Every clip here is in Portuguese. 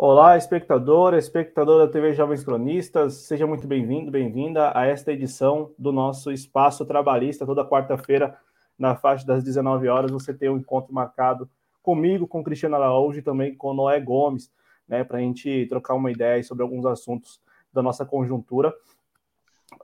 Olá, espectador, espectador da TV Jovens Cronistas, seja muito bem-vindo, bem-vinda a esta edição do nosso Espaço Trabalhista. Toda quarta-feira, na faixa das 19 horas, você tem um encontro marcado comigo, com Cristiano Araújo e também com Noé Gomes, né, para a gente trocar uma ideia sobre alguns assuntos da nossa conjuntura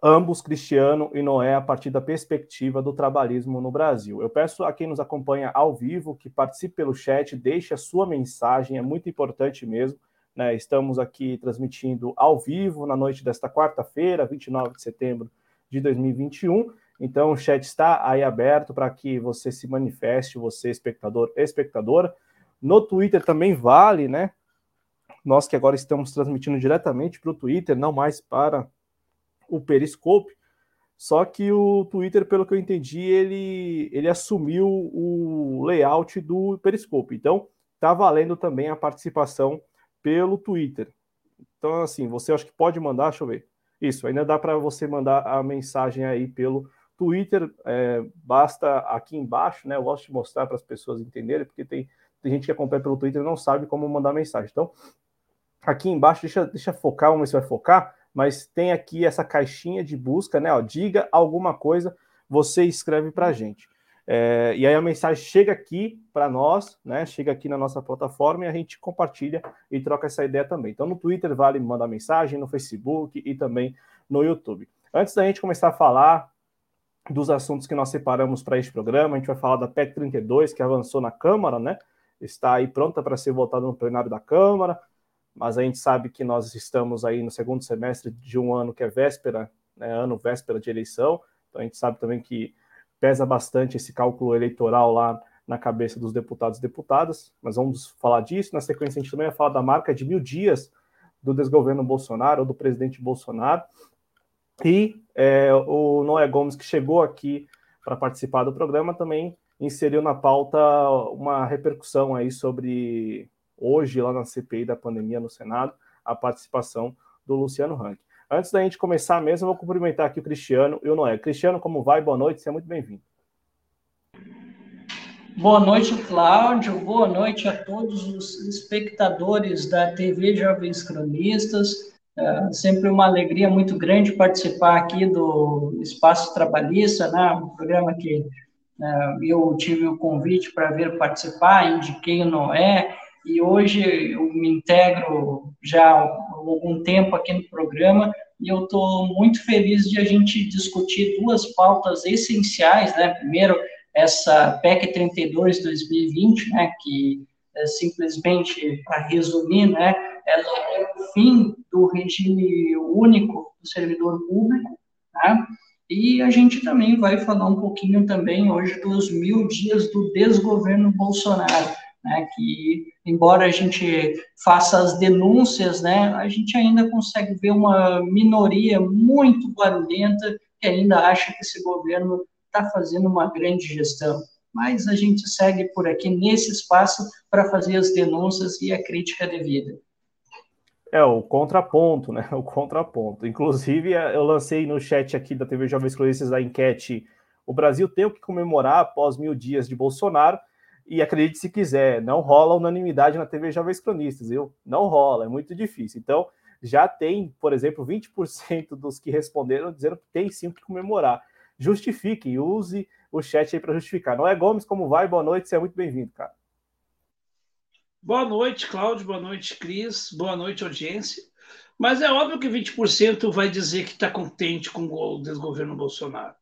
ambos Cristiano e Noé a partir da perspectiva do trabalhismo no Brasil. Eu peço a quem nos acompanha ao vivo que participe pelo chat, deixe a sua mensagem, é muito importante mesmo. Né? Estamos aqui transmitindo ao vivo na noite desta quarta-feira, 29 de setembro de 2021. Então o chat está aí aberto para que você se manifeste, você espectador, espectadora. No Twitter também vale, né? Nós que agora estamos transmitindo diretamente para o Twitter, não mais para o Periscope, só que o Twitter, pelo que eu entendi, ele, ele assumiu o layout do Periscope. Então, tá valendo também a participação pelo Twitter. Então, assim, você acho que pode mandar, deixa eu ver. Isso, ainda dá para você mandar a mensagem aí pelo Twitter. É, basta aqui embaixo, né? Eu gosto de mostrar para as pessoas entenderem, porque tem, tem gente que acompanha pelo Twitter e não sabe como mandar mensagem. Então, aqui embaixo, deixa, deixa focar, vamos ver se vai focar mas tem aqui essa caixinha de busca, né? Ó, diga alguma coisa, você escreve para a gente. É, e aí a mensagem chega aqui para nós, né? Chega aqui na nossa plataforma e a gente compartilha e troca essa ideia também. Então no Twitter vale mandar mensagem, no Facebook e também no YouTube. Antes da gente começar a falar dos assuntos que nós separamos para este programa, a gente vai falar da PEC 32, que avançou na Câmara, né? Está aí pronta para ser votada no plenário da Câmara mas a gente sabe que nós estamos aí no segundo semestre de um ano que é véspera, né, ano véspera de eleição, então a gente sabe também que pesa bastante esse cálculo eleitoral lá na cabeça dos deputados e deputadas, mas vamos falar disso. Na sequência, a gente também vai falar da marca de mil dias do desgoverno Bolsonaro, ou do presidente Bolsonaro, e é, o Noé Gomes, que chegou aqui para participar do programa, também inseriu na pauta uma repercussão aí sobre hoje, lá na CPI da pandemia no Senado, a participação do Luciano Rank. Antes da gente começar mesmo, eu vou cumprimentar aqui o Cristiano e o Noé. Cristiano, como vai? Boa noite, seja muito bem-vindo. Boa noite, Cláudio. Boa noite a todos os espectadores da TV Jovens Cronistas. É sempre uma alegria muito grande participar aqui do Espaço Trabalhista, né? um programa que é, eu tive o convite para vir participar, indiquei o Noé, e hoje eu me integro já há algum tempo aqui no programa e eu estou muito feliz de a gente discutir duas pautas essenciais, né? Primeiro, essa PEC 32 2020, né? Que é simplesmente, para resumir, né? Ela é o fim do regime único do servidor público, né? E a gente também vai falar um pouquinho também hoje dos mil dias do desgoverno Bolsonaro né, que embora a gente faça as denúncias, né, a gente ainda consegue ver uma minoria muito barulhenta que ainda acha que esse governo está fazendo uma grande gestão. Mas a gente segue por aqui nesse espaço para fazer as denúncias e a crítica devida. É, o contraponto, né? O contraponto. Inclusive, eu lancei no chat aqui da TV Jovens Cronistas a enquete: o Brasil tem o que comemorar após mil dias de Bolsonaro? E acredite se quiser, não rola unanimidade na TV Jovens Cronistas, viu? Não rola, é muito difícil. Então, já tem, por exemplo, 20% dos que responderam dizendo que tem sim que comemorar. Justifiquem, use o chat aí para justificar. Não é Gomes, como vai? Boa noite, seja muito bem-vindo, cara. Boa noite, Cláudio. Boa noite, Cris. Boa noite, audiência. Mas é óbvio que 20% vai dizer que está contente com o desgoverno Bolsonaro.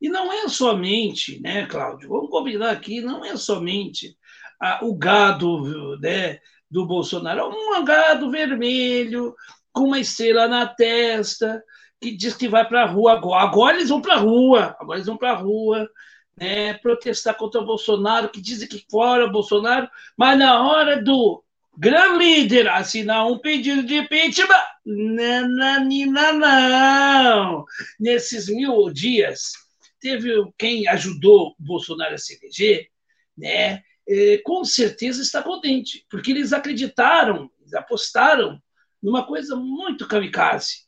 E não é somente, né, Cláudio? Vamos combinar aqui, não é somente a, o gado né, do Bolsonaro, é um gado vermelho, com uma estrela na testa, que diz que vai para a rua agora. Agora eles vão para a rua, agora eles vão para a rua, né, protestar contra o Bolsonaro, que dizem que fora o Bolsonaro, mas na hora do grande líder assinar um pedido de impeachment, nananina não. Nesses mil dias, teve quem ajudou o Bolsonaro a se eleger, né? É, com certeza está contente, porque eles acreditaram, eles apostaram numa coisa muito kamikaze.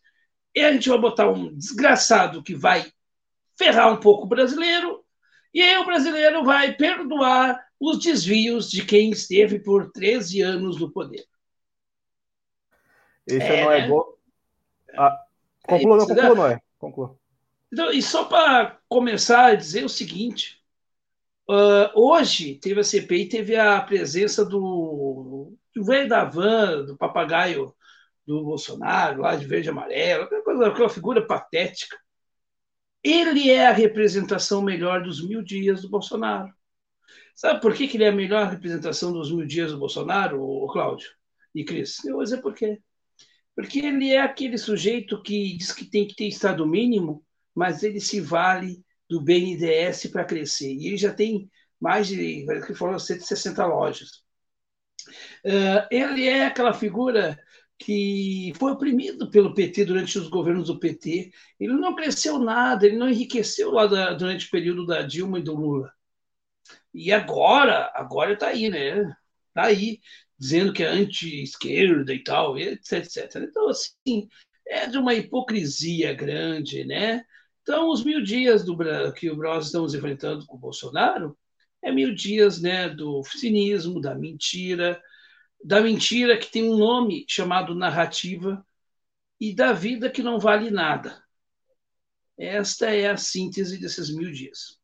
E a gente vai botar um desgraçado que vai ferrar um pouco o brasileiro, e aí o brasileiro vai perdoar os desvios de quem esteve por 13 anos no poder. Esse é, não é né? gol. Ah, conclua, não, conclua, não é? Conclua. Então, e só para começar a dizer o seguinte: uh, hoje teve a CPI, teve a presença do, do velho da van, do papagaio do Bolsonaro, lá de verde e amarelo, aquela, aquela figura patética. Ele é a representação melhor dos mil dias do Bolsonaro. Sabe por que, que ele é a melhor representação dos mil dias do Bolsonaro, o Cláudio e Cris? Eu vou dizer por quê. Porque ele é aquele sujeito que diz que tem que ter estado mínimo, mas ele se vale do BNDES para crescer. E ele já tem mais de, que falou, 160 lojas. Uh, ele é aquela figura que foi oprimido pelo PT durante os governos do PT. Ele não cresceu nada, ele não enriqueceu lá da, durante o período da Dilma e do Lula. E agora, agora está aí, né? Está aí, dizendo que é anti-esquerda e tal, etc, etc. Então, assim, é de uma hipocrisia grande, né? Então, os mil dias do, que nós estamos enfrentando com o Bolsonaro é mil dias né, do cinismo, da mentira, da mentira que tem um nome chamado narrativa e da vida que não vale nada. Esta é a síntese desses mil dias.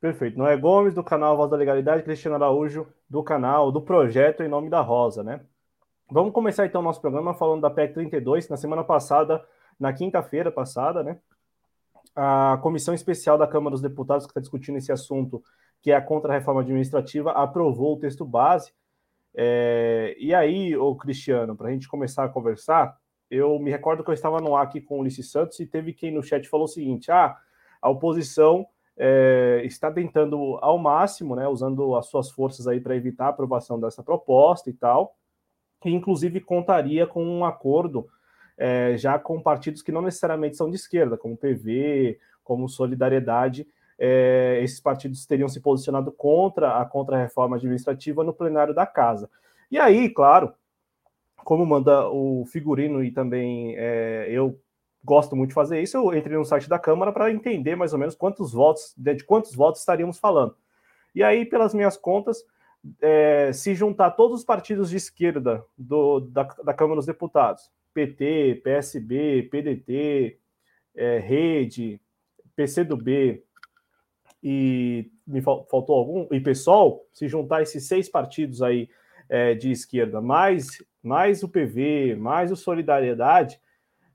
Perfeito. Noé Gomes, do canal Voz da Legalidade, Cristiano Araújo, do canal, do projeto Em Nome da Rosa, né? Vamos começar então o nosso programa falando da PEC 32. Na semana passada, na quinta-feira passada, né? A comissão especial da Câmara dos Deputados, que está discutindo esse assunto, que é a contra-reforma administrativa, aprovou o texto base. É, e aí, o Cristiano, para a gente começar a conversar, eu me recordo que eu estava no ar aqui com o Ulisses Santos e teve quem no chat falou o seguinte: ah, a oposição é, está tentando ao máximo, né, usando as suas forças aí para evitar a aprovação dessa proposta e tal, e inclusive contaria com um acordo é, já com partidos que não necessariamente são de esquerda, como PV, como Solidariedade, é, esses partidos teriam se posicionado contra a contra-reforma administrativa no plenário da casa. E aí, claro, como manda o figurino e também é, eu gosto muito de fazer isso, eu entrei no site da Câmara para entender mais ou menos quantos votos, de quantos votos estaríamos falando. E aí, pelas minhas contas, é, se juntar todos os partidos de esquerda do, da, da Câmara dos Deputados, PT, PSB, PDT, é, Rede, PCdoB, e me faltou algum, e PSOL, se juntar esses seis partidos aí é, de esquerda, mais, mais o PV, mais o Solidariedade,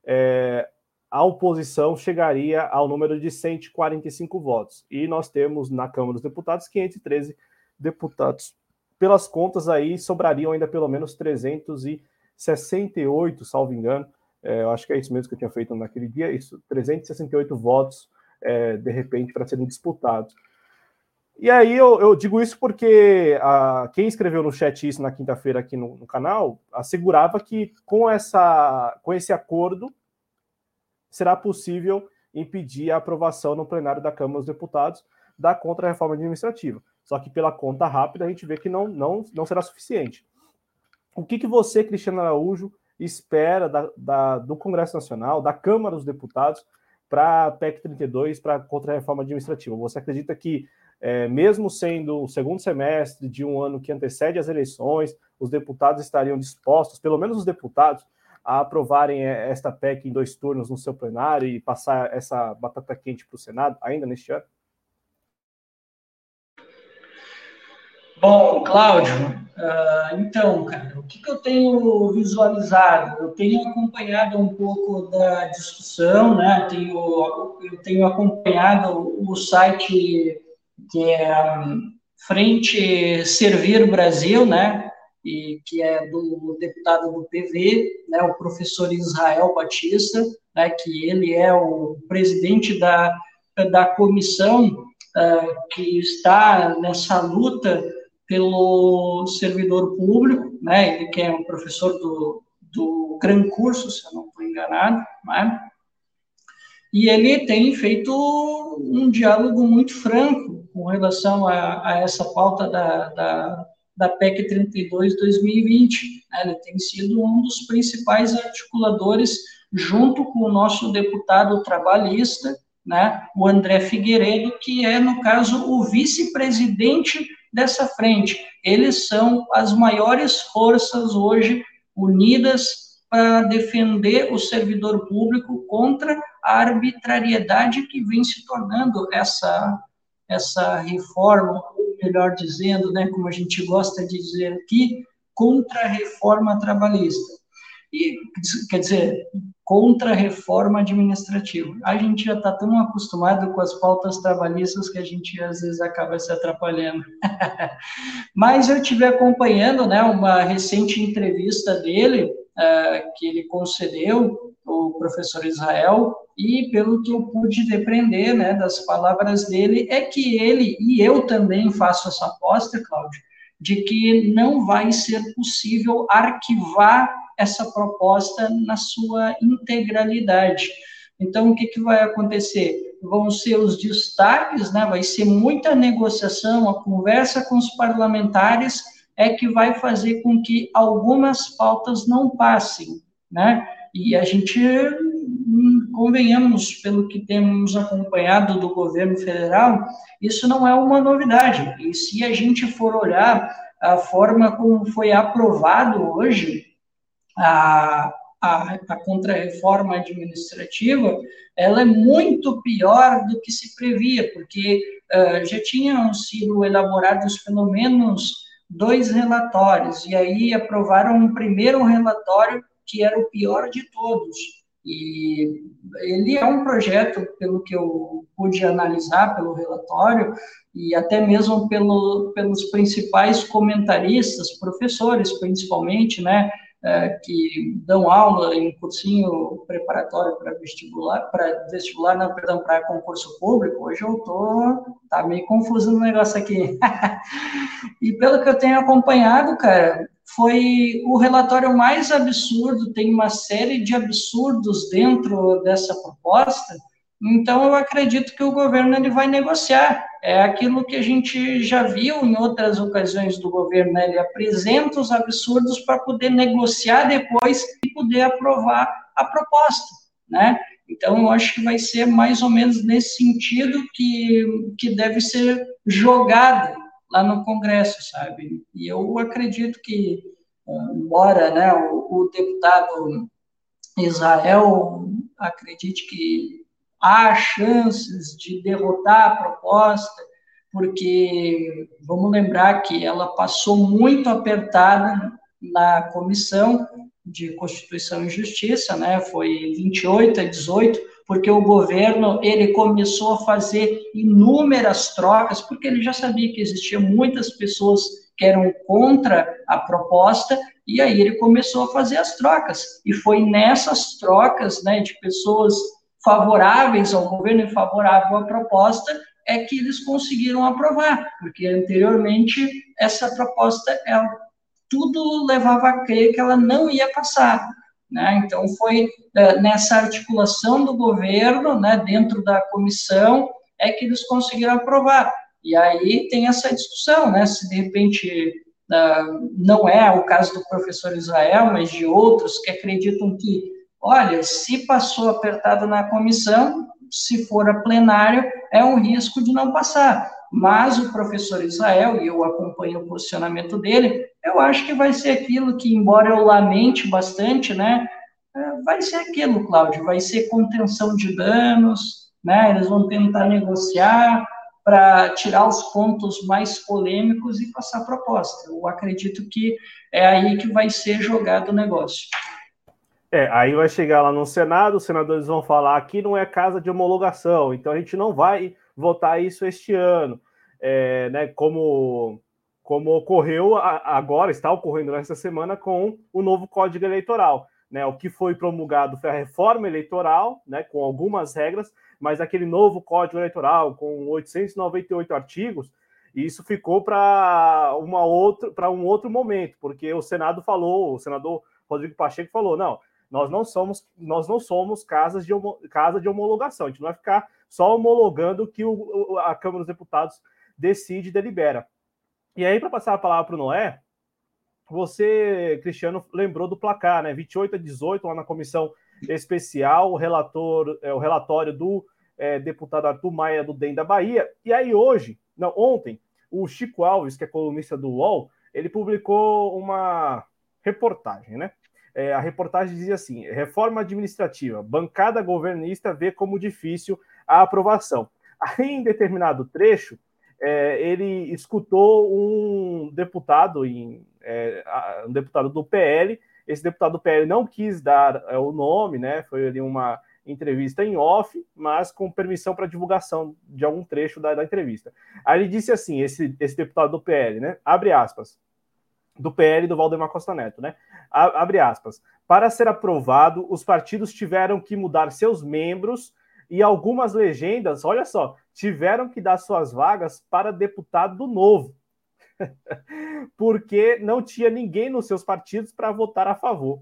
é, a oposição chegaria ao número de 145 votos. E nós temos na Câmara dos Deputados 513 deputados. Pelas contas aí, sobrariam ainda pelo menos 368, salvo engano. É, eu acho que é isso mesmo que eu tinha feito naquele dia, isso, 368 votos é, de repente, para serem disputados. E aí eu, eu digo isso porque a, quem escreveu no chat isso na quinta-feira aqui no, no, canal assegurava que com, essa, com esse acordo será possível impedir a aprovação no plenário da Câmara dos Deputados da contra-reforma administrativa. Só que pela conta rápida a gente vê que não, não, não será suficiente. O que, que você, Cristiano Araújo, espera da, da, do Congresso Nacional, da Câmara dos Deputados, para a PEC 32, para a reforma administrativa? Você acredita que, é, mesmo sendo o segundo semestre de um ano que antecede as eleições, os deputados estariam dispostos, pelo menos os deputados, a aprovarem é, esta PEC em dois turnos no seu plenário e passar essa batata quente para o Senado ainda neste ano? Bom, Cláudio, uh, então, cara, o que, que, eu tenho visualizado? Eu tenho acompanhado um pouco da discussão, né? Tenho, eu tenho acompanhado o site que é um, Frente Servir Brasil, né? E que é do deputado do PV, né? O professor Israel Batista, né? Que ele é o presidente da, da comissão uh, que está nessa luta pelo servidor público, né? Ele que é um professor do, do Gran Curso, se eu não estou enganado, né? E ele tem feito um diálogo muito franco com relação a, a essa pauta da, da, da PEC 32-2020. Né? Ele tem sido um dos principais articuladores, junto com o nosso deputado trabalhista, né, o André Figueiredo, que é, no caso, o vice-presidente dessa frente. Eles são as maiores forças hoje unidas para defender o servidor público contra a arbitrariedade que vem se tornando essa, essa reforma, melhor dizendo, né, como a gente gosta de dizer aqui, contra a reforma trabalhista. E, quer dizer, contra a reforma administrativa. A gente já está tão acostumado com as pautas trabalhistas que a gente às vezes acaba se atrapalhando. Mas eu tive acompanhando né, uma recente entrevista dele, uh, que ele concedeu, o professor Israel, e pelo que eu pude depreender né, das palavras dele, é que ele, e eu também faço essa aposta, Cláudio, de que não vai ser possível arquivar essa proposta na sua integralidade. Então, o que, que vai acontecer? Vão ser os destaques, né? vai ser muita negociação, a conversa com os parlamentares é que vai fazer com que algumas pautas não passem, né? E a gente, convenhamos, pelo que temos acompanhado do governo federal, isso não é uma novidade. E se a gente for olhar a forma como foi aprovado hoje a, a, a contrarreforma administrativa, ela é muito pior do que se previa, porque uh, já tinham sido elaborados pelo menos dois relatórios, e aí aprovaram um primeiro relatório que era o pior de todos. E ele é um projeto, pelo que eu pude analisar pelo relatório, e até mesmo pelo, pelos principais comentaristas, professores principalmente, né, é, que dão aula em cursinho preparatório para vestibular, para vestibular, não, perdão, para concurso público, hoje eu tô, tá meio confuso no negócio aqui. e pelo que eu tenho acompanhado, cara, foi o relatório mais absurdo, tem uma série de absurdos dentro dessa proposta, então eu acredito que o governo ele vai negociar. É aquilo que a gente já viu em outras ocasiões do governo, né? ele apresenta os absurdos para poder negociar depois e poder aprovar a proposta, né? Então, eu acho que vai ser mais ou menos nesse sentido que, que deve ser jogado lá no Congresso, sabe? E eu acredito que, embora né, o, o deputado Israel acredite que há chances de derrotar a proposta, porque vamos lembrar que ela passou muito apertada na comissão de Constituição e Justiça, né? Foi 28 a 18, porque o governo ele começou a fazer inúmeras trocas, porque ele já sabia que existiam muitas pessoas que eram contra a proposta, e aí ele começou a fazer as trocas. E foi nessas trocas, né, de pessoas favoráveis ao governo e favorável à proposta é que eles conseguiram aprovar, porque anteriormente essa proposta ela, tudo levava a crer que ela não ia passar. Né? Então, foi é, nessa articulação do governo, né, dentro da comissão, é que eles conseguiram aprovar. E aí tem essa discussão, né, se de repente uh, não é o caso do professor Israel, mas de outros que acreditam que, olha, se passou apertado na comissão, se for a plenário, é um risco de não passar. Mas o professor Israel, e eu acompanho o posicionamento dele, eu acho que vai ser aquilo que, embora eu lamente bastante, né, é, vai ser aquilo, Cláudio, vai ser contenção de danos, né, eles vão tentar negociar para tirar os pontos mais polêmicos e passar a proposta. Eu acredito que é aí que vai ser jogado o negócio. É, aí vai chegar lá no Senado, os senadores vão falar que não é casa de homologação, então a gente não vai votar isso este ano, é, né, como, como ocorreu agora, está ocorrendo nessa semana com o novo Código Eleitoral. Né, o que foi promulgado foi a reforma eleitoral, né, com algumas regras, mas aquele novo Código Eleitoral com 898 artigos, isso ficou para um outro momento, porque o Senado falou, o senador Rodrigo Pacheco falou, não, nós não somos, nós não somos casas de, casa de homologação. A gente não vai ficar só homologando o que o, a Câmara dos Deputados decide e delibera. E aí, para passar a palavra para o Noé, você, Cristiano, lembrou do placar, né? 28 a 18, lá na comissão especial, o, relator, é, o relatório do é, deputado Arthur Maia do DEM da Bahia. E aí, hoje, não, ontem, o Chico Alves, que é colunista do UOL, ele publicou uma reportagem, né? É, a reportagem dizia assim: reforma administrativa, bancada governista vê como difícil a aprovação. Aí, em determinado trecho, é, ele escutou um deputado, em, é, um deputado do PL. Esse deputado do PL não quis dar é, o nome, né? Foi ali uma entrevista em off, mas com permissão para divulgação de algum trecho da, da, entrevista. Aí ele disse assim: esse, esse deputado do PL, né? Abre aspas. Do PL do Valdemar Costa Neto, né? Abre aspas. Para ser aprovado, os partidos tiveram que mudar seus membros e algumas legendas, olha só, tiveram que dar suas vagas para deputado do novo. Porque não tinha ninguém nos seus partidos para votar a favor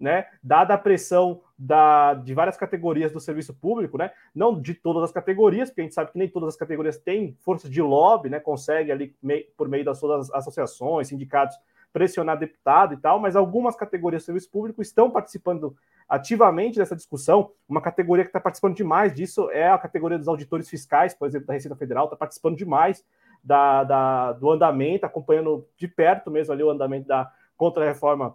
né? Dada a pressão da, de várias categorias do serviço público, né? Não de todas as categorias, porque a gente sabe que nem todas as categorias têm força de lobby, né? Consegue ali, por meio das suas associações, sindicatos, pressionar deputado e tal, mas algumas categorias do serviço público estão participando ativamente dessa discussão. Uma categoria que está participando demais disso é a categoria dos auditores fiscais, por exemplo, da Receita Federal, está participando demais da, da, do andamento, acompanhando de perto mesmo ali o andamento da contra-reforma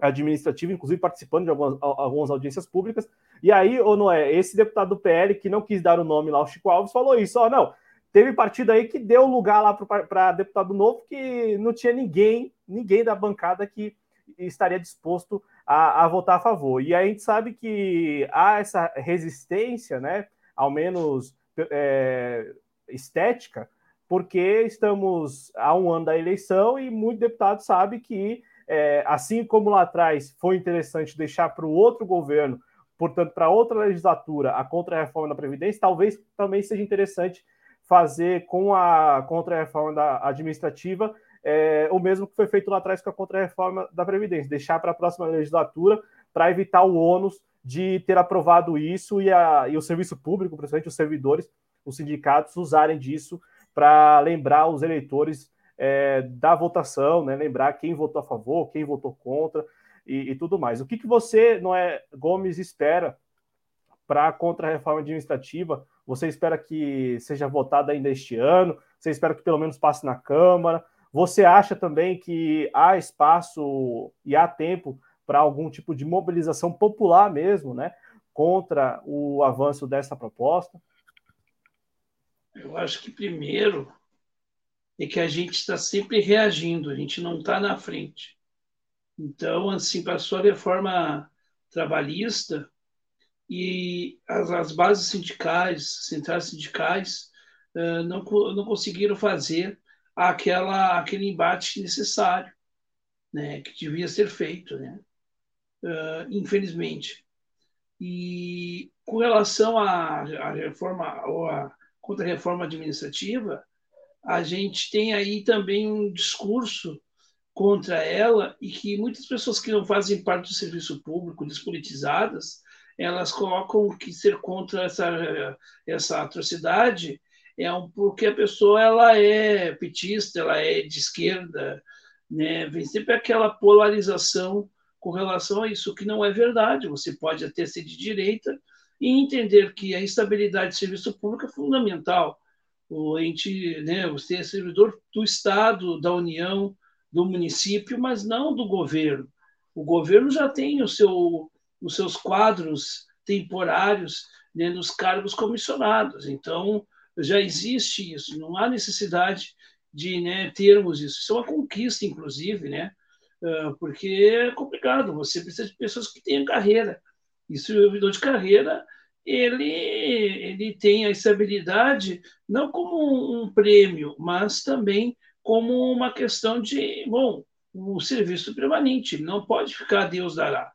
administrativa, inclusive participando de algumas, algumas audiências públicas. E aí, ou não é, esse deputado do PL que não quis dar o nome lá, o Chico Alves, falou isso: ó, não, teve partido aí que deu lugar lá para deputado novo que não tinha ninguém, ninguém da bancada que estaria disposto a, a, votar a favor. E a gente sabe que há essa resistência, né, ao menos é, estética, porque estamos a um ano da eleição e muito deputado sabe que é, assim como lá atrás foi interessante deixar para o outro governo, portanto, para outra legislatura, a contra-reforma da Previdência, talvez também seja interessante fazer com a contra-reforma administrativa é, o mesmo que foi feito lá atrás com a contra-reforma da Previdência, deixar para a próxima legislatura para evitar o ônus de ter aprovado isso e, a, e o serviço público, principalmente os servidores, os sindicatos, usarem disso para lembrar os eleitores é, da votação, né? Lembrar quem votou a favor, quem votou contra e, e tudo mais. O que, que você, não é, Gomes, espera para a contra-reforma administrativa? Você espera que seja votada ainda este ano? Você espera que pelo menos passe na Câmara? Você acha também que há espaço e há tempo para algum tipo de mobilização popular mesmo, né, contra o avanço dessa proposta? Eu acho que primeiro é que a gente está sempre reagindo, a gente não está na frente. Então, assim, passou a reforma trabalhista e as, as bases sindicais, centrais sindicais, uh, não, não conseguiram fazer aquela, aquele embate necessário, né, que devia ser feito, né, uh, infelizmente. E com relação à, à reforma ou à contra-reforma administrativa, a gente tem aí também um discurso contra ela e que muitas pessoas que não fazem parte do serviço público, despolitizadas, elas colocam que ser contra essa, essa atrocidade é um, porque a pessoa ela é petista, ela é de esquerda, né? vem sempre aquela polarização com relação a isso, que não é verdade. Você pode até ser de direita e entender que a estabilidade do serviço público é fundamental o ente, né, você é servidor do Estado, da União, do município, mas não do governo. O governo já tem o seu, os seus quadros temporários né, nos cargos comissionados, então já existe isso, não há necessidade de né, termos isso. Isso é uma conquista, inclusive, né? Ah, porque é complicado, você precisa de pessoas que tenham carreira. E servidor de carreira ele, ele tem a estabilidade não como um, prêmio, mas também como uma questão de, bom, o um serviço permanente, não pode ficar Deus dará.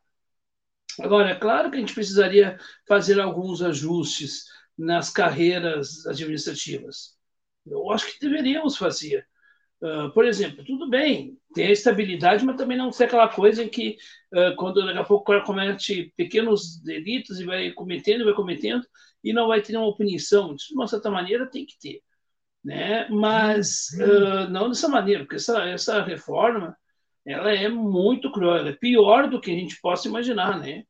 Agora, é claro que a gente precisaria fazer alguns ajustes nas carreiras administrativas. Eu acho que deveríamos fazer. Uh, por exemplo, tudo bem, tem a estabilidade, mas também não ser aquela coisa em que, uh, quando daqui a pouco o cara comete pequenos delitos e vai cometendo, vai cometendo, e não vai ter uma punição. de uma certa maneira, tem que ter. Né? Mas uh, não dessa maneira, porque essa, essa reforma ela é muito cruel, ela é pior do que a gente possa imaginar. Né?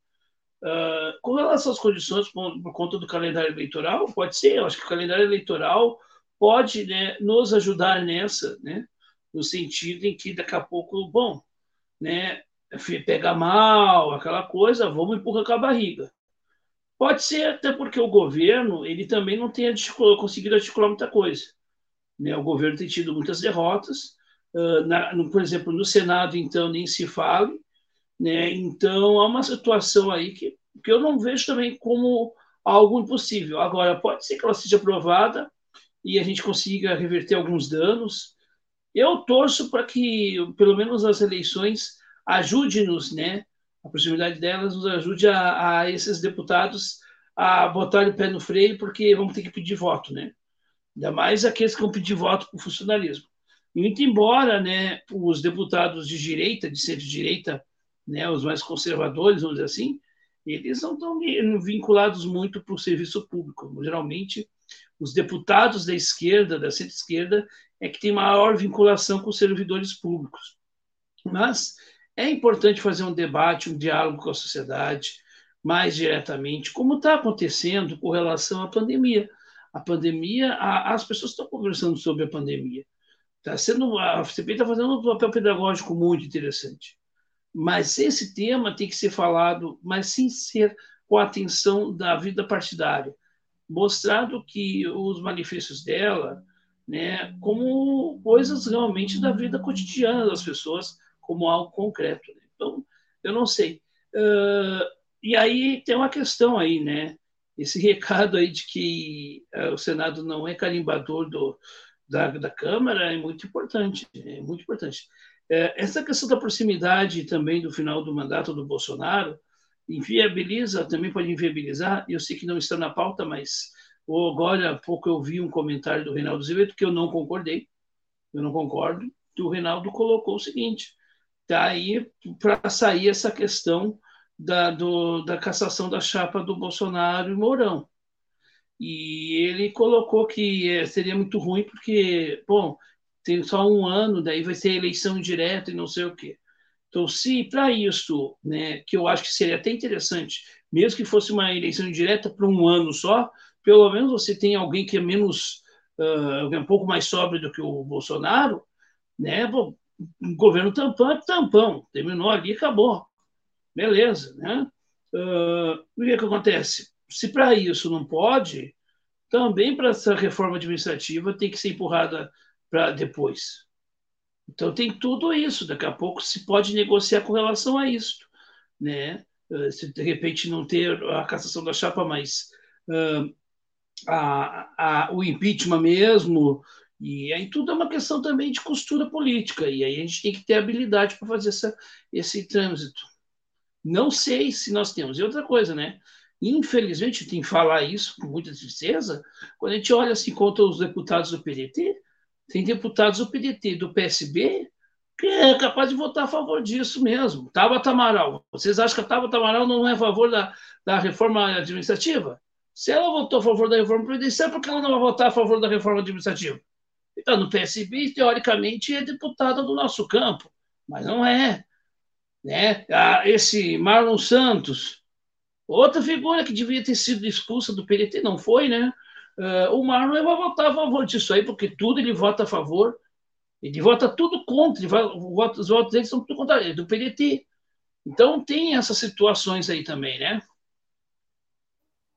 com relação às condições por, por conta do calendário eleitoral, pode ser, eu acho que o calendário eleitoral pode né, nos ajudar nessa, né, no sentido em que daqui a pouco, bom, né, mal, aquela coisa, vamos empurrar com a barriga. Pode ser até porque o governo ele também não tenha conseguido articular muita coisa. Né? O governo tem tido muitas derrotas, uh, na, no, por exemplo, no Senado, então, nem se fale. Né? Então, há uma situação aí que, que eu não vejo também como algo impossível. Agora, pode ser que ela seja aprovada e a gente consiga reverter alguns danos. Eu torço para que, pelo menos as eleições, ajude-nos, né? A proximidade delas nos ajude a, a esses deputados a botar o pé no freio, porque vamos ter que pedir voto, né? Ainda mais aqueles que vão pedir voto para o funcionalismo. Muito embora, né, os deputados de direita, de centro-direita, né, os mais conservadores, vamos dizer assim, eles não estão vinculados muito para o serviço público. Geralmente, os deputados da esquerda, da centro-esquerda, é que tem maior vinculação com os servidores públicos. Mas é importante fazer um debate, um diálogo com a sociedade mais diretamente, como está acontecendo com relação à pandemia. A pandemia, a, as pessoas estão conversando sobre a pandemia. Tá sendo, a CPI está fazendo um papel pedagógico muito interessante. Mas esse tema tem que ser falado, mas sem ser com a atenção da vida partidária, mostrado que os manifestos dela, né, como coisas realmente da vida cotidiana das pessoas, como algo concreto. Né? Então, eu não sei. Uh, e aí tem uma questão aí, né? Esse recado aí de que uh, o Senado não é carimbador do, da, da Câmara é muito importante, é muito importante. Uh, essa questão da proximidade também do final do mandato do Bolsonaro inviabiliza, também pode inviabilizar, eu sei que não está na pauta, mas agora há pouco eu vi um comentário do Reinaldo Azevedo que eu não concordei, eu não concordo, que o Reinaldo colocou o seguinte, daí para sair essa questão da, do, da cassação da chapa do Bolsonaro e Mourão. E ele colocou que é, seria muito ruim porque, bom, tem só um ano, daí vai ser eleição direta e não sei o quê. Então, se para isso, né, que eu acho que seria até interessante, mesmo que fosse uma eleição direta para um ano só, pelo menos você tem alguém que é menos, uh, um pouco mais sóbrio do que o Bolsonaro, né? Bom, governo tampão é tampão, terminou ali, acabou. Beleza, né? Uh, o que, é que acontece? Se para isso não pode, também para essa reforma administrativa tem que ser empurrada para depois. Então tem tudo isso. Daqui a pouco se pode negociar com relação a isso, né? Uh, se de repente não ter a cassação da chapa, mas uh, a, a, o impeachment mesmo, e aí tudo é uma questão também de costura política, e aí a gente tem que ter habilidade para fazer essa, esse trânsito. Não sei se nós temos. E outra coisa, né? Infelizmente, tem que falar isso com muita tristeza, quando a gente olha assim contra os deputados do PDT, tem deputados do PDT do PSB que é capaz de votar a favor disso mesmo. Tabata Amaral. Vocês acham que a Tabata Amaral não é a favor da, da reforma administrativa? Se ela votou a favor da reforma previdenciária, por que ela não vai votar a favor da reforma administrativa? Então, no PSB, teoricamente, é deputada do nosso campo, mas não é. Né? Esse Marlon Santos, outra figura que devia ter sido expulsa do PDT, não foi, né? Uh, o Marlon vai votar a favor disso aí, porque tudo ele vota a favor, ele vota tudo contra, vota, os votos dele são tudo contra do PDT. Então tem essas situações aí também, né?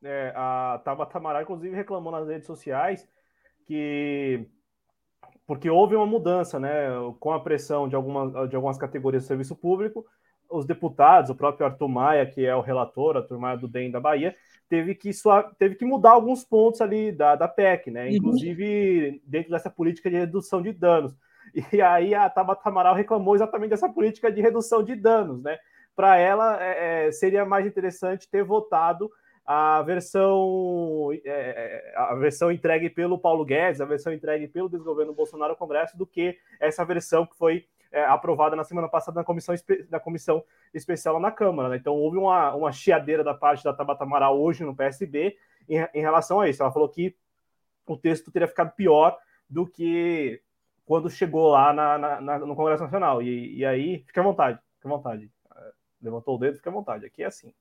É, a Tabata Amaral, inclusive, reclamou nas redes sociais que porque houve uma mudança, né, com a pressão de, alguma, de algumas categorias do serviço público, os deputados, o próprio Arthur Maia, que é o relator, Arthur Maia do DEM da Bahia, teve que, teve que mudar alguns pontos ali da, da PEC, né, uhum. inclusive dentro dessa política de redução de danos. E aí a Tabata Amaral reclamou exatamente dessa política de redução de danos, né, para ela é, é, seria mais interessante ter votado a versão é, é, a versão entregue pelo Paulo Guedes, a versão entregue pelo desgoverno Bolsonaro ao Congresso, do que essa versão que foi é, aprovada na semana passada na comissão, na comissão especial na Câmara. Né? Então houve uma, uma chiadeira da parte da Tabata Amaral hoje no PSB em, em relação a isso. Ela falou que o texto teria ficado pior do que quando chegou lá na, na, na, no Congresso Nacional. E, e aí, fique à vontade, fique à vontade. É, levantou o dedo, fique à vontade. Aqui é assim.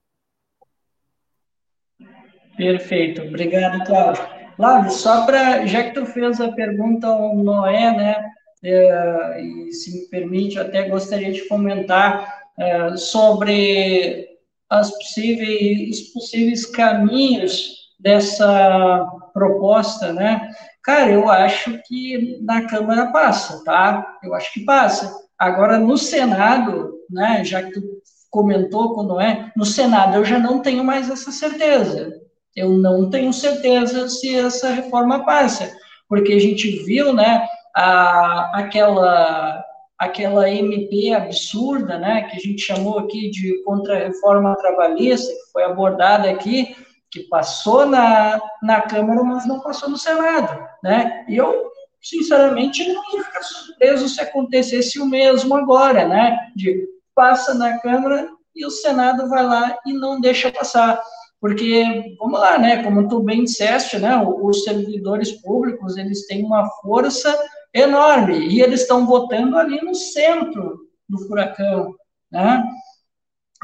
Perfeito, obrigado, Cláudio. Cláudio, só para, já que tu fez a pergunta ao Noé, né, é, e se me permite, até gostaria de comentar é, sobre as possíveis, possíveis caminhos dessa proposta, né? Cara, eu acho que na Câmara passa, tá? Eu acho que passa. Agora, no Senado, né, já que tu comentou quando é, no Senado eu já não tenho mais essa certeza. Eu não tenho certeza se essa reforma passa, porque a gente viu, né, a, aquela aquela MP absurda, né, que a gente chamou aqui de contra-reforma trabalhista, que foi abordada aqui, que passou na, na Câmara, mas não passou no Senado, né? E eu, sinceramente, não ia ficar surpreso se acontecesse o mesmo agora, né? De passa na Câmara e o Senado vai lá e não deixa passar. Porque, vamos lá, né? Como tu bem disseste, né? Os servidores públicos, eles têm uma força enorme, e eles estão votando ali no centro do furacão, né?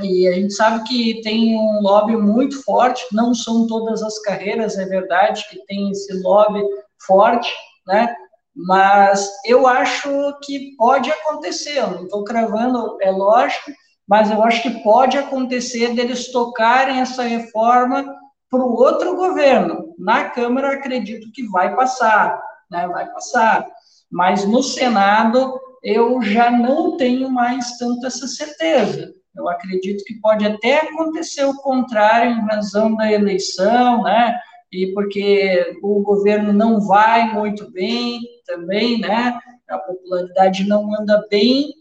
E a gente sabe que tem um lobby muito forte, não são todas as carreiras, é verdade que tem esse lobby forte, né? Mas eu acho que pode acontecer, eu não estou cravando, é lógico, mas eu acho que pode acontecer deles tocarem essa reforma para o outro governo. Na Câmara, acredito que vai passar, né? Vai passar mas no Senado eu já não tenho mais tanto essa certeza. Eu acredito que pode até acontecer o contrário em razão da eleição, né? E porque o governo não vai muito bem também, né? A popularidade não anda bem.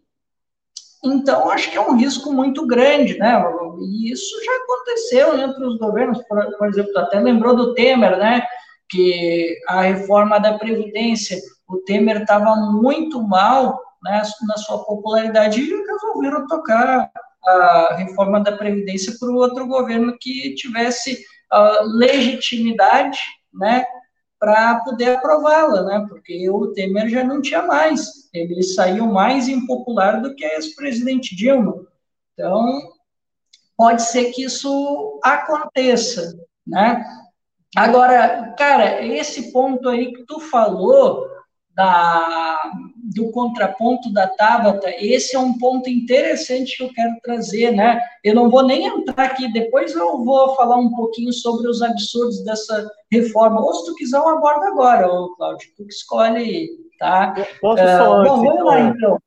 Então, acho que é um risco muito grande, né? E isso já aconteceu entre os governos. Por, por exemplo, até lembrou do Temer, né? Que a reforma da Previdência o Temer estava muito mal né, na sua popularidade e resolveram tocar a reforma da Previdência para o outro governo que tivesse uh, legitimidade né, para poder aprová-la, né, porque o Temer já não tinha mais, ele saiu mais impopular do que a ex-presidente Dilma. Então, pode ser que isso aconteça, né? Agora, cara, esse ponto aí que tu falou, da, do contraponto da Tabata, esse é um ponto interessante que eu quero trazer, né? Eu não vou nem entrar aqui, depois eu vou falar um pouquinho sobre os absurdos dessa reforma, ou se tu quiser eu abordo agora, ô, Cláudio, tu que escolhe, tá? Posso uh, só antes, bom, vamos então, lá, então.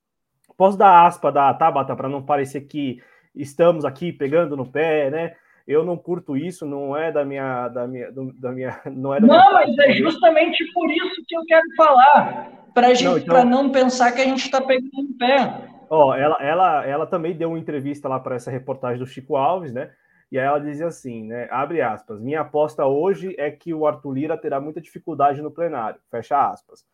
Posso dar aspa da Tabata para não parecer que estamos aqui pegando no pé, né? Eu não curto isso, não é da minha, da minha, da minha, não é da Não, mas é justamente por isso que eu quero falar, para gente, não, então... não pensar que a gente está pegando no pé. Ó, ela, ela, ela também deu uma entrevista lá para essa reportagem do Chico Alves, né? E aí ela dizia assim, né? Abre aspas. Minha aposta hoje é que o Arthur Lira terá muita dificuldade no plenário. Fecha aspas.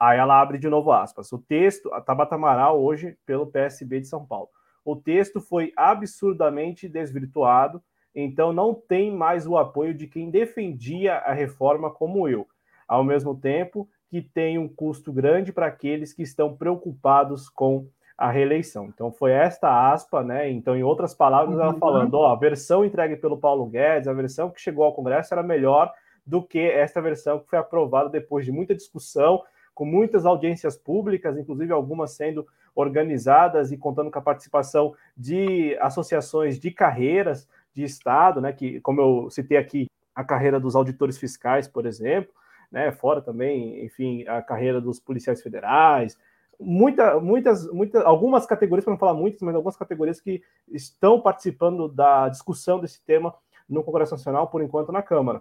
Aí ela abre de novo aspas. O texto, a Tabata Amaral, hoje, pelo PSB de São Paulo. O texto foi absurdamente desvirtuado então não tem mais o apoio de quem defendia a reforma como eu. Ao mesmo tempo que tem um custo grande para aqueles que estão preocupados com a reeleição. Então foi esta aspa, né? Então, em outras palavras, ela uhum. falando: ó, a versão entregue pelo Paulo Guedes, a versão que chegou ao Congresso era melhor do que esta versão que foi aprovada depois de muita discussão, com muitas audiências públicas, inclusive algumas sendo organizadas e contando com a participação de associações de carreiras de Estado, né, que, como eu citei aqui, a carreira dos auditores fiscais, por exemplo, né, fora também, enfim, a carreira dos policiais federais, muita, muitas, muitas, algumas categorias, para não falar muitas, mas algumas categorias que estão participando da discussão desse tema no Congresso Nacional, por enquanto na Câmara.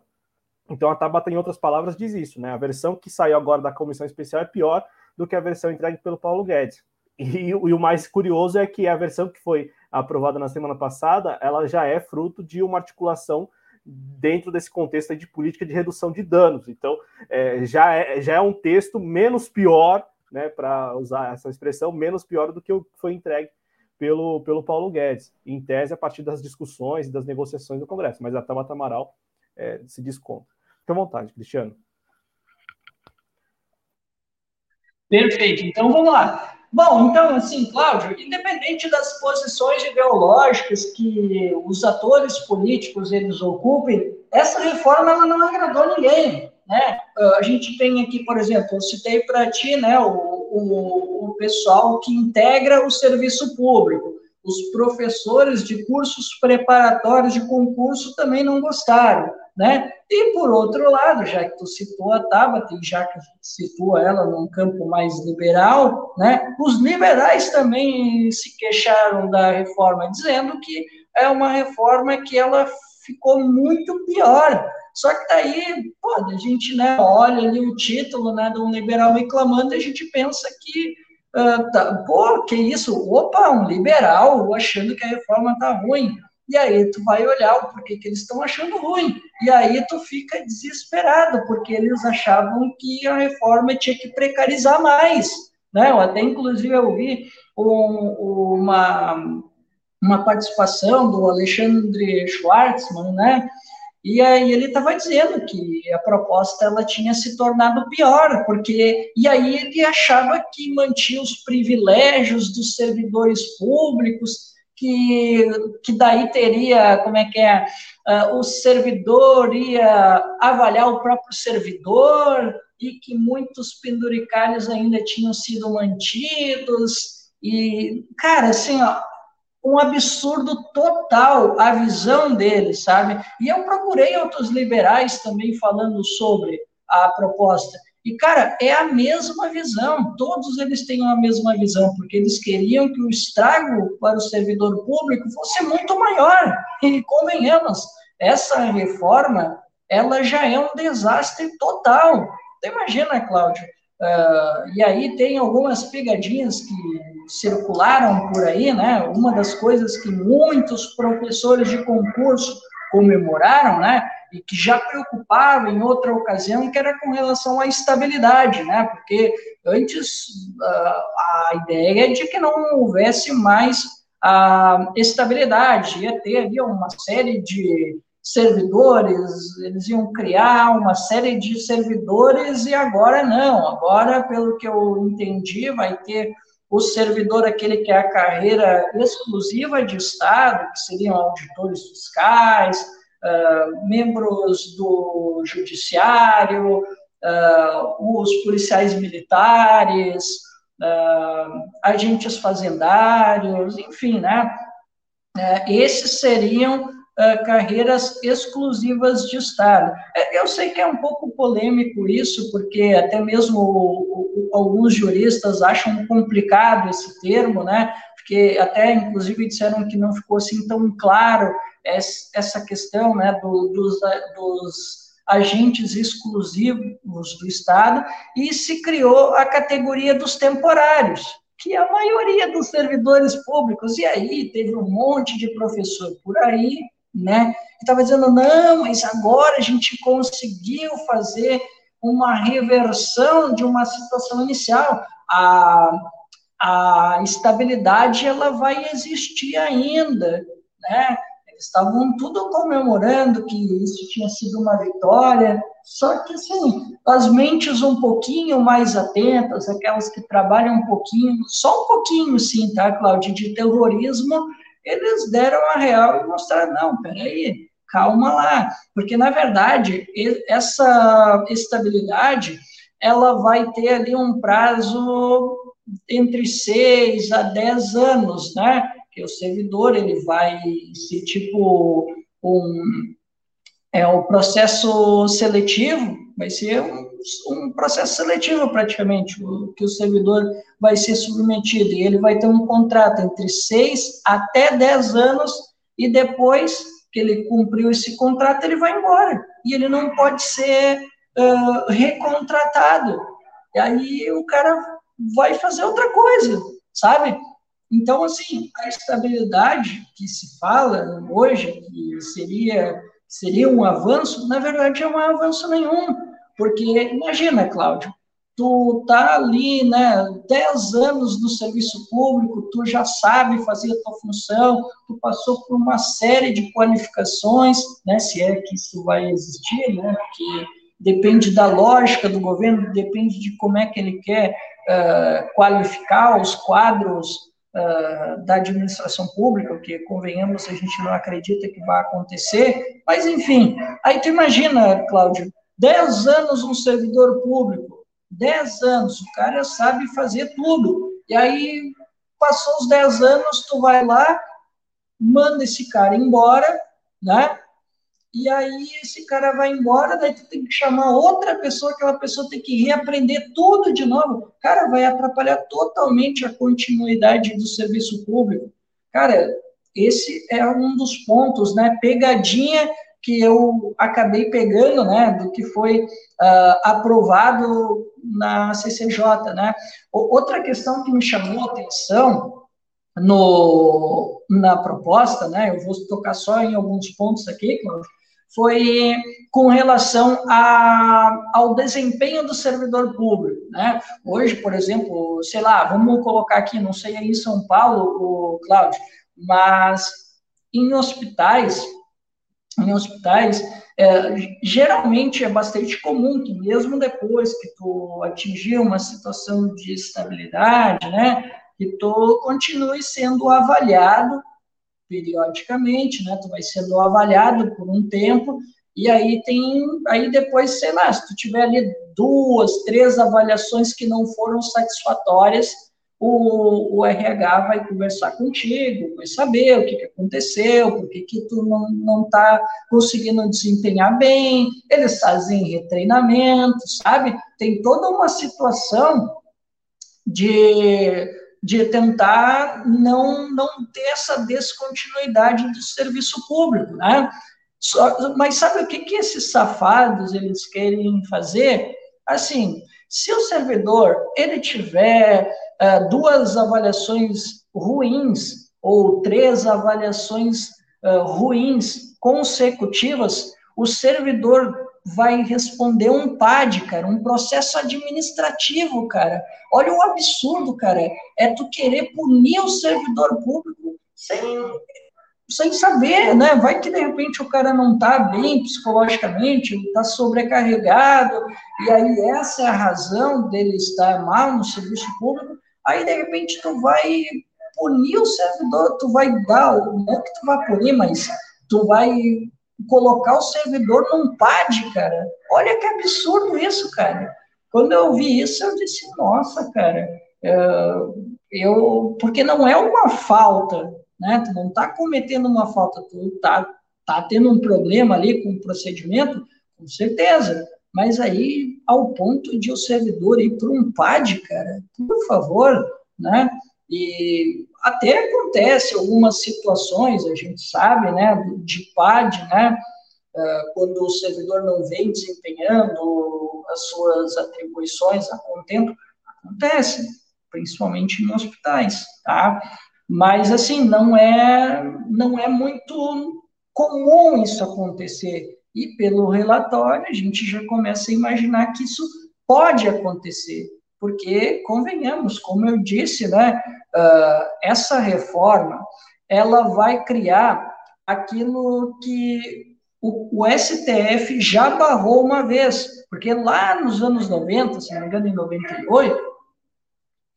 Então a Tabata, em outras palavras, diz isso, né? A versão que saiu agora da comissão especial é pior do que a versão entregue pelo Paulo Guedes. E, e, o mais curioso é que a versão que foi aprovada na semana passada, ela já é fruto de uma articulação dentro desse contexto de política de redução de danos. Então, é, já, é, já é um texto menos pior, né, para usar essa expressão, menos pior do que o que foi entregue pelo, pelo Paulo Guedes, em tese a partir das discussões e das negociações do Congresso. Mas a Tabata Amaral é, se desconta. Fique à vontade, Cristiano. Perfeito. Então, vamos lá. Bom, então, assim, Cláudio, independente das posições ideológicas que os atores políticos eles ocupem, essa reforma ela não agradou ninguém, né? A gente tem aqui, por exemplo, eu citei para ti, né, o, o, o pessoal que integra o serviço público, os professores de cursos preparatórios de concurso também não gostaram, né? E, por outro lado, já que tu citou a Tabata, e já que citou ela num campo mais liberal, né? Os liberais também se queixaram da reforma, dizendo que é uma reforma que ela ficou muito pior. Só que daí, pô, a gente né, olha ali o título né, de um liberal reclamando a gente pensa que, uh, tá, pô, que isso? Opa, um liberal achando que a reforma tá ruim. E aí tu vai olhar o porquê que eles estão achando ruim. E aí tu fica desesperado, porque eles achavam que a reforma tinha que precarizar mais. Né? Eu até, inclusive, vi um, uma uma participação do Alexandre Schwartzman, né? E aí ele estava dizendo que a proposta ela tinha se tornado pior, porque e aí ele achava que mantinha os privilégios dos servidores públicos, que, que daí teria, como é que é, uh, o servidor ia avaliar o próprio servidor e que muitos penduricários ainda tinham sido mantidos e, cara, assim, ó, um absurdo total a visão deles, sabe? E eu procurei outros liberais também falando sobre a proposta. E, cara, é a mesma visão, todos eles têm a mesma visão, porque eles queriam que o estrago para o servidor público fosse muito maior. E, convenhamos, essa reforma, ela já é um desastre total. Então, imagina, Cláudio, uh, e aí tem algumas pegadinhas que circularam por aí, né? Uma das coisas que muitos professores de concurso comemoraram, né? E que já preocupava em outra ocasião, que era com relação à estabilidade, né? Porque antes a ideia é de que não houvesse mais a estabilidade, ia ter ali uma série de servidores, eles iam criar uma série de servidores e agora não. Agora, pelo que eu entendi, vai ter o servidor aquele que é a carreira exclusiva de Estado, que seriam auditores fiscais, uh, membros do judiciário, uh, os policiais militares, uh, agentes fazendários, enfim, né? esses seriam uh, carreiras exclusivas de Estado. É, eu sei que é um pouco polêmico isso, porque até mesmo alguns juristas acham complicado esse termo, né? Porque até, inclusive, disseram que não ficou assim tão claro essa questão, né, do, dos, dos agentes exclusivos do Estado, e se criou a categoria dos temporários, que é a maioria dos servidores públicos. E aí teve um monte de professor por aí né? Estava dizendo, não, mas agora a gente conseguiu fazer uma reversão de uma situação inicial. A, a estabilidade, ela vai existir ainda, né? Eles estavam tudo comemorando que isso tinha sido uma vitória, só que, assim, as mentes um pouquinho mais atentas, aquelas que trabalham um pouquinho, só um pouquinho, sim, tá, Cláudia, de terrorismo, eles deram a real e mostraram, não, peraí, calma lá, porque, na verdade, essa estabilidade, ela vai ter ali um prazo entre seis a dez anos, né, que o servidor, ele vai ser tipo um, é o processo seletivo, vai ser um, um processo seletivo praticamente, que o servidor vai ser submetido, e ele vai ter um contrato entre seis até dez anos, e depois que ele cumpriu esse contrato, ele vai embora, e ele não pode ser uh, recontratado, e aí o cara vai fazer outra coisa, sabe? Então, assim, a estabilidade que se fala hoje, que seria, seria um avanço, na verdade, não é um avanço nenhum porque imagina, Cláudio, tu tá ali, né, 10 anos no serviço público, tu já sabe fazer a tua função, tu passou por uma série de qualificações, né, se é que isso vai existir, né, que depende da lógica do governo, depende de como é que ele quer uh, qualificar os quadros uh, da administração pública, que, convenhamos, a gente não acredita que vai acontecer, mas, enfim, aí tu imagina, Cláudio, 10 anos um servidor público, 10 anos, o cara sabe fazer tudo. E aí passou os 10 anos, tu vai lá, manda esse cara embora, né? E aí esse cara vai embora, daí tu tem que chamar outra pessoa, aquela pessoa tem que reaprender tudo de novo. Cara, vai atrapalhar totalmente a continuidade do serviço público. Cara, esse é um dos pontos, né? Pegadinha que eu acabei pegando, né, do que foi uh, aprovado na CCJ, né. Outra questão que me chamou a atenção no, na proposta, né, eu vou tocar só em alguns pontos aqui, foi com relação a, ao desempenho do servidor público, né? Hoje, por exemplo, sei lá, vamos colocar aqui, não sei aí em São Paulo, o Cláudio, mas em hospitais, em hospitais, é, geralmente é bastante comum que mesmo depois que tu atingir uma situação de estabilidade, né, que tu continue sendo avaliado periodicamente, né, tu vai sendo avaliado por um tempo, e aí tem, aí depois, sei lá, se tu tiver ali duas, três avaliações que não foram satisfatórias, o, o RH vai conversar contigo, vai saber o que, que aconteceu, por que, que tu não está conseguindo desempenhar bem, eles fazem retreinamento, sabe? Tem toda uma situação de, de tentar não, não ter essa descontinuidade do serviço público, né? Só, mas sabe o que, que esses safados eles querem fazer? Assim, se o servidor ele tiver uh, duas avaliações ruins ou três avaliações uh, ruins consecutivas, o servidor vai responder um PAD, cara, um processo administrativo, cara. Olha o absurdo, cara. É tu querer punir o servidor público sem sem saber, né? Vai que de repente o cara não está bem psicologicamente, está sobrecarregado, e aí essa é a razão dele estar mal no serviço público. Aí de repente tu vai punir o servidor, tu vai dar, não que tu vai punir, mas tu vai colocar o servidor num PAD, cara. Olha que absurdo isso, cara. Quando eu vi isso, eu disse, nossa, cara, é, eu, porque não é uma falta, né? Tu não está cometendo uma falta, tu está tá tendo um problema ali com o procedimento, com certeza. Mas aí, ao ponto de o servidor ir para um PAD, cara, por favor, né? E até acontece algumas situações, a gente sabe, né, de PAD, né, ah, quando o servidor não vem desempenhando as suas atribuições a contento, acontece, principalmente em hospitais, tá? Mas, assim, não é, não é muito comum isso acontecer. E pelo relatório, a gente já começa a imaginar que isso pode acontecer. Porque, convenhamos, como eu disse, né, uh, essa reforma, ela vai criar aquilo que o, o, STF já barrou uma vez, porque lá nos anos 90, se não me engano, em 98,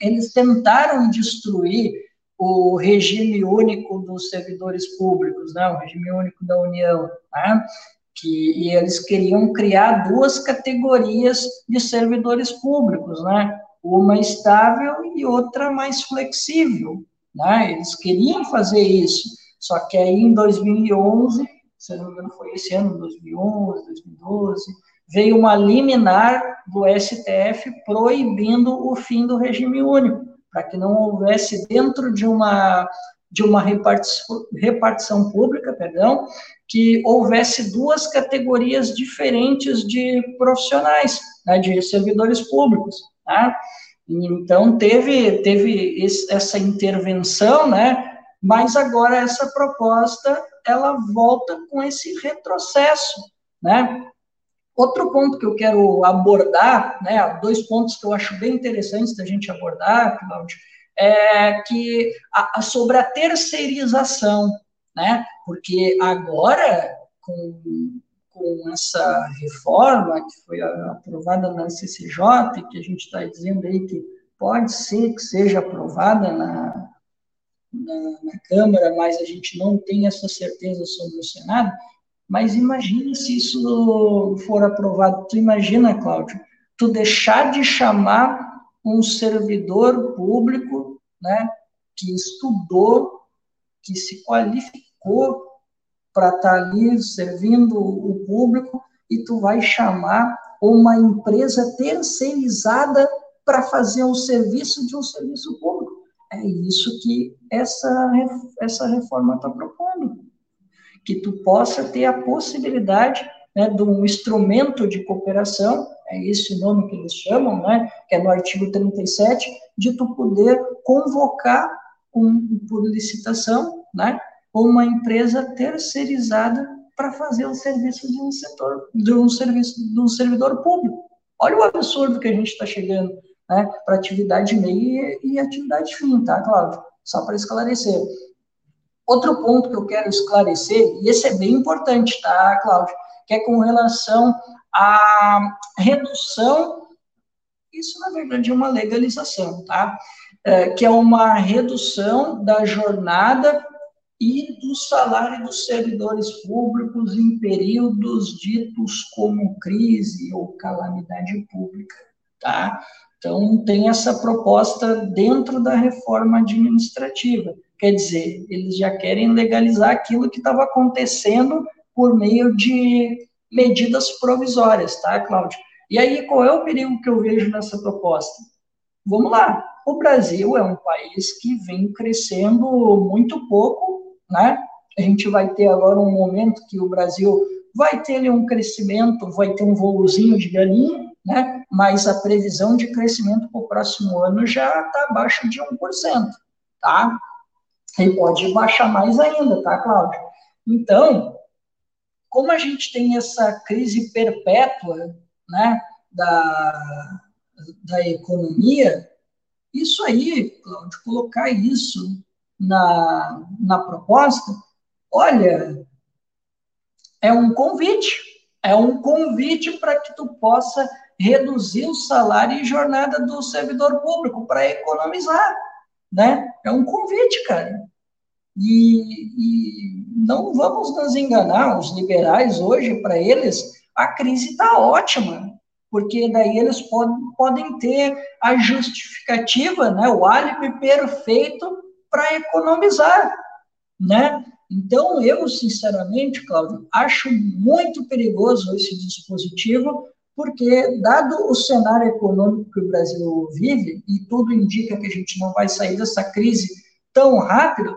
eles tentaram destruir o regime único dos servidores públicos, né, o regime único da União, né, que e eles queriam criar duas categorias de servidores públicos, né, uma estável e outra mais flexível, né, eles queriam fazer isso, só que aí em 2011, se não me engano foi esse ano, 2011, 2012, veio uma liminar do STF proibindo o fim do regime único para que não houvesse dentro de uma de uma repartição, repartição pública, perdão, que houvesse duas categorias diferentes de profissionais, né, de servidores públicos, tá? Então teve teve esse, essa intervenção, né? Mas agora essa proposta ela volta com esse retrocesso, né? Outro ponto que eu quero abordar, né, dois pontos que eu acho bem interessantes da gente abordar, Cláudio, é que a, sobre a terceirização, né, porque agora, com, com essa reforma que foi aprovada na CCJ, que a gente está dizendo aí que pode ser que seja aprovada na, na, na Câmara, mas a gente não tem essa certeza sobre o Senado, mas imagina se isso for aprovado. Tu imagina, Cláudio, tu deixar de chamar um servidor público, né, que estudou, que se qualificou para estar tá ali servindo o público e tu vai chamar uma empresa terceirizada para fazer um serviço de um serviço público. É isso que essa, essa reforma está propondo. Que tu possa ter a possibilidade né, de um instrumento de cooperação, é esse nome que eles chamam, né, que é no artigo 37, de tu poder convocar um, por licitação, né, uma empresa terceirizada para fazer o serviço de um setor, de um serviço de um servidor público. Olha o absurdo que a gente está chegando, né, para atividade meia e, e atividade fim, tá, Cláudio? Só para esclarecer. Outro ponto que eu quero esclarecer, e esse é bem importante, tá, Cláudio? Que é com relação à redução, isso na verdade é uma legalização, tá? É, que é uma redução da jornada e do salário dos servidores públicos em períodos ditos como crise ou calamidade pública, tá? Então, tem essa proposta dentro da reforma administrativa. Quer dizer, eles já querem legalizar aquilo que estava acontecendo por meio de medidas provisórias, tá, Cláudio? E aí, qual é o perigo que eu vejo nessa proposta? Vamos lá. O Brasil é um país que vem crescendo muito pouco, né? A gente vai ter agora um momento que o Brasil vai ter um crescimento, vai ter um voozinho de galinha, né? mas a previsão de crescimento para o próximo ano já está abaixo de 1%, tá? E pode baixar mais ainda, tá, Cláudio? Então, como a gente tem essa crise perpétua, né, da, da economia, isso aí, Cláudio, colocar isso na, na proposta, olha, é um convite, é um convite para que tu possa reduzir o salário e jornada do servidor público para economizar, né? É um convite, cara. E, e não vamos nos enganar, os liberais hoje, para eles, a crise está ótima, porque daí eles podem, podem ter a justificativa, né, o álibi perfeito para economizar, né? Então, eu, sinceramente, Cláudio, acho muito perigoso esse dispositivo, porque, dado o cenário econômico que o Brasil vive, e tudo indica que a gente não vai sair dessa crise tão rápido,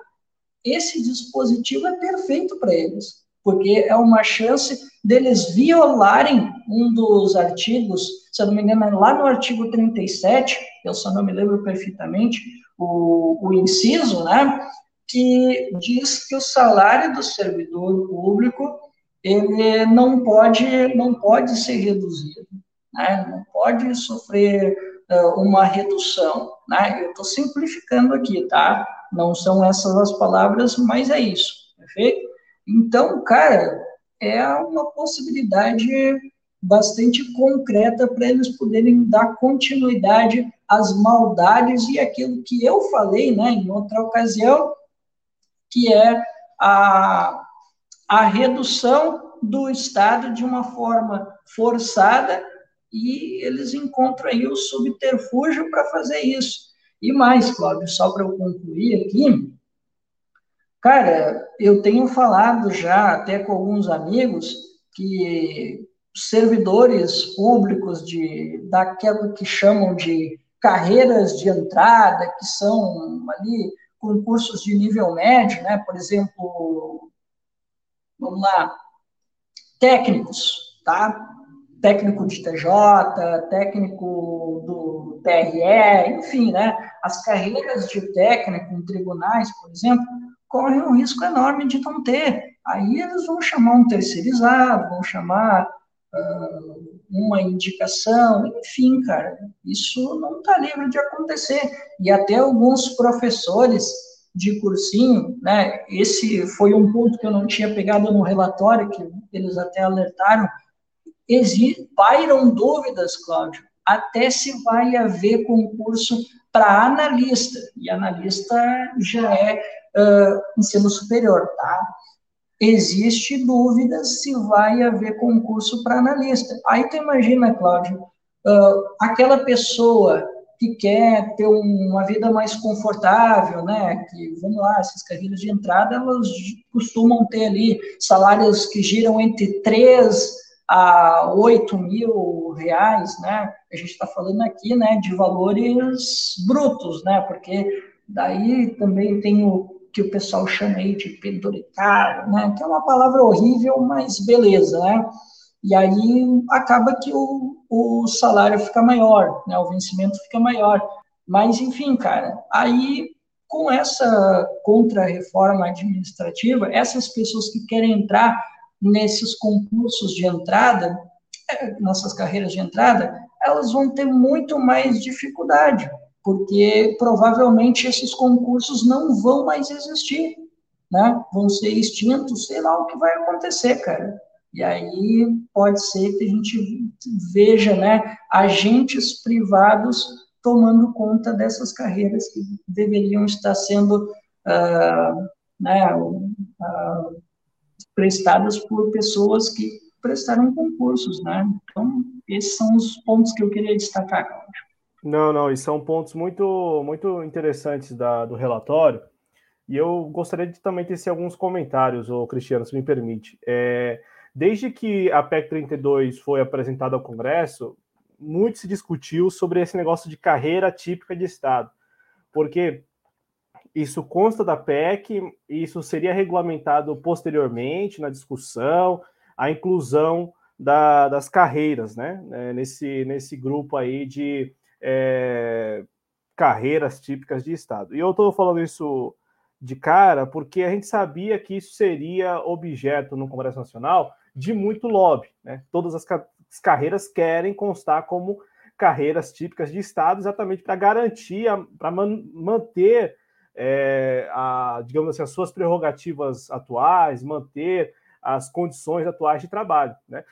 esse dispositivo é perfeito para eles, porque é uma chance deles violarem um dos artigos, se eu não me engano, é lá no artigo 37, eu só não me lembro perfeitamente, o, o inciso, né, que diz que o salário do servidor público ele não pode, não pode ser reduzido, né? não pode sofrer uh, uma redução. Né? Eu estou simplificando aqui, tá? Não são essas as palavras, mas é isso, perfeito? Então, cara, é uma possibilidade bastante concreta para eles poderem dar continuidade às maldades e aquilo que eu falei, né, em outra ocasião, que é a a redução do Estado de uma forma forçada e eles encontram aí o subterfúgio para fazer isso. E mais, Cláudio, só para eu concluir aqui, cara, eu tenho falado já até com alguns amigos que servidores públicos de daquela que chamam de carreiras de entrada, que são ali concursos de nível médio, né? Por exemplo, vamos lá, técnicos, tá? Técnico de TJ, técnico do TRE, enfim, né? As carreiras de técnico em tribunais, por exemplo, correm um risco enorme de não ter. Aí eles vão chamar um terceirizado, vão chamar uh, uma indicação, enfim, cara, isso não está livre de acontecer. E até alguns professores de cursinho, né? Esse foi um ponto que eu não tinha pegado no relatório, que eles até alertaram. Pairam dúvidas, Cláudio, até se vai haver concurso para analista, e analista já é uh, ensino superior, tá? Existe dúvida se vai haver concurso para analista. Aí tu imagina, Cláudio, uh, aquela pessoa que quer ter uma vida mais confortável, né? Que, vamos lá, essas carreiras de entrada, elas costumam ter ali salários que giram entre 3 a 8 mil reais, né? A gente está falando aqui, né, de valores brutos, né? Porque daí também tem o que o pessoal chama aí de penduricário, né? Que é uma palavra horrível, mas beleza, né? E aí acaba que o, o salário fica maior, né? O vencimento fica maior. Mas, enfim, cara, aí com essa contra-reforma administrativa, essas pessoas que querem entrar nesses concursos de entrada, é, nessas carreiras de entrada, elas vão ter muito mais dificuldade, porque provavelmente esses concursos não vão mais existir, né? Vão ser extintos, sei lá o que vai acontecer, cara. E aí pode ser que a gente veja, né, agentes privados tomando conta dessas carreiras que deveriam estar sendo uh, né, uh, prestadas por pessoas que prestaram concursos, né? Então, esses são os pontos que eu queria destacar. Não, não, e são pontos muito, muito interessantes da, do relatório, e eu gostaria de também ter alguns comentários, ô Cristiano, se me permite. É, desde que a PEC 32 foi apresentada ao Congresso, muito se discutiu sobre esse negócio de carreira típica de Estado, porque isso consta da PEC, isso seria regulamentado posteriormente na discussão, a inclusão da, das carreiras, né? É, nesse, nesse grupo aí de é, carreiras típicas de Estado. E eu estou falando isso de cara porque a gente sabia que isso seria objeto no Congresso Nacional de muito lobby. Né? Todas as, ca as carreiras querem constar como carreiras típicas de Estado, exatamente para garantir, para man manter é, a, digamos assim, as suas prerrogativas atuais, manter as condições atuais de trabalho. Né?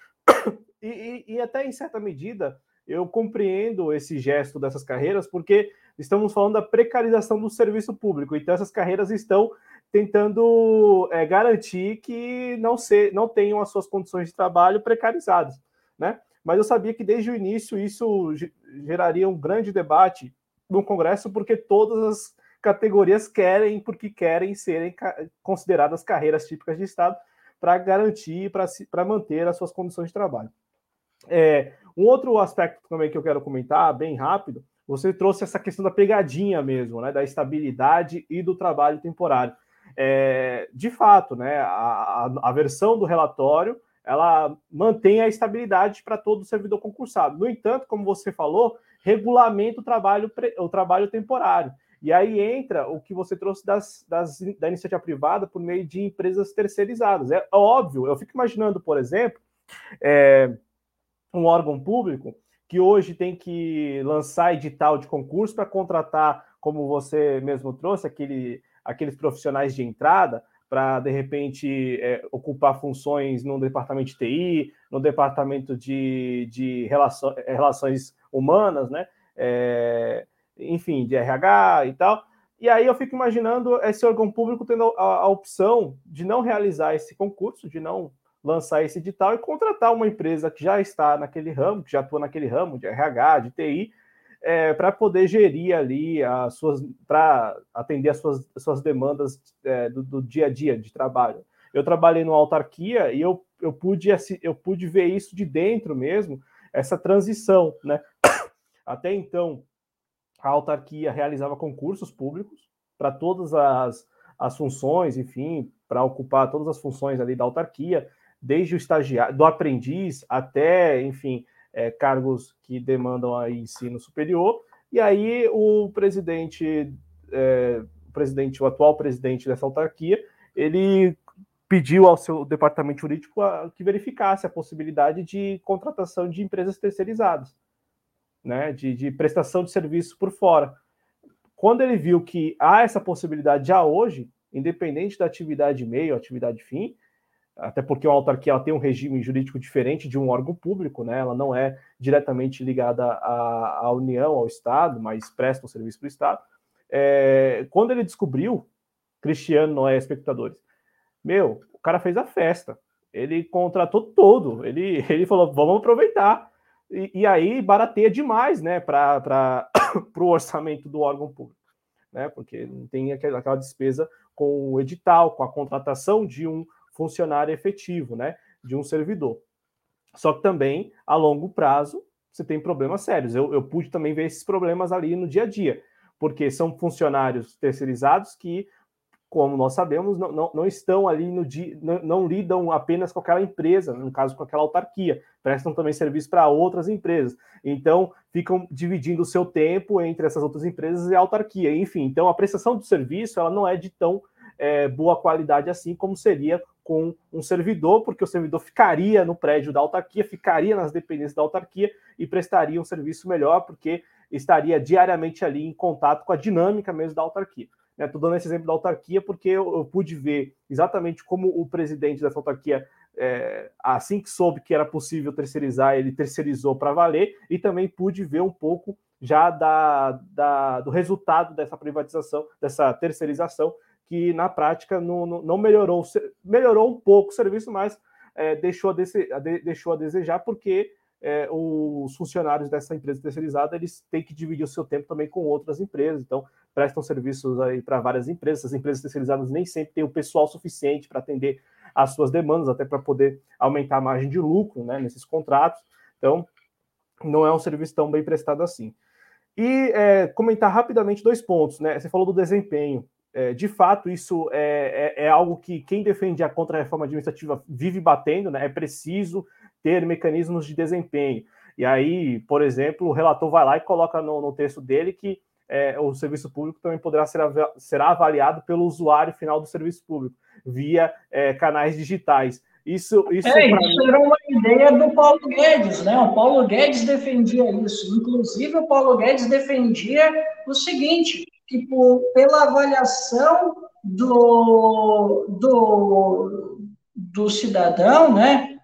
E, e, e, até em certa medida eu compreendo esse gesto dessas carreiras, porque estamos falando da precarização do serviço público, então essas carreiras estão tentando é, garantir que não, se, não tenham as suas condições de trabalho precarizadas. Né? Mas eu sabia que desde o início isso geraria um grande debate no Congresso, porque todas as categorias querem, porque querem serem consideradas carreiras típicas de Estado para garantir, para manter as suas condições de trabalho. É, um outro aspecto também que eu quero comentar, bem rápido, você trouxe essa questão da pegadinha mesmo, né, da estabilidade e do trabalho temporário. É, de fato, né, a, a, versão do relatório ela mantém a estabilidade para todo servidor concursado. No entanto, como você falou, regulamenta o trabalho, o trabalho temporário. E aí entra o que você trouxe das, das, da iniciativa privada por meio de empresas terceirizadas. É óbvio, eu fico imaginando, por exemplo, é, um órgão público que hoje tem que lançar edital de concurso para contratar, como você mesmo trouxe, aquele, aqueles profissionais de entrada para, de repente, é, ocupar funções no departamento de TI, no departamento de, de relações, relações humanas, né? É, enfim, de RH e tal. E aí eu fico imaginando esse órgão público tendo a, a, opção de não realizar esse concurso, de não lançar esse edital e contratar uma empresa que já está naquele ramo, que já atua naquele ramo de RH, de TI, é, para poder gerir ali as suas, para atender as suas, suas demandas é, do, do, dia a dia de trabalho. Eu trabalhei numa autarquia e eu, eu, pude, eu pude ver isso de dentro mesmo, essa transição, né? Até então, a autarquia realizava concursos públicos para todas as, as funções, enfim, para ocupar todas as funções ali da autarquia, desde o estagiário, do aprendiz até, enfim, é, cargos que demandam aí ensino superior. E aí o presidente, é, o presidente, o atual presidente dessa autarquia, ele pediu ao seu departamento jurídico a, que verificasse a possibilidade de contratação de empresas terceirizadas né, de, de prestação de serviço por fora. Quando ele viu que há essa possibilidade já hoje, independente da atividade meio, atividade fim, até porque uma autarquia ela tem um regime jurídico diferente de um órgão público, né? Ela não é diretamente ligada à, à União, ao Estado, mas presta um serviço para o Estado. É, quando ele descobriu, Cristiano Noé, espectadores, meu, o cara fez a festa. Ele contratou todo. Ele, ele falou: vamos aproveitar e, e aí barateia demais né, para o orçamento do órgão público, né? Porque não tem aquela, despesa com o edital, com a contratação de um funcionário efetivo, né? De um servidor. Só que também, a longo prazo, você tem problemas sérios. Eu, eu pude também ver esses problemas ali no dia a dia, porque são funcionários terceirizados que como nós sabemos, não, não, não estão ali no dia, não, não, lidam apenas com aquela empresa, no caso com aquela autarquia, prestam também serviço para outras empresas. Então, ficam dividindo o seu tempo entre essas outras empresas e a autarquia. Enfim, então a prestação do serviço ela não é de tão é, boa qualidade assim como seria com um servidor, porque o servidor ficaria no prédio da autarquia, ficaria nas dependências da autarquia e prestaria um serviço melhor, porque estaria diariamente ali em contato com a dinâmica mesmo da autarquia. Estou né? dando esse exemplo da autarquia porque eu, eu, pude ver exatamente como o presidente dessa autarquia, é, assim que soube que era possível terceirizar, ele terceirizou para valer, e também pude ver um pouco já da, da, do resultado dessa privatização, dessa terceirização, que na prática não, não, não melhorou, melhorou um pouco o serviço, mas é, deixou, a deixou a desejar, porque é, os funcionários dessa empresa terceirizada eles têm que dividir o seu tempo também com outras empresas. Então, prestam serviços aí para várias empresas. As empresas terceirizadas nem sempre têm o pessoal suficiente para atender às suas demandas, até para poder aumentar a margem de lucro né, nesses contratos. Então, não é um serviço tão bem prestado assim. E é, comentar rapidamente dois pontos, né? Você falou do desempenho. É, de fato, isso é, é, é, algo que quem defende a contra-reforma administrativa vive batendo, né? É preciso ter mecanismos de desempenho. E aí, por exemplo, o relator vai lá e coloca no, no texto dele que é, o serviço público também poderá ser será avaliado pelo usuário final do serviço público, via é, canais digitais. Isso, isso, é, isso era uma ideia do Paulo Guedes, né? O Paulo Guedes defendia isso. Inclusive, o Paulo Guedes defendia o seguinte: que por, pela avaliação do, do, do cidadão, né?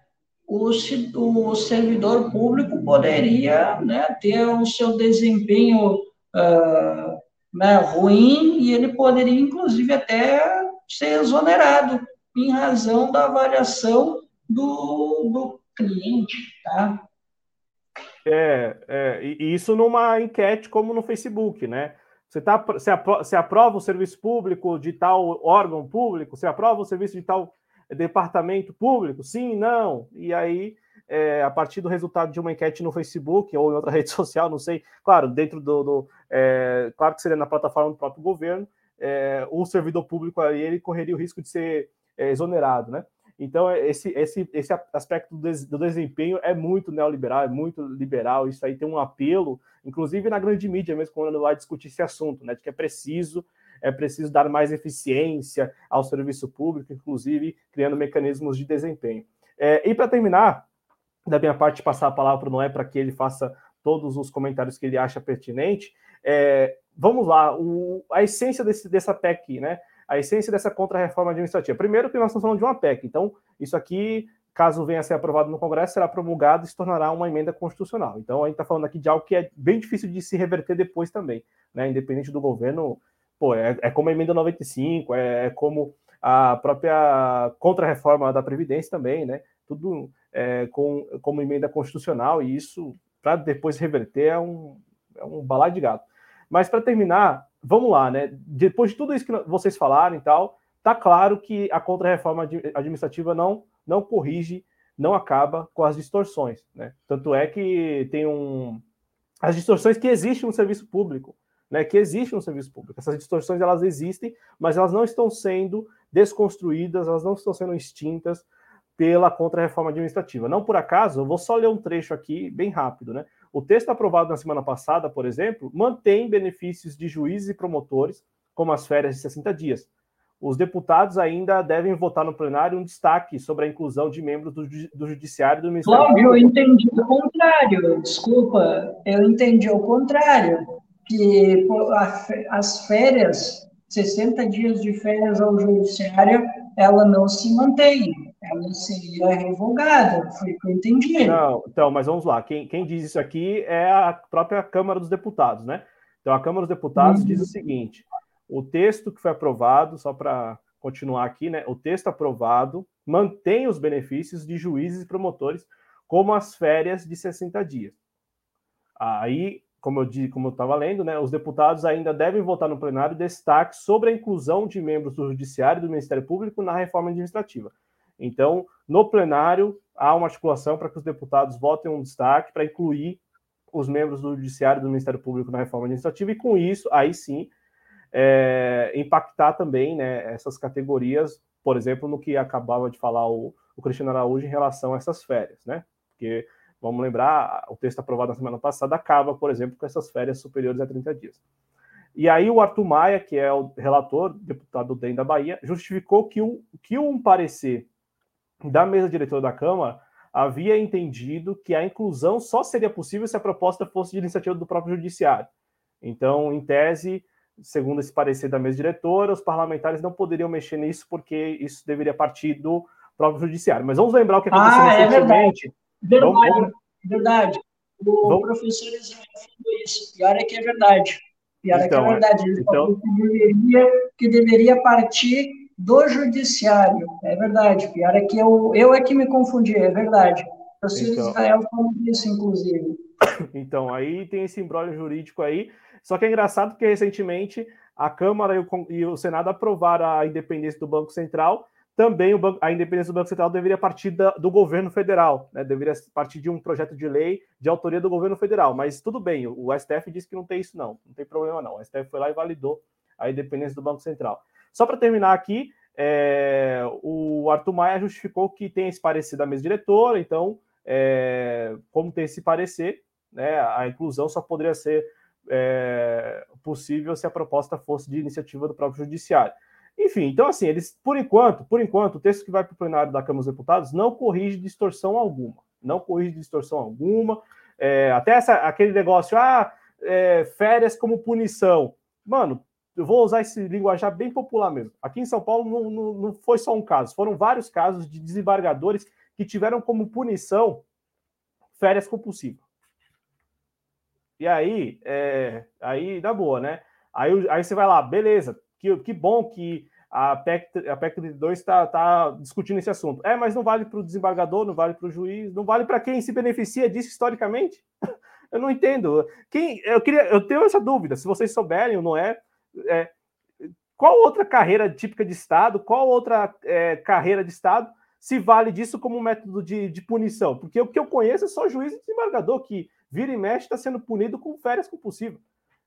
O, o servidor público poderia né, ter o seu desempenho uh, né, ruim e ele poderia, inclusive, até ser exonerado em razão da avaliação do, do cliente, tá? É, é, e isso numa enquete como no Facebook, né? Você, tá, você, aprova, você aprova o serviço público de tal órgão público? Você aprova o serviço de tal departamento público? Sim, não. E aí é, a partir do resultado de uma enquete no Facebook ou em outra rede social, não sei, claro, dentro do. do é, claro que seria na plataforma do próprio governo, é, o servidor público aí ele correria o risco de ser é, exonerado, né? Então, esse, esse, esse aspecto do desempenho é muito neoliberal, é muito liberal, isso aí tem um apelo, inclusive na grande mídia mesmo, quando vai discutir esse assunto, né? De que é preciso é preciso dar mais eficiência ao serviço público, inclusive criando mecanismos de desempenho. É, e para terminar, da minha parte, passar a palavra para o Noé para que ele faça todos os comentários que ele acha pertinente. É, vamos lá, o, a essência desse, dessa PEC, né? A essência dessa contra-reforma administrativa. Primeiro, que nós estamos falando de uma PEC, então, isso aqui, caso venha a ser aprovado no Congresso, será promulgado e se tornará uma emenda constitucional. Então, a gente está falando aqui de algo que é bem difícil de se reverter depois também, né? Independente do governo, pô, é, é como a emenda 95, é, é como a própria contra-reforma da Previdência também, né? Tudo é, com, como emenda constitucional, e isso, para depois reverter, é um, é um balai de gato. Mas para terminar, vamos lá, né? Depois de tudo isso que vocês falaram e tal, tá claro que a contra-reforma administrativa não, não corrige, não acaba com as distorções, né? Tanto é que tem um. As distorções que existem no serviço público, né? Que existem no serviço público. Essas distorções elas existem, mas elas não estão sendo desconstruídas, elas não estão sendo extintas pela contra-reforma administrativa. Não por acaso, eu vou só ler um trecho aqui bem rápido, né? O texto aprovado na semana passada, por exemplo, mantém benefícios de juízes e promotores, como as férias de 60 dias. Os deputados ainda devem votar no plenário um destaque sobre a inclusão de membros do, do Judiciário do Ministério Cláudio, eu entendi o contrário, desculpa, eu entendi o contrário, que as férias, 60 dias de férias ao Judiciário, ela não se mantém ela seria revogada, foi o que eu entendi. Não, então, mas vamos lá. Quem, quem diz isso aqui é a própria Câmara dos Deputados, né? Então, a Câmara dos Deputados uhum. diz o seguinte: o texto que foi aprovado, só para continuar aqui, né? O texto aprovado mantém os benefícios de juízes e promotores como as férias de 60 dias. Aí, como eu disse, como eu estava lendo, né, os deputados ainda devem votar no plenário destaque sobre a inclusão de membros do Judiciário e do Ministério Público na reforma administrativa. Então, no plenário, há uma articulação para que os deputados votem um destaque para incluir os membros do Judiciário e do Ministério Público na reforma administrativa, e com isso, aí sim, é, impactar também né, essas categorias, por exemplo, no que acabava de falar o, o Cristiano Araújo em relação a essas férias, né? Porque, vamos lembrar, o texto aprovado na semana passada acaba, por exemplo, com essas férias superiores a 30 dias. E aí o Arthur Maia, que é o relator, deputado do DEM da Bahia, justificou que um, que um parecer da mesa diretora da Câmara havia entendido que a inclusão só seria possível se a proposta fosse de iniciativa do próprio Judiciário. Então, em tese, segundo esse parecer da mesa diretora, os parlamentares não poderiam mexer nisso porque isso deveria partir do próprio Judiciário. Mas vamos lembrar o que aconteceu ah, recentemente. É verdade, verdade. Vamos... verdade. O vamos... professor Israel falou isso. Pior é que é verdade. Pior então, é que é então, verdade. Ele então... falou que deveria, que deveria partir do judiciário. É verdade. Pior é que eu, eu é que me confundi, é verdade. O professor então, Israel falou isso, inclusive. Então, aí tem esse embrólio jurídico aí. Só que é engraçado porque recentemente a Câmara e o, e o Senado aprovaram a independência do Banco Central. Também o banco, a independência do Banco Central deveria partir da, do governo federal, né? deveria partir de um projeto de lei de autoria do governo federal. Mas tudo bem, o, o STF disse que não tem isso, não. Não tem problema, não. O STF foi lá e validou a independência do Banco Central. Só para terminar aqui, é, o Arthur Maia justificou que tem esse parecer da mesa diretora, então, é, como tem esse parecer, né, a inclusão só poderia ser é, possível se a proposta fosse de iniciativa do próprio judiciário. Enfim, então assim, eles, por enquanto, por enquanto, o texto que vai para o plenário da Câmara dos Deputados não corrige distorção alguma, não corrige distorção alguma, é, até essa, aquele negócio, ah, é, férias como punição. Mano, eu vou usar esse linguajar bem popular mesmo. Aqui em São Paulo não, não, não foi só um caso, foram vários casos de desembargadores que tiveram como punição férias compulsivas. E aí, é, aí dá boa, né? Aí, aí você vai lá, beleza, que, que bom que a PEC, a PEC 32 está tá discutindo esse assunto. É, mas não vale para o desembargador, não vale para o juiz, não vale para quem se beneficia disso historicamente? eu não entendo. Quem, eu, queria, eu tenho essa dúvida, se vocês souberem ou não é, é, qual outra carreira típica de Estado, qual outra é, carreira de Estado se vale disso como método de, de, punição? Porque o que eu conheço é só juiz e desembargador que vira e mexe está sendo punido com férias compulsivas.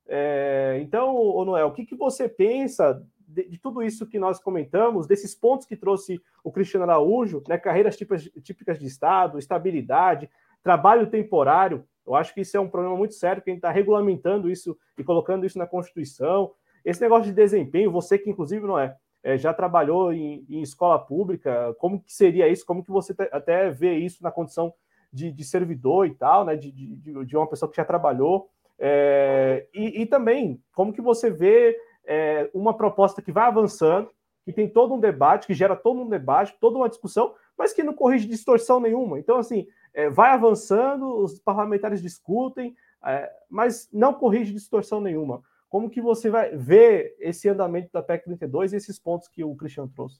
É, então, Noel, o que, que você pensa de, de, tudo isso que nós comentamos, desses pontos que trouxe o Cristiano Araújo, né, carreiras típicas, típicas de Estado, estabilidade, trabalho temporário? Eu acho que isso é um problema muito sério, que a gente está regulamentando isso e colocando isso na Constituição. Esse negócio de desempenho, você que inclusive não é, é já trabalhou em, em, escola pública, como que seria isso? Como que você até vê isso na condição de, de servidor e tal, né? De, de, de, uma pessoa que já trabalhou. É, e, e, também, como que você vê é, uma proposta que vai avançando, que tem todo um debate, que gera todo um debate, toda uma discussão, mas que não corrige distorção nenhuma. Então, assim, é, vai avançando, os parlamentares discutem, é, mas não corrige distorção nenhuma. Como que você vai ver esse andamento da PEC 32 e esses pontos que o Cristiano trouxe?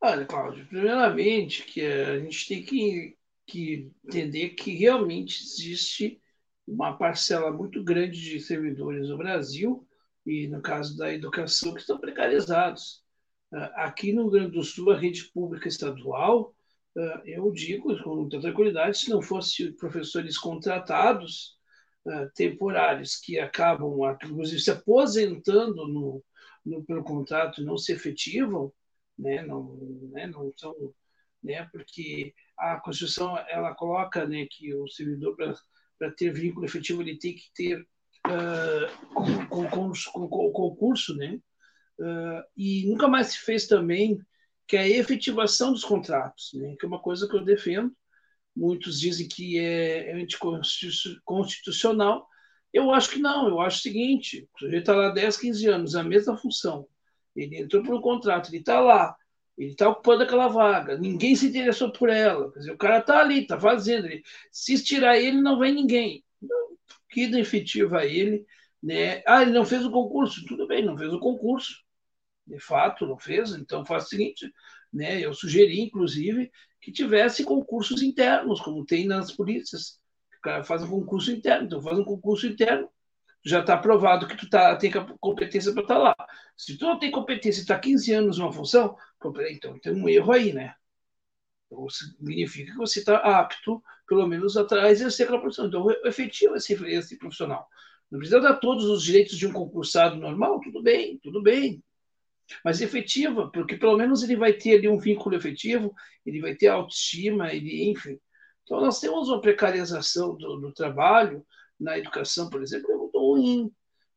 Olha, Cláudio, primeiramente que a gente tem que, que entender que realmente existe uma parcela muito grande de servidores no Brasil, e no caso da educação, que estão precarizados. Ah, aqui no Rio Grande do Sul, a rede pública estadual, ah, eu digo com tranquilidade, se não fosse professores contratados, uh, temporários que acabam, inclusive, se aposentando no, no, pelo contrato e não se efetivam, né, não, né, não são, né, porque a Constituição ela coloca né, que o servidor, para ter vínculo efetivo, ele tem que ter uh, concurso, concurso né, uh, e nunca mais se fez também que é a efetivação dos contratos, né, que é uma coisa que eu defendo, muitos dizem que é, é anticonstitucional. Eu acho que não, eu acho o seguinte: o sujeito está lá 10, 15 anos, a mesma função. Ele entrou por um contrato, ele está lá, ele está ocupando aquela vaga, ninguém se interessou por ela. Quer dizer, o cara está ali, está fazendo. Ele, se estirar ele, não vem ninguém. que efetiva ele. Né? Ah, ele não fez o concurso. Tudo bem, não fez o concurso. De fato, não fez. Então faz o seguinte: Né? Eu sugeri, inclusive, que tivesse concursos internos, como tem nas polícias. O cara faz um concurso interno, então faz um concurso interno, já está provado que tu tá, tem competência para estar tá lá. Se tu não tem competência e está 15 anos numa função, então tem um erro aí, né? Então, significa que você está apto, pelo menos, a exercer aquela profissão. Então, efetivo esse, esse profissional. Não precisa dar todos os direitos de um concursado normal, tudo bem, tudo bem. Mas efetiva, porque pelo menos ele vai ter ali um vínculo efetivo, ele vai ter autoestima, ele, enfim. Então, nós temos uma precarização do, do trabalho na educação, por exemplo, é muito ruim,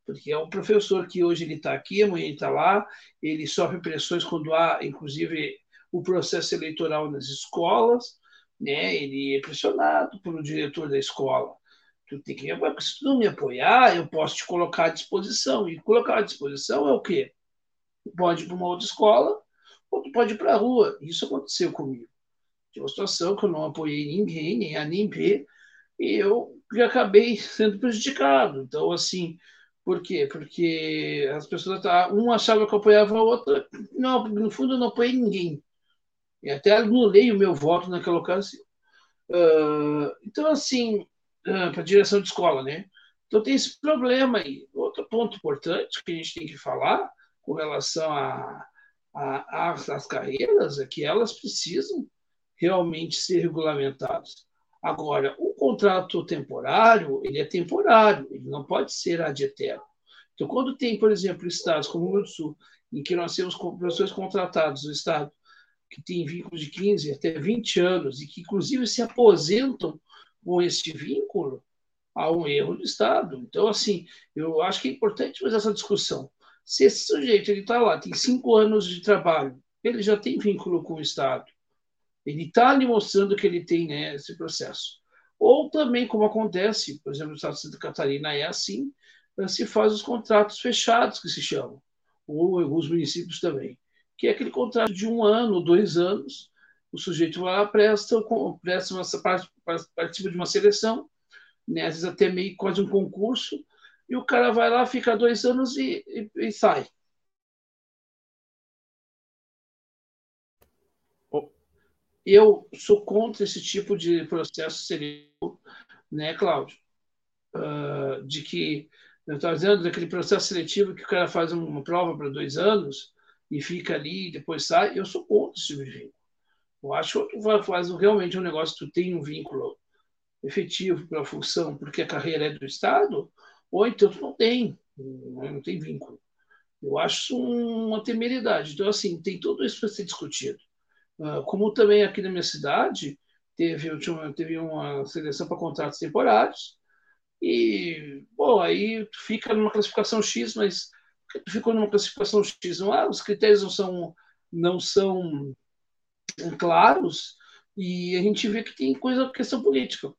porque é um professor que hoje ele está aqui, amanhã ele está lá, ele sofre pressões quando há, inclusive, o processo eleitoral nas escolas, né? ele é pressionado pelo diretor da escola. Tu tem que, se tu não me apoiar, eu posso te colocar à disposição. E colocar à disposição é o quê? Pode ir para uma outra escola, ou tu pode ir para a rua. Isso aconteceu comigo. Tinha uma situação que eu não apoiei ninguém, nem A nem B, e eu acabei sendo prejudicado. Então, assim, por quê? Porque as pessoas, um achava que eu apoiava a outra, não, no fundo eu não apoiei ninguém. E até anulei o meu voto naquela ocasião. Uh, então, assim, uh, para a direção de escola, né? Então tem esse problema aí. Outro ponto importante que a gente tem que falar com relação às carreiras é que elas precisam realmente ser regulamentadas. Agora, o contrato temporário, ele é temporário, ele não pode ser ad eterno. Então, quando tem, por exemplo, estados como o Rio do Sul, em que nós temos professores contratados no estado que tem vínculos de 15 até 20 anos e que, inclusive, se aposentam com esse vínculo, há um erro do Estado. Então, assim, eu acho que é importante fazer essa discussão. Se esse sujeito está lá, tem cinco anos de trabalho, ele já tem vínculo com o Estado, ele está ali mostrando que ele tem né, esse processo. Ou também, como acontece, por exemplo, no Estado de Santa Catarina é assim, se faz os contratos fechados, que se chamam, ou alguns municípios também que é aquele contrato de um ano, dois anos. O sujeito vai lá, presta, presta uma, participa de uma seleção, né? às vezes até meio quase um concurso, e o cara vai lá, fica dois anos e, e, e sai. Eu sou contra esse tipo de processo seletivo, né, Cláudio? Uh, de que, eu estava dizendo, daquele processo seletivo que o cara faz uma prova para dois anos, e fica ali, depois sai. Eu sou contra esse tipo de vínculo. Eu acho que faz realmente um negócio, tu tem um vínculo efetivo para a função, porque a carreira é do Estado, ou então tu não tem, não tem vínculo. Eu acho uma temeridade. Então, assim, tem tudo isso para ser discutido. Ah, como também aqui na minha cidade, teve, teve uma seleção para contratos temporários, e, bom, aí tu fica numa classificação X, mas ficou numa classificação X. Não, ah, os critérios não são, não são claros e a gente vê que tem coisa, questão política.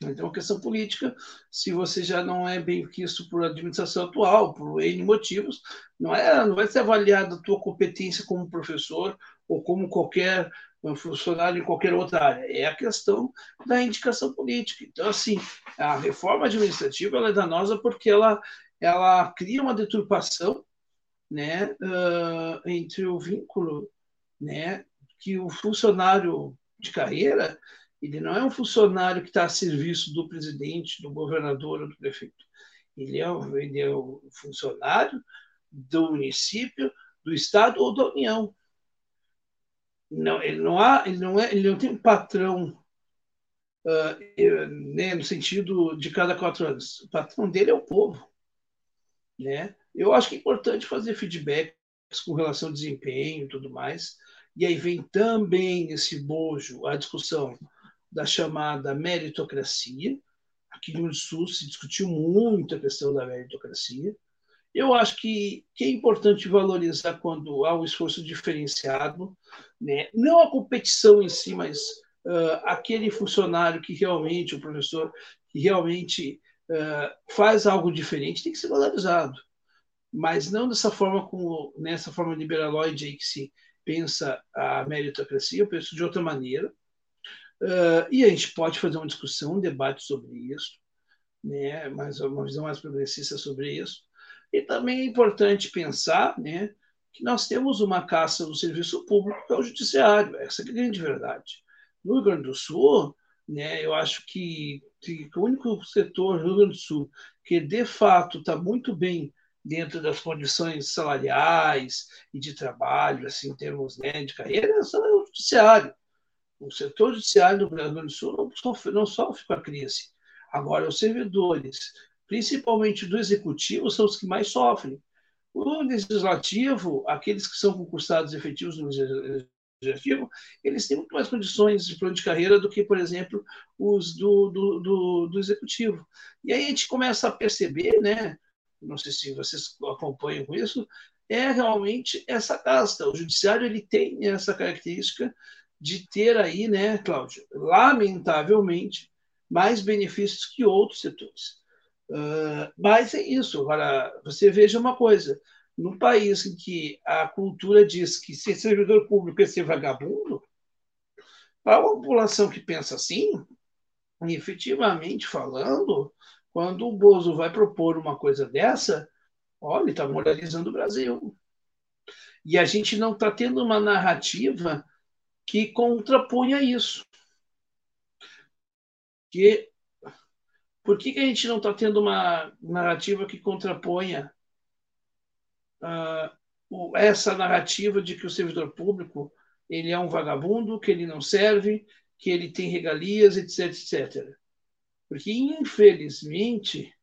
Então, uma questão política, se você já não é bem visto por administração atual, por N motivos, não, é, não vai ser avaliada a tua competência como professor ou como qualquer funcionário em qualquer outra área. É a questão da indicação política. Então, assim, a reforma administrativa ela é danosa porque ela, ela cria uma deturpação né, uh, entre o vínculo né, que o funcionário de carreira ele não é um funcionário que está a serviço do presidente, do governador ou do prefeito. Ele é, um, ele é um funcionário do município, do estado ou da União. Não, ele não há, ele não é, ele não tem um patrão uh, né, no sentido de cada quatro anos. O patrão dele é o povo. Né? Eu acho que é importante fazer feedbacks com relação ao desempenho e tudo mais. E aí vem também nesse bojo a discussão da chamada meritocracia. Aqui no Sul se discutiu muito a questão da meritocracia. Eu acho que, que é importante valorizar quando há um esforço diferenciado, né? não a competição em si, mas uh, aquele funcionário que realmente, o professor, que realmente uh, faz algo diferente tem que ser valorizado. Mas não dessa forma como nessa forma liberaloide aí que se pensa a meritocracia, eu penso de outra maneira. Uh, e a gente pode fazer uma discussão, um debate sobre isso, né? mais, uma visão mais progressista sobre isso. E também é importante pensar né, que nós temos uma caça no serviço público, que é o judiciário. Essa é a grande verdade. No Rio Grande do Sul, né, eu acho que, que o único setor do Rio Grande do Sul que de fato está muito bem dentro das condições salariais e de trabalho, assim, em termos né, de carreira, é o judiciário. O setor judiciário do Grande do Sul não sofre, não sofre com a crise. Agora, os servidores, principalmente do executivo, são os que mais sofrem. O legislativo, aqueles que são concursados efetivos no legislativo, eles têm muito mais condições de plano de carreira do que, por exemplo, os do, do, do, do executivo. E aí a gente começa a perceber, né? Não sei se vocês acompanham com isso, é realmente essa casta. O judiciário ele tem essa característica de ter aí, né, Cláudio, lamentavelmente, mais benefícios que outros setores. Uh, mas é isso. Agora, você veja uma coisa: num país em que a cultura diz que ser servidor público é ser vagabundo, para uma população que pensa assim, efetivamente falando, quando o Bozo vai propor uma coisa dessa, olha, está moralizando o Brasil. E a gente não está tendo uma narrativa que contrapunha isso. Que por que, que a gente não está tendo uma narrativa que contraponha uh, essa narrativa de que o servidor público ele é um vagabundo, que ele não serve, que ele tem regalias, etc, etc. Porque, infelizmente,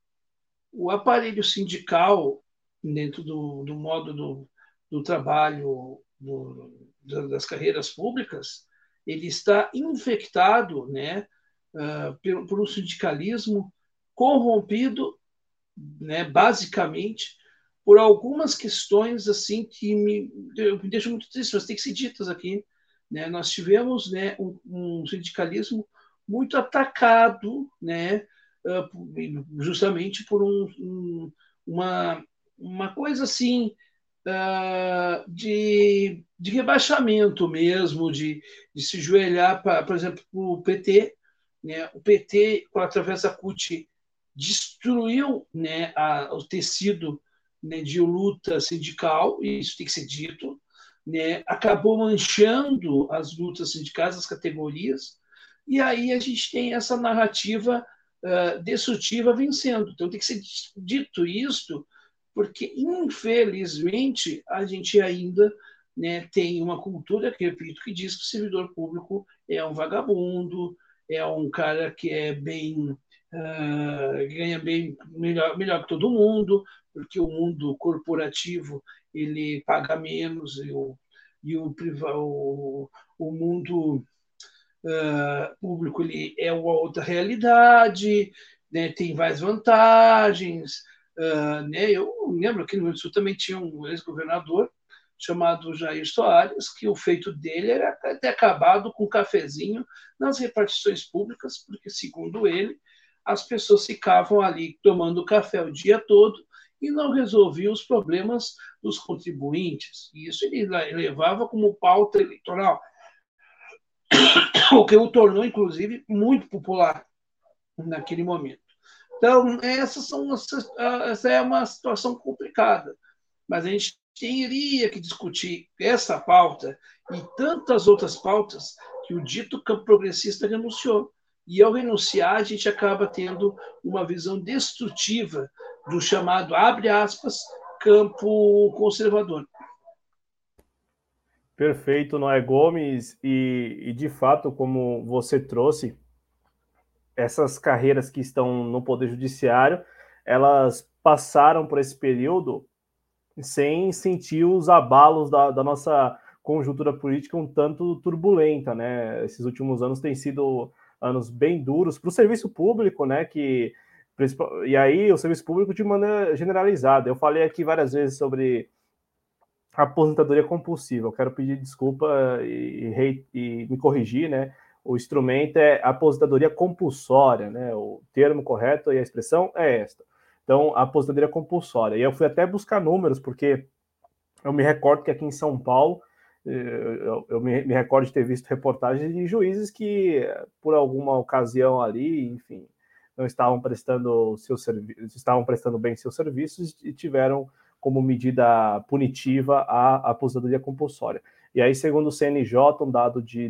o aparelho sindical, dentro do, do modo do, do trabalho do, das carreiras públicas, ele está infectado né, uh, por, um sindicalismo corrompido, né, basicamente, por algumas questões assim que me, me deixam muito triste, mas tem que ser ditas aqui. Né? Nós tivemos né, um, um sindicalismo muito atacado, né, justamente por um, um, uma, uma coisa assim uh, de, de rebaixamento mesmo, de, de se joelhar, para, por exemplo, o PT. Né? O PT, através da CUT, destruiu né, a, o tecido né, de luta sindical, e isso tem que ser dito, né, acabou manchando as lutas sindicais, as categorias, e aí a gente tem essa narrativa uh, destrutiva vencendo. Então tem que ser dito isto, porque infelizmente a gente ainda né, tem uma cultura, que repito, que diz que o servidor público é um vagabundo, é um cara que é bem uh, ganha bem melhor, melhor que todo mundo, porque o mundo corporativo ele paga menos e o, e o, o, o mundo uh, público ele é uma outra realidade, né, tem várias vantagens. Uh, né, eu lembro que no Rio do Sul também tinha um ex-governador chamado Jair Soares, que o feito dele era ter acabado com o cafezinho nas repartições públicas, porque, segundo ele, as pessoas ficavam ali tomando café o dia todo e não resolviam os problemas dos contribuintes. E isso ele levava como pauta eleitoral, o que o tornou, inclusive, muito popular naquele momento. Então, essas são, essa é uma situação complicada, mas a gente teria que discutir essa pauta e tantas outras pautas que o dito campo progressista renunciou. E ao renunciar, a gente acaba tendo uma visão destrutiva do chamado, abre aspas, campo conservador. Perfeito, Noé Gomes. E, e, de fato, como você trouxe, essas carreiras que estão no Poder Judiciário, elas passaram por esse período sem sentir os abalos da, da nossa conjuntura política um tanto turbulenta, né? Esses últimos anos têm sido anos bem duros para o serviço público, né? Que e aí o serviço público de maneira generalizada. Eu falei aqui várias vezes sobre aposentadoria compulsiva. Eu quero pedir desculpa e, e, e me corrigir, né? O instrumento é aposentadoria compulsória, né? O termo correto e a expressão é esta. Então, aposentadoria compulsória. E eu fui até buscar números, porque eu me recordo que aqui em São Paulo eu, eu me, recordo de ter visto reportagens de juízes que, por alguma ocasião ali, enfim, não estavam prestando seus serviços, estavam prestando bem seus serviços e tiveram como medida punitiva a aposentadoria compulsória. E aí, segundo o CNJ, um dado de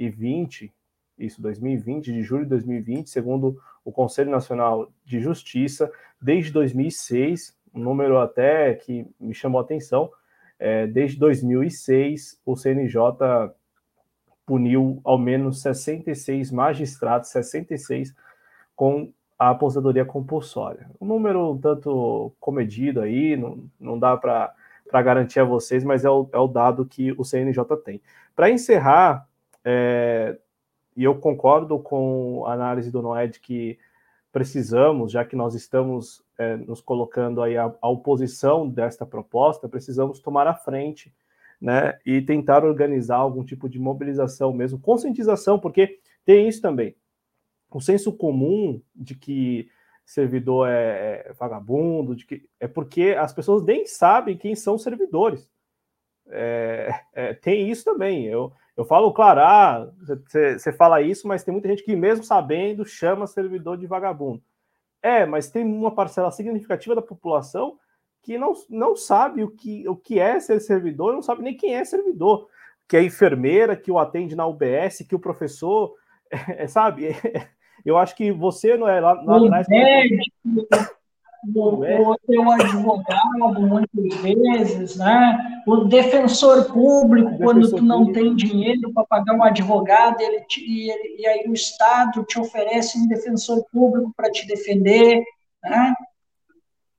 2020, isso, 2020, de julho de 2020, segundo o Conselho Nacional de Justiça, desde 2006, um número até que me chamou a atenção, é, desde 2006, o CNJ puniu ao menos 66 magistrados, 66, com a aposentadoria compulsória. Um número um tanto comedido aí, não, não dá para garantir a vocês, mas é o, é o dado que o CNJ tem. Para encerrar, é, e eu concordo com a análise do Noé de que precisamos, já que nós estamos é, nos colocando aí à, à oposição desta proposta, precisamos tomar a frente né, e tentar organizar algum tipo de mobilização mesmo, conscientização, porque tem isso também. O senso comum de que servidor é, é vagabundo, de que é porque as pessoas nem sabem quem são servidores. É, é, tem isso também. Eu, eu falo, claro, ah, você fala isso, mas tem muita gente que, mesmo sabendo, chama servidor de vagabundo. É, mas tem uma parcela significativa da população que não, não sabe o que, o que é ser servidor, não sabe nem quem é servidor, que é enfermeira, que o atende na UBS, que o professor, é, sabe? Eu acho que você não é lá, lá atrás. Médico, o, é. o teu advogado, muitas vezes, né? O defensor público, defensor quando tu não público. tem dinheiro para pagar um advogado, ele, te, e, ele, e aí o Estado te oferece um defensor público para te defender, né?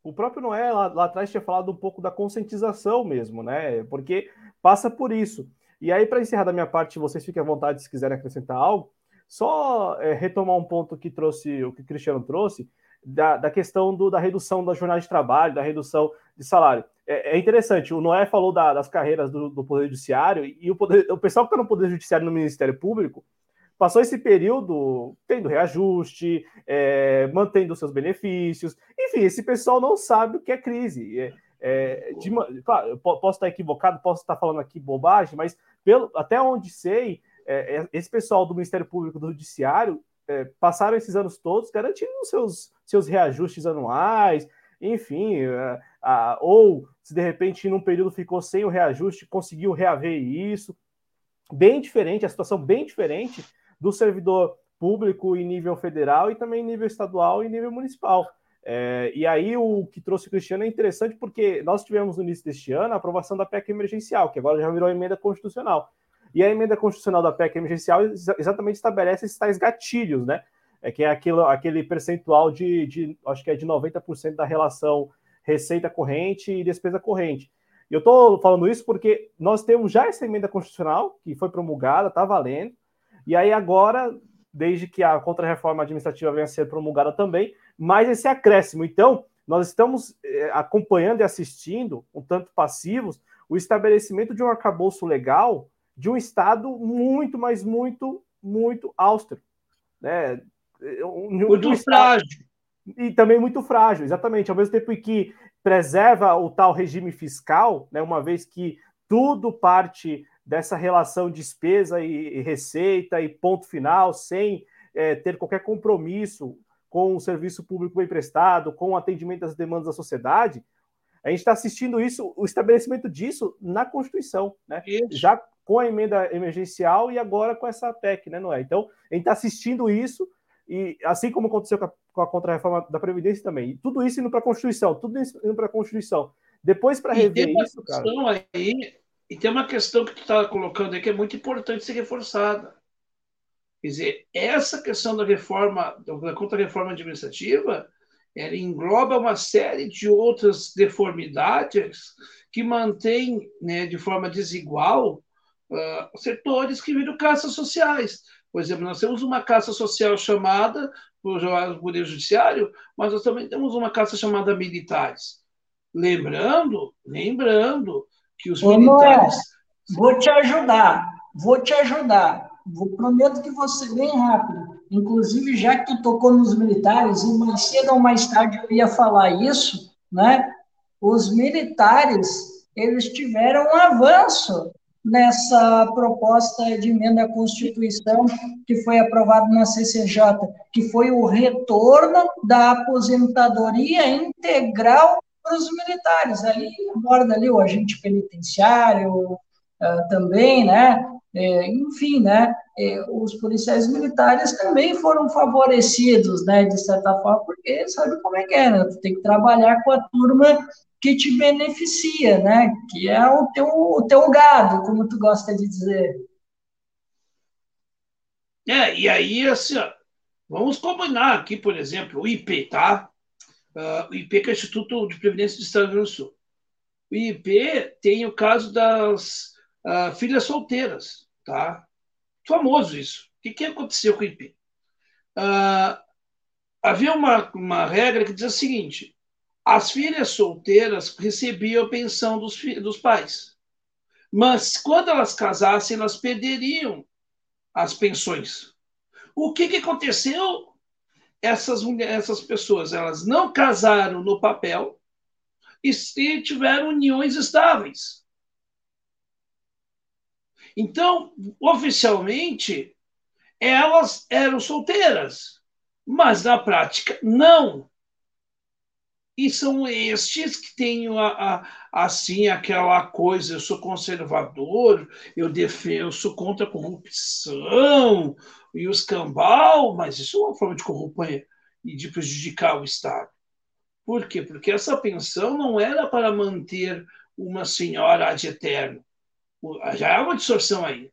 O próprio Noé lá, lá, atrás tinha falado um pouco da conscientização mesmo, né? Porque passa por isso. E aí, para encerrar da minha parte, vocês fiquem à vontade se quiserem acrescentar algo. Só é, retomar um ponto que trouxe, o que o Cristiano trouxe, da, da questão do, da redução da jornada de trabalho, da redução de salário. É, é interessante, o Noé falou da, das carreiras do, do, Poder Judiciário, e o, poder, o pessoal que está no Poder Judiciário no Ministério Público passou esse período tendo reajuste, é, mantendo seus benefícios. Enfim, esse pessoal não sabe o que é crise. É, é, de, claro, posso estar equivocado, posso estar falando aqui bobagem, mas pelo, até onde sei, é, é, esse pessoal do Ministério Público do Judiciário é, passaram esses anos todos garantindo seus, seus reajustes anuais, enfim, a, ou se de repente num período ficou sem o reajuste, conseguiu reaver isso. Bem diferente, a situação bem diferente do servidor público em nível federal e também em nível estadual e nível municipal. É, e aí o que trouxe o Cristiano é interessante porque nós tivemos no início deste ano a aprovação da PEC emergencial, que agora já virou emenda constitucional. E a emenda constitucional da PEC emergencial exatamente estabelece esses tais gatilhos, né? É que é aquilo, aquele percentual de, de, acho que é de 90% da relação receita corrente e despesa corrente. Eu estou falando isso porque nós temos já essa emenda constitucional que foi promulgada, está valendo, e aí agora, desde que a contra-reforma administrativa venha a ser promulgada também, mais esse acréscimo. Então, nós estamos eh, acompanhando e assistindo, um tanto passivos, o estabelecimento de um arcabouço legal de um Estado muito, mas muito, muito austero. Né? Muito frágil. E também muito frágil, exatamente. Ao mesmo tempo que preserva o tal regime fiscal, né, uma vez que tudo parte dessa relação despesa e, receita e ponto final, sem é, ter qualquer compromisso com o serviço público bem prestado, com o atendimento às demandas da sociedade, a gente está assistindo isso, o estabelecimento disso na Constituição, né? Já com a emenda emergencial e agora com essa PEC, né, Noé? Então, a gente está assistindo isso, e assim como aconteceu com a, com a contra-reforma da Previdência também, tudo isso indo para a Constituição, tudo isso indo para a Constituição. Depois, para rever isso, cara. Aí, e tem uma questão que tu está colocando aí que é muito importante ser reforçada. Quer dizer, essa questão da reforma, da contra-reforma administrativa, ela engloba uma série de outras deformidades que mantém né, de forma desigual uh, setores que viram caças sociais. Por exemplo, nós temos uma caça social chamada Poder Judiciário, mas nós também temos uma caça chamada militares. Lembrando, lembrando que os Ô, militares. Noé, vou te ajudar, vou te ajudar. Vou, prometo que você bem rápido. Inclusive, já que tu tocou nos militares, e mais cedo ou mais tarde eu ia falar isso, né? Os militares, eles tiveram um avanço nessa proposta de emenda à Constituição que foi aprovada na CCJ, que foi o retorno da aposentadoria integral para os militares. Ali aborda ali o agente penitenciário uh, também, né? É, enfim, né? É, os policiais militares também foram favorecidos, né? De certa forma, porque sabe como é que é, né? Tu tem que trabalhar com a turma que te beneficia, né? Que é o teu, o teu gado, como tu gosta de dizer. É, e aí, assim, ó, vamos combinar aqui, por exemplo, o IP, tá? Uh, o IP, que é o Instituto de Previdência do Estado do Rio do Sul. O IP tem o caso das uh, filhas solteiras, tá? Famoso isso. O que, que aconteceu com o IP? Uh, ah, havia uma, uma regra que dizia o seguinte: as filhas solteiras recebiam a pensão dos, dos pais. Mas quando elas casassem, elas perderiam as pensões. O que, que aconteceu? Essas, essas pessoas elas não casaram no papel e tiveram uniões estáveis. Então, oficialmente, elas eram solteiras, mas na prática, não. E são estes que têm a, a, assim aquela coisa, eu sou conservador, eu defendo, sou contra a corrupção e os cambal, mas isso é uma forma de corrupção e de prejudicar o Estado. Por quê? Porque essa pensão não era para manter uma senhora ad eterno. Já há uma distorção aí.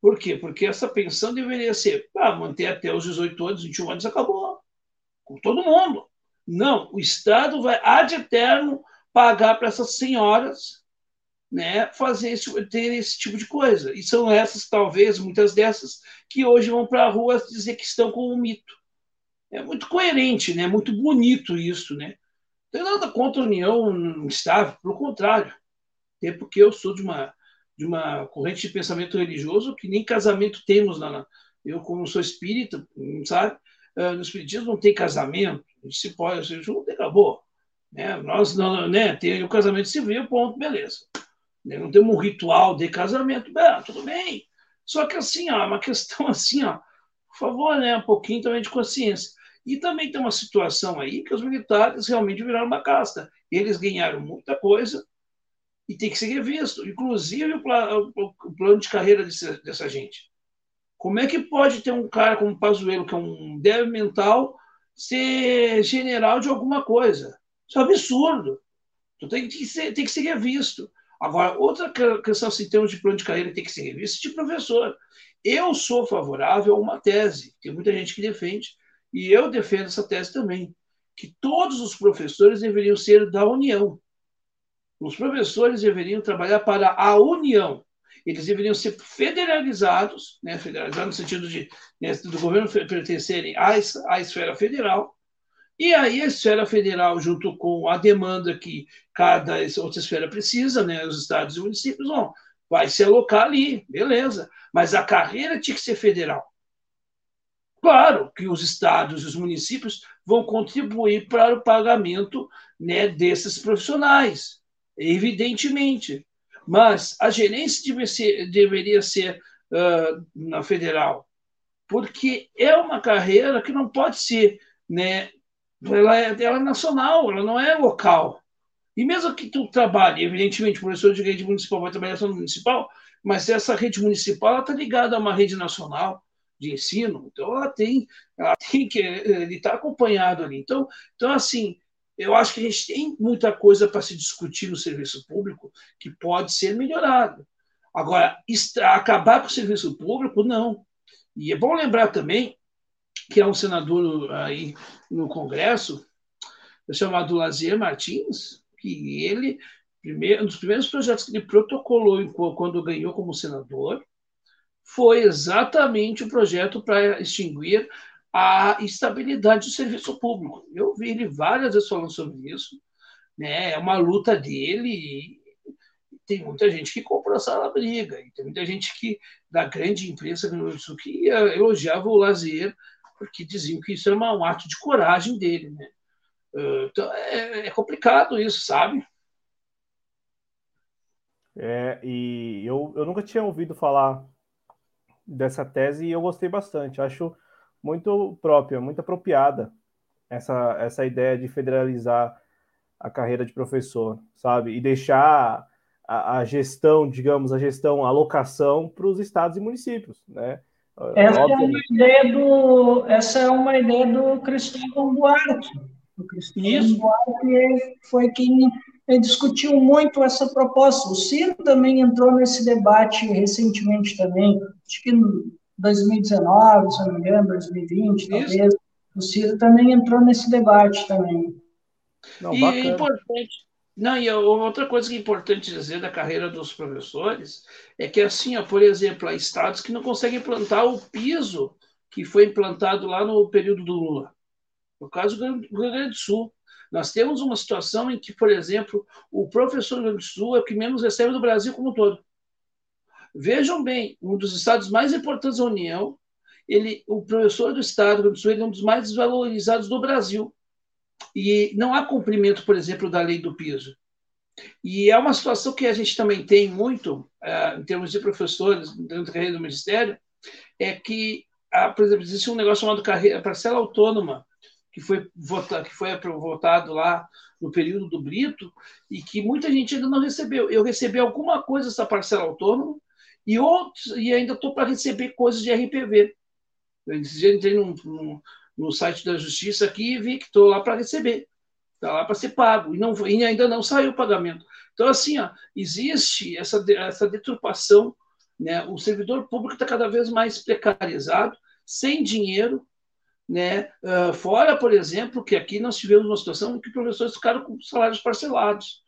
Por quê? Porque essa pensão deveria ser para manter até os 18 anos, 21 anos, acabou. Com todo mundo. Não, o Estado vai ad eterno pagar para essas senhoras né, fazer esse, ter esse tipo de coisa. E são essas, talvez, muitas dessas, que hoje vão para a rua dizer que estão com um mito. É muito coerente, né? muito bonito isso. Né? Não tem nada contra a união estável, pelo contrário. Até porque eu sou de uma, de uma corrente de pensamento religioso que nem casamento temos. Na, eu, como sou espírita, sabe? Ah, no espiritismo não tem casamento, se pode, a gente não tem, acabou. Né? Nós não, né? Tem o casamento civil, ponto, beleza. Né? Não temos um ritual de casamento, bem, tudo bem. Só que assim, ó, é uma questão assim, ó, por favor, né? Um pouquinho também de consciência. E também tem uma situação aí que os militares realmente viraram uma casta. Eles ganharam muita coisa e tem que ser revisto, inclusive o, plano, o plano de carreira desse, dessa gente. Como é que pode ter um cara como Pazuello, que é um débil mental, ser general de alguma coisa. Isso é um absurdo. Então tem que ser, tem que ser revisto. Agora, outra questão, se termos de plano de carreira, tem que ser revisto de professor. Eu sou favorável a uma tese, tem muita gente que defende, e eu defendo essa tese também, que todos os professores deveriam ser da União. Os professores deveriam trabalhar para a União eles deveriam ser federalizados, né, federalizados no sentido de né, do governo pertencerem à, à esfera federal, e aí a esfera federal, junto com a demanda que cada outra esfera precisa, né, os estados e municípios, vão, vai se alocar ali, beleza. Mas a carreira tinha que ser federal. Claro que os estados e os municípios vão contribuir para o pagamento né, desses profissionais, evidentemente. Mas a gerência deve ser, deveria ser uh, na federal, porque é uma carreira que não pode ser, né? Ela é, ela é nacional, ela não é local. E mesmo que tu trabalhe, evidentemente, professor de rede municipal vai trabalhar só no municipal, mas essa rede municipal está ligada a uma rede nacional de ensino, então ela tem, ela tem que, ele está acompanhado ali. Então, então assim, eu acho que a gente tem muita coisa para se discutir no serviço público que pode ser melhorado. Agora, acabar com o serviço público, não. E é bom lembrar também que há um senador aí no Congresso, chamado Lazier Martins, que ele, primeiro, um dos primeiros projetos que ele protocolou quando ganhou como senador, foi exatamente o projeto para extinguir a estabilidade do serviço público. Eu vi ele várias vezes falando sobre isso. Né? É uma luta dele tem muita gente que comprou essa briga. Tem muita gente que, da grande imprensa que elogiava o Lazier porque diziam que isso era um ato de coragem dele. Né? Ah, então, é, é complicado isso, sabe? É, e eu, eu nunca tinha ouvido falar dessa tese e eu gostei bastante. Acho muito própria, muito apropriada essa, essa ideia de federalizar a carreira de professor, sabe? E deixar a, a gestão, digamos, a gestão, a alocação para os estados e municípios, né? Essa é, uma ideia do, essa é uma ideia do Cristóvão Buarque. O Cristóvão Isso. Buarque foi quem discutiu muito essa proposta. O Ciro também entrou nesse debate recentemente também, acho que 2019, se não me engano, 2020, Isso. talvez. O Ciro também entrou nesse debate também. Não, e é importante. Não, e outra coisa que é importante dizer da carreira dos professores é que, assim, ó, por exemplo, há estados que não conseguem implantar o piso que foi implantado lá no período do Lula. No caso do Rio Grande do Sul. Nós temos uma situação em que, por exemplo, o professor do Rio Grande do Sul é o que menos recebe do Brasil como um todo. Vejam bem, um dos estados mais importantes da União, ele, o professor do estado do Sul ele é um dos mais desvalorizados do Brasil. E não há cumprimento, por exemplo, da lei do piso. E é uma situação que a gente também tem muito, é, em termos de professores, dentro da carreira do Ministério, é que, por exemplo, existe um negócio chamado carreira, parcela autônoma, que foi, que foi votado lá no período do Brito, e que muita gente ainda não recebeu. Eu recebi alguma coisa dessa parcela autônoma, e, outros, e ainda estou para receber coisas de RPV. Eu entrei num, num, no site da Justiça aqui e vi que estou lá para receber, está lá para ser pago, e, não, e ainda não saiu o pagamento. Então, assim, ó, existe essa, essa deturpação, né? o servidor público está cada vez mais precarizado, sem dinheiro, né? Uh, fora, por exemplo, que aqui nós tivemos uma situação em que professores ficaram com salários parcelados.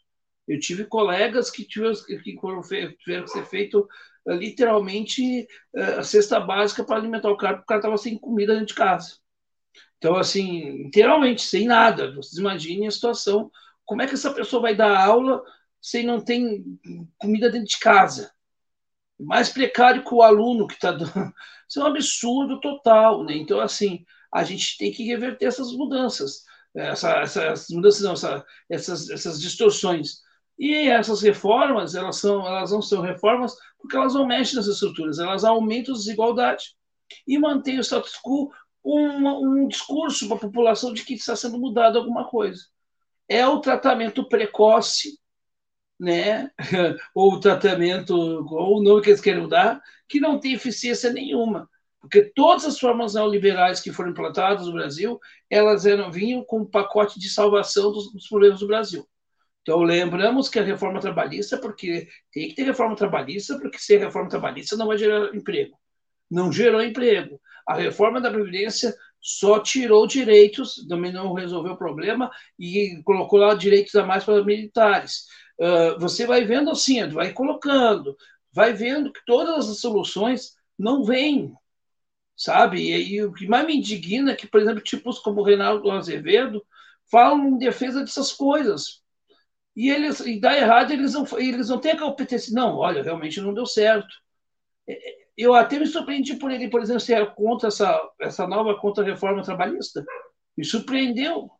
Eu tive colegas que tiveram que, tiveram que ser feito literalmente uh, a cesta básica para alimentar o cara, porque o cara estava sem comida dentro de casa. Então, assim, literalmente, sem nada. Vocês imaginem a situação. Como é que essa pessoa vai dar aula se não tem comida dentro de casa? Mais precário que o aluno que está dando. Isso é um absurdo total. Né? Então, assim, a gente tem que reverter essas mudanças. Essa, essas mudanças, não, essa, essas, essas distorções. E essas reformas, elas, são, elas não são reformas porque elas não mexem nas estruturas, elas aumentam a desigualdade e mantêm o status quo um, um discurso para a população de que está sendo mudado alguma coisa. É o tratamento precoce, né? ou o tratamento, ou o nome que eles querem dar, que não tem eficiência nenhuma. Porque todas as formas neoliberais que foram implantadas no Brasil, elas eram, vinham com um pacote de salvação dos, dos problemas do Brasil. Então, lembramos que a reforma trabalhista, porque tem que ter reforma trabalhista, porque sem reforma trabalhista não vai gerar emprego. Não gerou emprego. A reforma da Previdência só tirou direitos, também não resolveu o problema, e colocou lá direitos a mais para militares. Uh, você vai vendo assim, vai colocando, vai vendo que todas as soluções não vêm, sabe? E, e o que mais me indigna é que, por exemplo, tipos como Reinaldo Azevedo falam em defesa dessas coisas. E eles e dá errado, eles não, eles não têm a competência. Não, olha, realmente não deu certo. É, eu até me surpreendi por ele, por exemplo, ser contra essa, essa nova contra-reforma trabalhista. Me surpreendeu.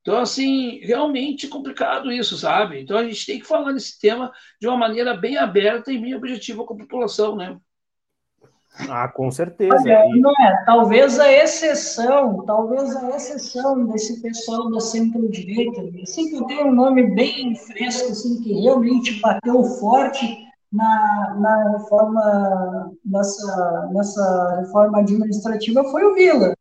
Então, assim, realmente complicado isso, sabe? Então, a gente tem que falar nesse tema de uma maneira bem aberta e bem objetiva com a população, né? Ah, com certeza. Olha, não é, talvez a exceção, talvez a exceção desse pessoal da centro-direita, assim que tem um nome bem fresco, assim, que realmente bateu forte, na, na reforma, nessa, nessa reforma administrativa foi o Vila.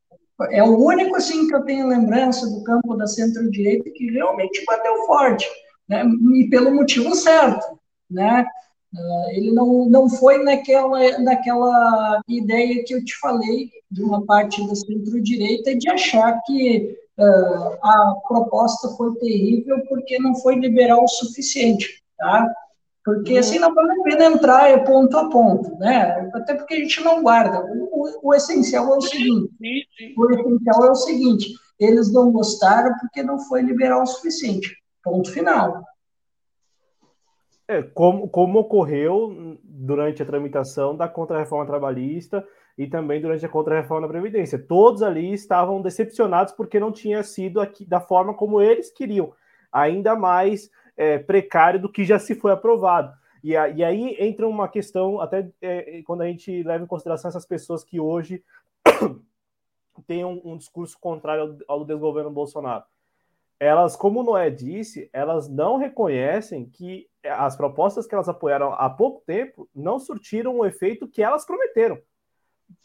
É o único, assim, que eu tenho lembrança do campo da centro-direita que realmente bateu forte, né? e pelo motivo certo, né? Uh, ele não, não foi naquela, naquela ideia que eu te falei, de uma parte da centro-direita, de achar que uh, a proposta foi terrível porque não foi liberal o suficiente. Tá? Porque uhum. assim não vale a pena entrar é ponto a ponto, né? Até porque a gente não guarda. O, o, o essencial é o seguinte: o essencial é o seguinte: eles não gostaram porque não foi liberal o suficiente. Ponto final. É, como, como ocorreu durante a tramitação da contra-reforma trabalhista e também durante a contra-reforma da Previdência. Todos ali estavam decepcionados porque não tinha sido aqui da forma como eles queriam. Ainda mais é, precário do que já se foi aprovado. E, a, e aí entra uma questão, até é, quando a gente leva em consideração essas pessoas que hoje têm um, um discurso contrário ao, ao desgoverno Bolsonaro. elas, como Noé disse, elas não reconhecem que as propostas que elas apoiaram há pouco tempo não surtiram o efeito que elas prometeram.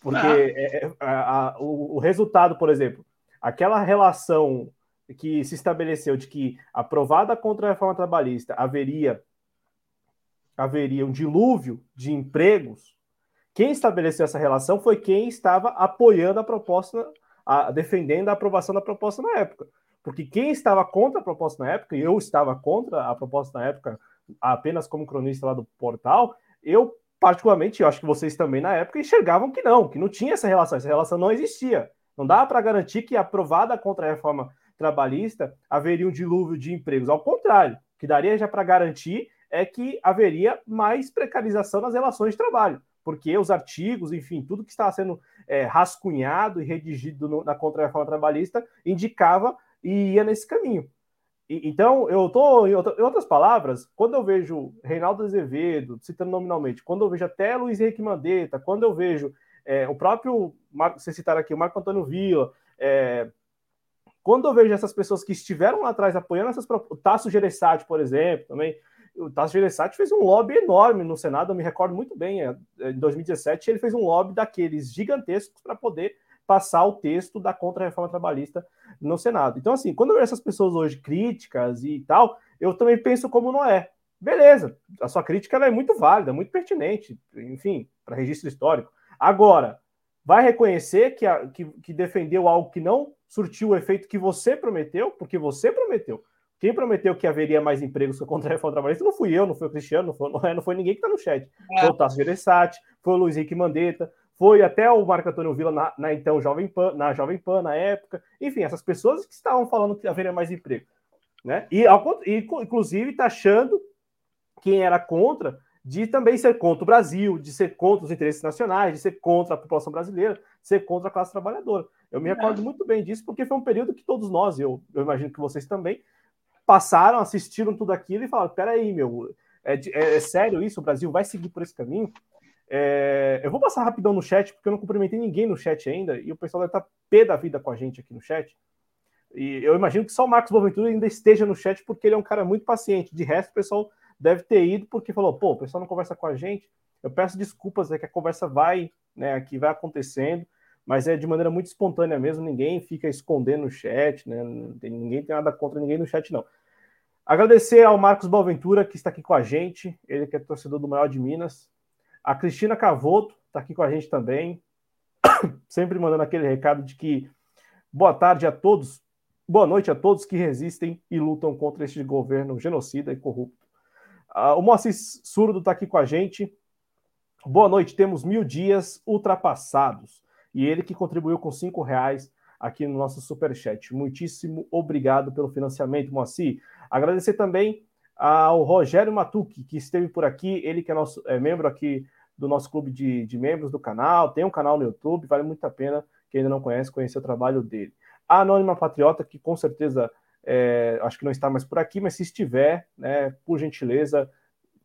Porque ah. é, é, a, a, o, o, resultado, por exemplo, aquela relação que se estabeleceu de que aprovada contra a reforma trabalhista haveria haveria um dilúvio de empregos, quem estabeleceu essa relação foi quem estava apoiando a proposta, a, defendendo a aprovação da proposta na época. Porque quem estava contra a proposta na época, e eu estava contra a proposta na época, apenas como cronista lá do portal, eu, particularmente, eu acho que vocês também na época enxergavam que não, que não tinha essa relação, essa relação não existia. Não dá para garantir que aprovada contra a reforma trabalhista haveria um dilúvio de empregos. Ao contrário, o que daria já para garantir é que haveria mais precarização nas relações de trabalho, porque os artigos, enfim, tudo que estava sendo é, rascunhado e redigido no, na contra-reforma trabalhista indicava e ia nesse caminho. E, então, eu estou, em, em, outras palavras, quando eu vejo Reinaldo Azevedo, citando nominalmente, quando eu vejo até Luiz Henrique Mandetta, quando eu vejo é, o próprio, você citar aqui, o Marco Antônio Villa, é, quando eu vejo essas pessoas que estiveram lá atrás apoiando essas o Tasso Gereissati, por exemplo, também, o Tasso Gereissati fez um lobby enorme no Senado, eu me recordo muito bem, é, em 2017 ele fez um lobby daqueles gigantescos para poder passar o texto da contra-reforma trabalhista no Senado. Então, assim, quando eu vejo essas pessoas hoje críticas e tal, eu também penso como não é. Beleza, a sua crítica é muito válida, muito pertinente, enfim, para registro histórico. Agora, vai reconhecer que, a, que, que defendeu algo que não surtiu o efeito que você prometeu, porque você prometeu. Quem prometeu que haveria mais empregos contra a reforma trabalhista não fui eu, não foi o Cristiano, não foi, não não foi ninguém que está no chat. É. Foi o Tasso Gereissati, foi o Luiz Henrique Mandetta, foi até o Marco Antônio Villa na, na, então Jovem Pan, na Jovem Pan na época. Enfim, essas pessoas que estavam falando que haveria mais emprego. Né? E, e inclusive taxando quem era contra de também ser contra o Brasil, de ser contra os interesses nacionais, de ser contra a população brasileira, de ser contra a classe trabalhadora. Eu me recordo muito bem disso, porque foi um período que todos nós, eu, eu imagino que vocês também, passaram, assistiram tudo aquilo e falaram: peraí, meu, é, é, é sério isso? O Brasil vai seguir por esse caminho? É, eu vou passar rapidão no chat, porque eu não cumprimentei ninguém no chat ainda, e o pessoal deve estar pé da vida com a gente aqui no chat. E eu imagino que só o Marcos Boaventura ainda esteja no chat, porque ele é um cara muito paciente. De resto, o pessoal deve ter ido porque falou: pô, o pessoal não conversa com a gente. Eu peço desculpas, é que a conversa vai, né, aqui vai acontecendo, mas é de maneira muito espontânea mesmo. Ninguém fica escondendo no chat, né? Ninguém tem nada contra ninguém no chat, não. Agradecer ao Marcos Boaventura, que está aqui com a gente, ele que é torcedor do Maior de Minas. A Cristina Cavoto está aqui com a gente também, sempre mandando aquele recado de que boa tarde a todos, boa noite a todos que resistem e lutam contra este governo genocida e corrupto. Uh, o Moacir Surdo está aqui com a gente. Boa noite, temos mil dias ultrapassados. E ele que contribuiu com cinco reais aqui no nosso superchat. Muitíssimo obrigado pelo financiamento, Moacir. Agradecer também ao Rogério Matucci, que esteve por aqui, ele que é nosso é membro aqui do nosso clube de, de membros do canal, tem um canal no YouTube, vale muito a pena, quem ainda não conhece, conhecer o trabalho dele. A Anônima Patriota, que com certeza é, acho que não está mais por aqui, mas se estiver, né, por gentileza,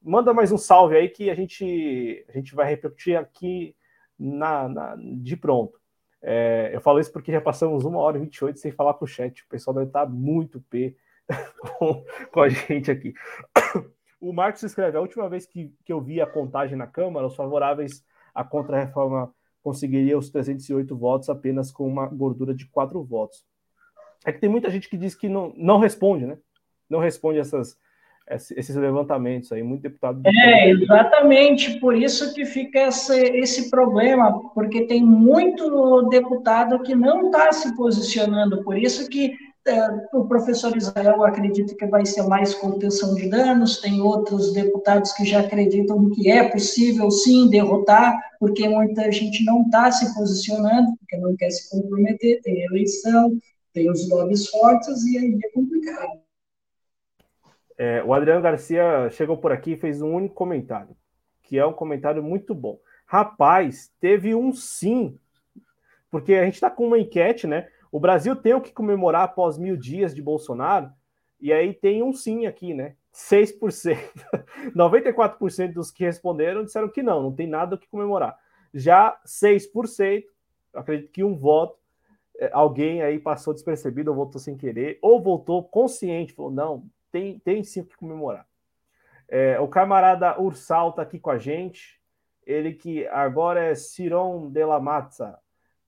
manda mais um salve aí que a gente, a gente vai repetir aqui na, na de pronto. É, eu falo isso porque já passamos uma hora e 28 sem falar com o chat. O pessoal deve estar muito p com, a gente aqui. O Marcos escreve: a última vez que, que eu vi a contagem na Câmara, os favoráveis à contra-reforma conseguiriam os 308 votos apenas com uma gordura de quatro votos. É que tem muita gente que diz que não, não responde, né? Não responde essas, esses levantamentos aí, muito deputado. É, exatamente, por isso que fica esse, esse problema, porque tem muito deputado que não está se posicionando, por isso que o professor Israel acredita que vai ser mais contenção de danos, tem outros deputados que já acreditam que é possível sim derrotar, porque muita gente não está se posicionando, porque não quer se comprometer, tem eleição, tem os lobbies fortes e aí é complicado. É, o Adriano Garcia chegou por aqui e fez um único comentário, que é um comentário muito bom. Rapaz, teve um sim, porque a gente está com uma enquete, né? O Brasil tem o que comemorar após mil dias de Bolsonaro, e aí tem um sim aqui, né? 6%. 94% dos que responderam disseram que não, não tem nada o que comemorar. Já 6%, acredito que um voto, é, alguém aí passou despercebido ou voltou sem querer, ou voltou consciente, falou, não, tem, tem sim o que comemorar. É, o camarada Ursal está aqui com a gente, ele que agora é Ciron de la Matza,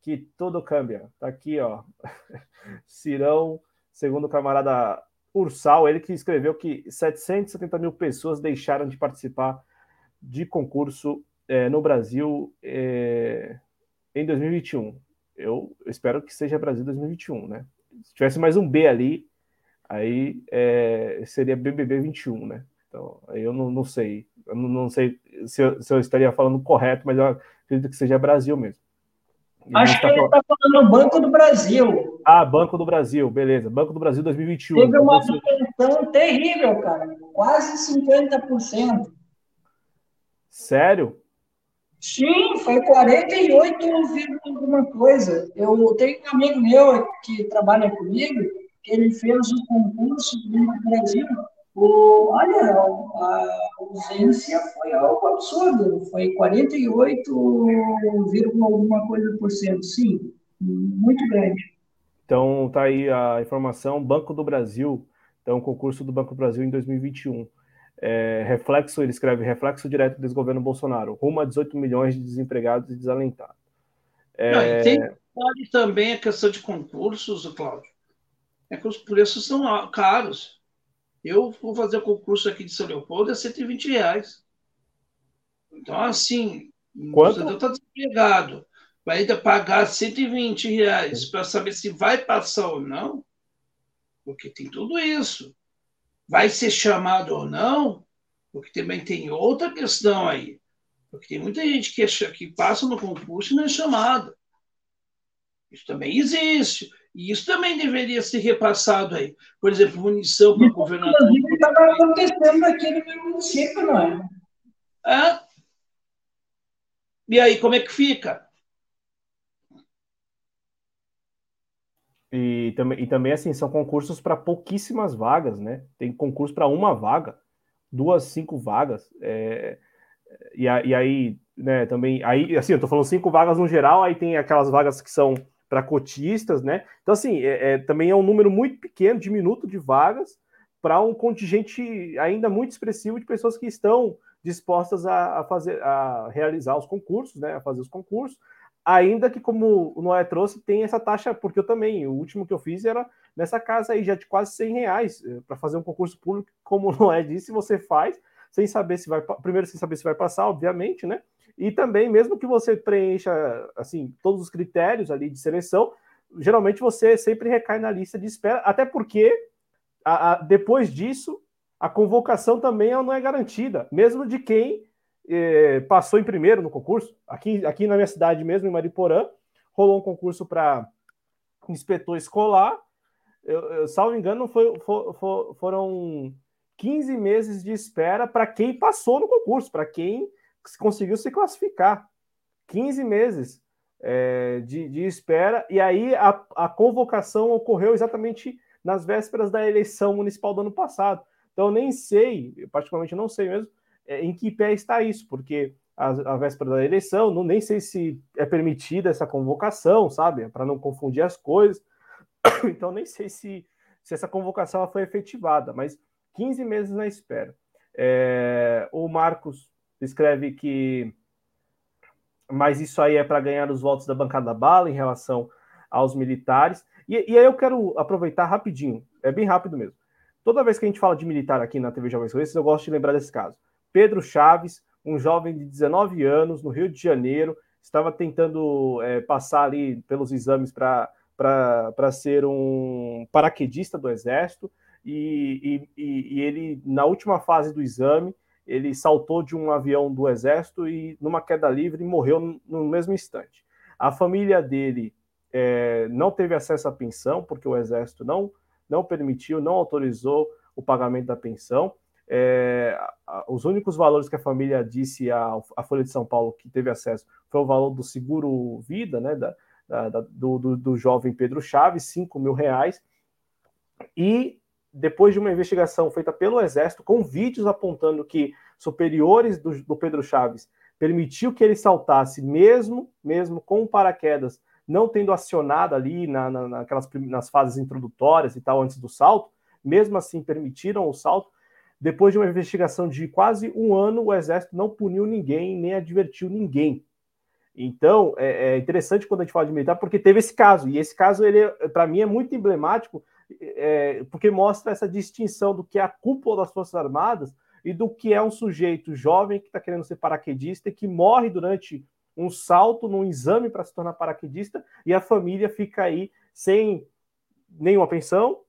que tudo cambia. Tá aqui, ó. Cirão, segundo o camarada Ursal, ele que escreveu que 770 mil pessoas deixaram de participar de concurso é, no Brasil é, em 2021. Eu espero que seja Brasil 2021, né? Se tivesse mais um B ali, aí é, seria BBB 21, né? Então, eu não, não sei. Eu não, não sei se eu, se eu, estaria falando correto, mas eu acredito que seja Brasil mesmo. E Acho que tá ele está falando Banco do Brasil. Ah, Banco do Brasil, beleza. Banco do Brasil 2021. Teve uma manutenção terrível, cara. Quase 50%. Sério? Sim, foi 48, alguma coisa. Eu tenho um amigo meu que trabalha comigo, que ele fez o concurso do Brasil o, olha, a ausência foi algo absurdo, foi 48, alguma coisa por cento, sim, muito grande. Então tá aí a informação, Banco do Brasil, então concurso do Banco do Brasil em 2021. É, reflexo, ele escreve reflexo direto do desgoverno Bolsonaro, rumo a 18 milhões de desempregados e desalentados. É... Não, tem também a questão de concursos, Cláudio. É que os preços são caros. Eu vou fazer o concurso aqui de São Leopoldo é 120 reais. Então, assim, Quanto? o cidadão está desempregado. Vai ainda pagar 120 reais para saber se vai passar ou não, porque tem tudo isso. Vai ser chamado ou não, porque também tem outra questão aí. Porque tem muita gente que, que passa no concurso e não é chamada. Isso também existe. E isso também deveria ser repassado aí. Por exemplo, munição para o governador. Inclusive, estava acontecendo aqui no meu município, não é? é? E aí, como é que fica? E também, e também, assim, são concursos para pouquíssimas vagas, né? Tem concurso para uma vaga, duas, cinco vagas. É, e, e, aí, né, também, aí, assim, eu tô falando cinco vagas no geral, aí tem aquelas vagas que são para cotistas, né? Então, assim, é, é, também é um número muito pequeno, diminuto de vagas para um contingente ainda muito expressivo de pessoas que estão dispostas a, a, fazer, a realizar os concursos, né? A fazer os concursos, ainda que, como o Noé trouxe, tem essa taxa, porque eu também, o último que eu fiz era nessa casa aí, já de quase 100 reais eh, para fazer um concurso público, como o Noé disse, você faz sem saber se vai, primeiro sem saber se vai passar, obviamente, né? E também, mesmo que você preencha assim todos os critérios ali de seleção, geralmente você sempre recai na lista de espera, até porque a, a, depois disso a convocação também não é garantida, mesmo de quem eh, passou em primeiro no concurso. Aqui, aqui na minha cidade mesmo, em Mariporã, rolou um concurso para inspetor escolar. Eu, eu, salvo engano, foi, for, for, foram 15 meses de espera para quem passou no concurso, para quem conseguiu se classificar. 15 meses é, de, de, espera, e aí a, a convocação ocorreu exatamente nas vésperas da eleição municipal do ano passado. Então, eu nem sei, eu particularmente não sei mesmo, é, em que pé está isso, porque a, a véspera da eleição, não, nem sei se é permitida essa convocação, sabe? Para não confundir as coisas. Então, nem sei se, se essa convocação foi efetivada, mas 15 meses na espera. É, o Marcos escreve que mas isso aí é para ganhar os votos da bancada bala em relação aos militares. E, e, aí eu quero aproveitar rapidinho, é bem rápido mesmo. Toda vez que a gente fala de militar aqui na TV Jovens Cronistas, eu gosto de lembrar desse caso. Pedro Chaves, um jovem de 19 anos, no Rio de Janeiro, estava tentando é, passar ali pelos exames para ser um paraquedista do Exército, e, e, e ele, na última fase do exame, ele saltou de um avião do exército e, numa queda livre, morreu no mesmo instante. A família dele é, não teve acesso à pensão, porque o exército não, não permitiu, não autorizou o pagamento da pensão. É, os únicos valores que a família disse à, à, Folha de São Paulo que teve acesso foi o valor do seguro vida, né, da, da, do, do, do, jovem Pedro Chaves, 5 mil reais, e depois de uma investigação feita pelo Exército, com vídeos apontando que superiores do, do Pedro Chaves permitiu que ele saltasse, mesmo, mesmo com paraquedas não tendo acionado ali na, na, naquelas nas fases introdutórias e tal, antes do salto, mesmo assim permitiram o salto. Depois de uma investigação de quase um ano, o Exército não puniu ninguém, nem advertiu ninguém. Então, é, é interessante quando a gente fala de militar, porque teve esse caso, e esse caso, ele, para mim, é muito emblemático, é, porque mostra essa distinção do que é a cúpula das Forças Armadas e do que é um sujeito jovem que está querendo ser paraquedista e que morre durante um salto num exame para se tornar paraquedista e a família fica aí sem nenhuma pensão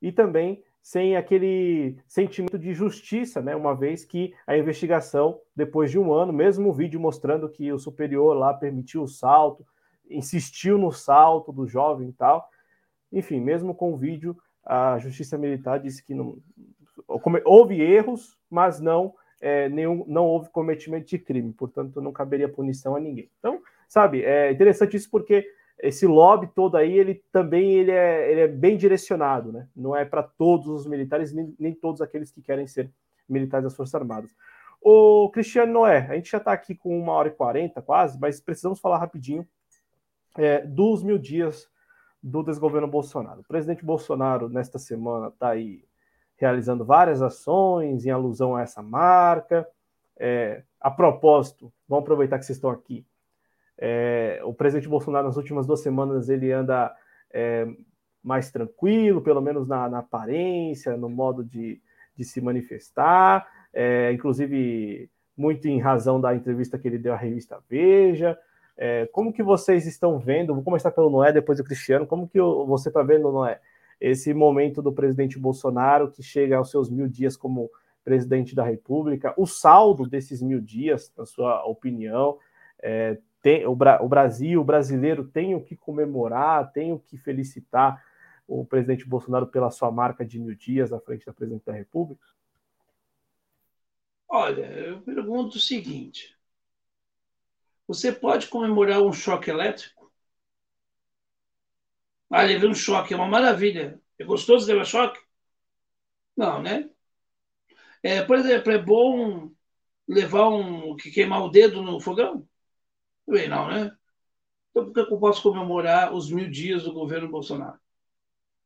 e também sem aquele sentimento de justiça, né? Uma vez que a investigação, depois de um ano, mesmo o vídeo mostrando que o superior lá permitiu o salto, insistiu no salto do jovem e tal, enfim, mesmo com o vídeo, a Justiça Militar disse que não houve erros, mas não é, nenhum, não houve cometimento de crime, portanto não caberia punição a ninguém. Então, sabe, é interessante isso porque esse lobby todo aí, ele também ele é, ele é bem direcionado, né? Não é para todos os militares, nem, nem todos aqueles que querem ser militares das Forças Armadas. O Cristiano Noé, a gente já está aqui com uma hora e quarenta quase, mas precisamos falar rapidinho é, dos mil dias do desgoverno Bolsonaro. O presidente Bolsonaro, nesta semana, está aí realizando várias ações em alusão a essa marca. É, a propósito, vamos aproveitar que vocês estão aqui. É, o presidente Bolsonaro, nas últimas duas semanas, ele anda é, mais tranquilo, pelo menos na, na, aparência, no modo de, de se manifestar, é, inclusive muito em razão da entrevista que ele deu à revista Veja. É, como que vocês estão vendo? Vou começar pelo Noé, depois o Cristiano. Como que você está vendo, Noé, esse momento do presidente Bolsonaro que chega aos seus mil dias como presidente da República? O saldo desses mil dias, na sua opinião, é, tem, o, o Brasil, o brasileiro tem o que comemorar, tem o que felicitar o presidente Bolsonaro pela sua marca de mil dias à frente da presidente da República? Olha, eu pergunto o seguinte: você pode comemorar um choque elétrico? Ah, levei um choque, é uma maravilha. É gostoso levar choque? Não, né? É, por exemplo, é bom levar um que queimar o dedo no fogão? Também não, né? Então, por que eu posso comemorar os mil dias do governo Bolsonaro?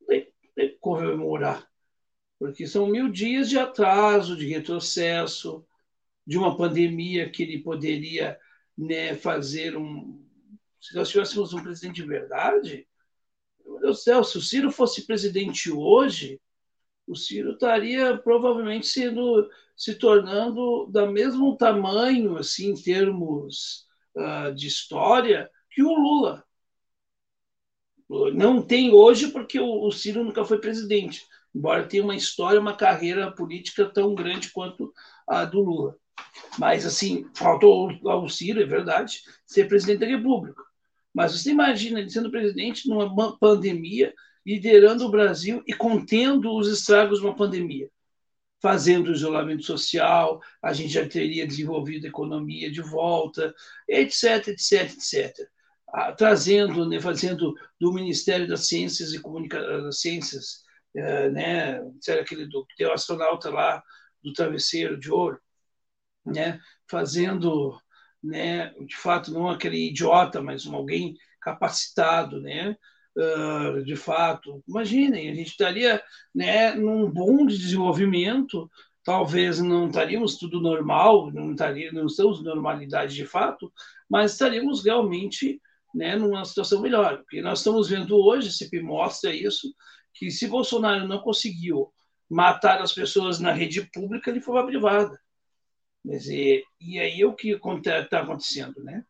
Tem, que comemorar. Porque são mil dias de atraso, de retrocesso, de uma pandemia que ele poderia né, fazer um. Se nós tivéssemos um presidente de verdade, meu Deus do céu, se o Ciro fosse presidente hoje, o Ciro estaria provavelmente sendo se tornando da mesmo tamanho, assim, em termos uh, de história, que o Lula. Não tem hoje porque o, o Ciro nunca foi presidente, embora tenha uma história, uma carreira política tão grande quanto a do Lula. Mas, assim, faltou ao Ciro, é verdade, ser presidente da República. Mas você imagina ele sendo presidente numa pandemia, liderando o Brasil e contendo os estragos de uma pandemia. Fazendo o isolamento social, a gente já teria desenvolvido a economia de volta, etc, etc, etc. Trazendo, né, fazendo do Ministério das Ciências e Comunicações, das Ciências, eh, né, aquele do, que tem o astronauta lá do travesseiro de ouro, né, fazendo, né, de fato, não aquele idiota, mas um alguém capacitado, né, uh, de fato. Imaginem, a gente estaria né, num bom de desenvolvimento, talvez não estaríamos tudo normal, não, estaria, não estamos normalidade de fato, mas estaríamos realmente né, numa situação melhor. Porque nós estamos vendo hoje, CP mostra isso, que se Bolsonaro não conseguiu matar as pessoas na rede pública, ele foi para privada. Quer dizer, e aí o que está acontecendo, né?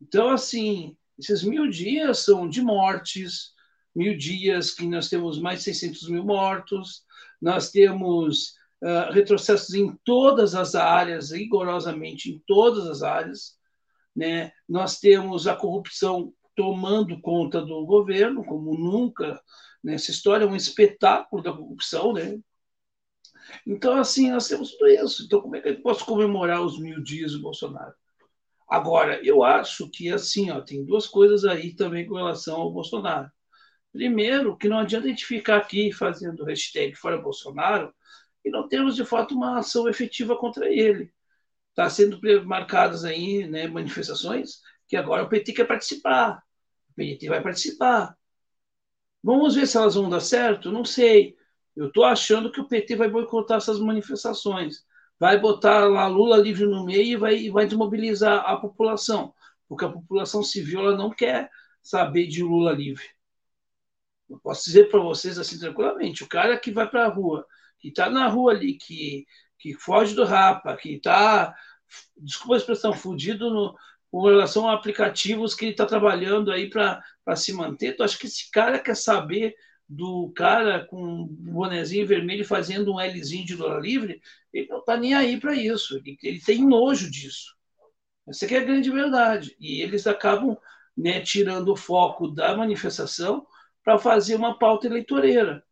Então, assim, esses mil dias são de mortes, mil dias que nós temos mais de 600 mil mortos, nós temos uh, retrocessos em todas as áreas, rigorosamente em todas as áreas, né? Nós temos a corrupção tomando conta do governo, como nunca nessa história, é um espetáculo da corrupção, né? Então, assim, nós temos tudo isso. Então, como é que eu posso comemorar os mil dias do Bolsonaro? Agora, eu acho que, assim, ó, tem duas coisas aí também com relação ao Bolsonaro. Primeiro, que não adianta a gente ficar aqui fazendo hashtag fora Bolsonaro e não temos, de fato, uma ação efetiva contra ele. Está sendo marcadas aí né, manifestações que agora o PT quer participar. O PDT vai participar. Vamos ver se elas vão dar certo? Não sei. Eu estou achando que o PT vai boicotar essas manifestações. Vai botar lá Lula livre no meio e vai, vai desmobilizar a população. Porque a população civil ela não quer saber de Lula livre. Eu posso dizer para vocês assim tranquilamente: o cara que vai para a rua, que está na rua ali, que, que foge do rapa, que está, desculpa a expressão, fudido no, com relação a aplicativos que ele está trabalhando aí para se manter, tu acha que esse cara quer saber do cara com um bonezinho vermelho fazendo um Lzinho de Lula livre? Ele não está nem aí para isso, ele, ele tem nojo disso. Essa é a grande verdade. E eles acabam né, tirando o foco da manifestação para fazer uma pauta eleitoreira.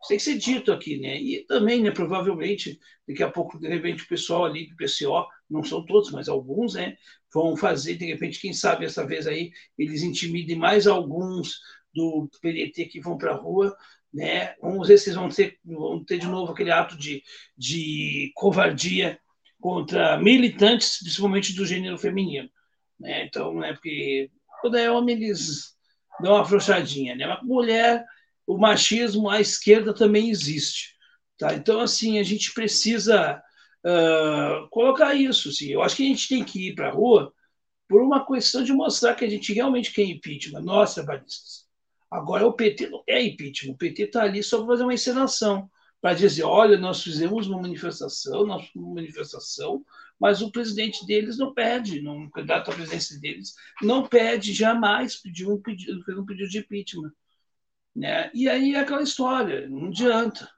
Isso tem que ser dito aqui, né? E também, né, provavelmente, daqui a pouco, de repente, o pessoal ali do PCO, não são todos, mas alguns, né, vão fazer, de repente, quem sabe essa vez aí, eles intimidem mais alguns do PDT que vão para a rua, né? Vamos ver se vão ter, vão ter de novo aquele ato de, de covardia contra militantes, principalmente do gênero feminino, né? Então, né, porque quando é homem, eles dá uma afrouxadinha, né? Mas mulher, o machismo à esquerda também existe, tá? Então, assim, a gente precisa uh, colocar isso, assim. Eu acho que a gente tem que ir para a rua por uma questão de mostrar que a gente realmente quer impeachment, nós trabalhistas. Agora, o PT não é impeachment, o PT está ali só para fazer uma encenação, para dizer, olha, nós fizemos uma manifestação, uma manifestação, mas o presidente deles não pede, não, o candidato à presidência deles não pede, jamais pediu um pedido, fez um pedido de impeachment. Né? E aí é aquela história, não adianta.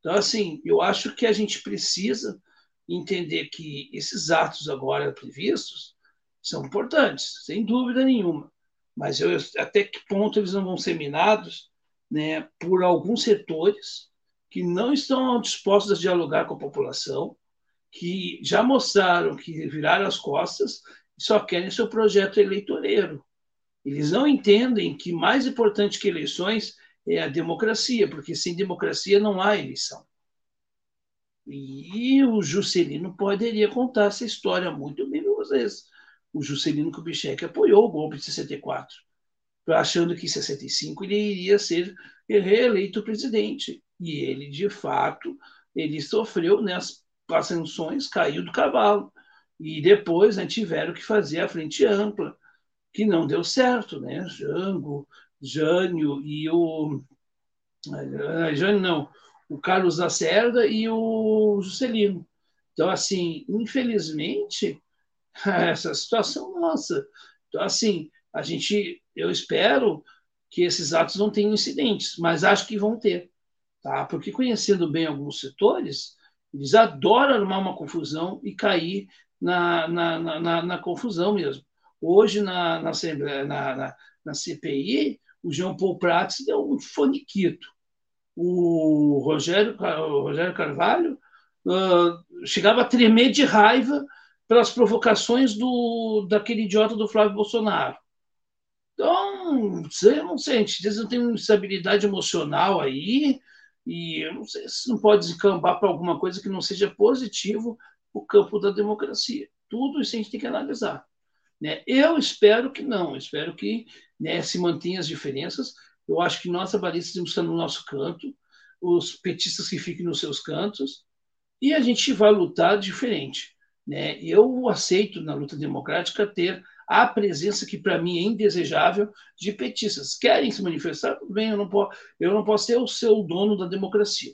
Então, assim, eu acho que a gente precisa entender que esses atos agora previstos são importantes, sem dúvida nenhuma. Mas eu, até que ponto eles não vão ser minados né, por alguns setores que não estão dispostos a dialogar com a população, que já mostraram que viraram as costas e só querem seu projeto eleitoreiro. Eles não entendem que mais importante que eleições é a democracia, porque sem democracia não há eleição. E o Juscelino poderia contar essa história muito bem para vocês. O Juscelino Kubitschek apoiou o golpe de 64, achando que em 65 ele iria ser reeleito presidente. E ele, de fato, ele sofreu né, as sanções, caiu do cavalo. E depois né, tiveram que fazer a frente ampla, que não deu certo, né? Jango, Jânio e o. Ah, Jânio não, o Carlos Lacerda e o Juscelino. Então, assim, infelizmente, essa situação nossa. Então, assim, a gente, eu espero que esses atos não tenham incidentes, mas acho que vão ter, tá? Porque conhecendo bem alguns setores, eles adoram armar uma confusão e cair na, na, na, na confusão mesmo. Hoje, na, na, na, na, na CPI, o João Paul Prats deu um foniquito. O Rogério, o Rogério Carvalho uh, chegava a tremer de raiva pelas provocações do, daquele idiota do Flávio Bolsonaro. Então, eu não gente diz que tem uma instabilidade emocional aí, e eu não sei se não pode descambar para alguma coisa que não seja positivo o campo da democracia. Tudo isso a gente tem que analisar. Né? Eu espero que não, espero que né, se mantenham as diferenças. Eu acho que nós trabalhistas temos no nosso canto, os petistas que fiquem nos seus cantos, e a gente vai lutar diferente. Né? Eu aceito na luta democrática ter a presença que para mim é indesejável de petistas. Querem se manifestar? Bem, eu não, posso, eu não posso ser o seu dono da democracia.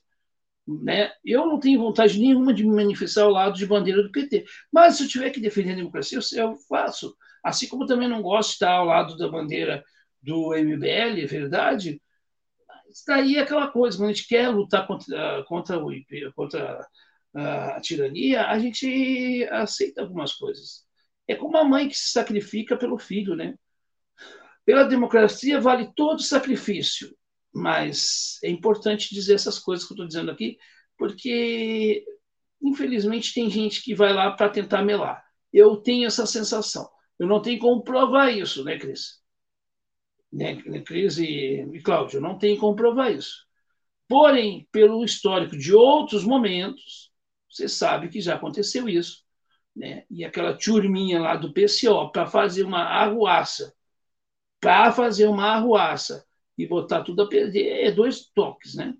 Né? Eu não tenho vontade nenhuma de me manifestar ao lado de bandeira do PT. Mas se eu tiver que defender a democracia, eu faço. Assim como também não gosto de estar ao lado da bandeira do MBL, é verdade. Está aí aquela coisa, quando a gente quer lutar contra, contra, o, contra a tirania, a gente aceita algumas coisas. É como a mãe que se sacrifica pelo filho, né? Pela democracia vale todo sacrifício, mas é importante dizer essas coisas que eu estou dizendo aqui, porque infelizmente tem gente que vai lá para tentar melar. Eu tenho essa sensação. Eu não tenho como provar isso, né, Cris? Né, né Cris e, e Cláudio, não tenho como provar isso. Porém, pelo histórico de outros momentos, você sabe que já aconteceu isso né? e aquela turminha lá do PCO para fazer uma arruaça para fazer uma arruaça e botar tudo a perder, é dois toques, né?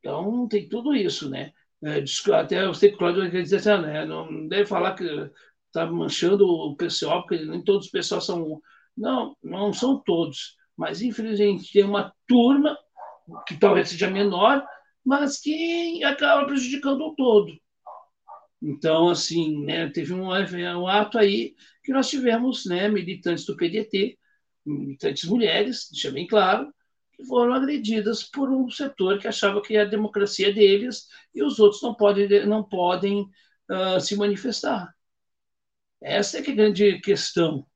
Então, tem tudo isso, né? É, até o Cláudio dizer assim, né? não deve falar que está manchando o pessoal, porque nem todos os pessoal são. Não, não são todos. Mas, infelizmente, tem uma turma que talvez seja menor, mas que acaba prejudicando o todo. Então, assim, né, teve um, um, ato aí que nós tivemos né, militantes do PDT, militantes mulheres, deixa bem claro, que foram agredidas por um setor que achava que a democracia é deles e os outros não podem, não podem uh, se manifestar. Essa é que é a grande questão.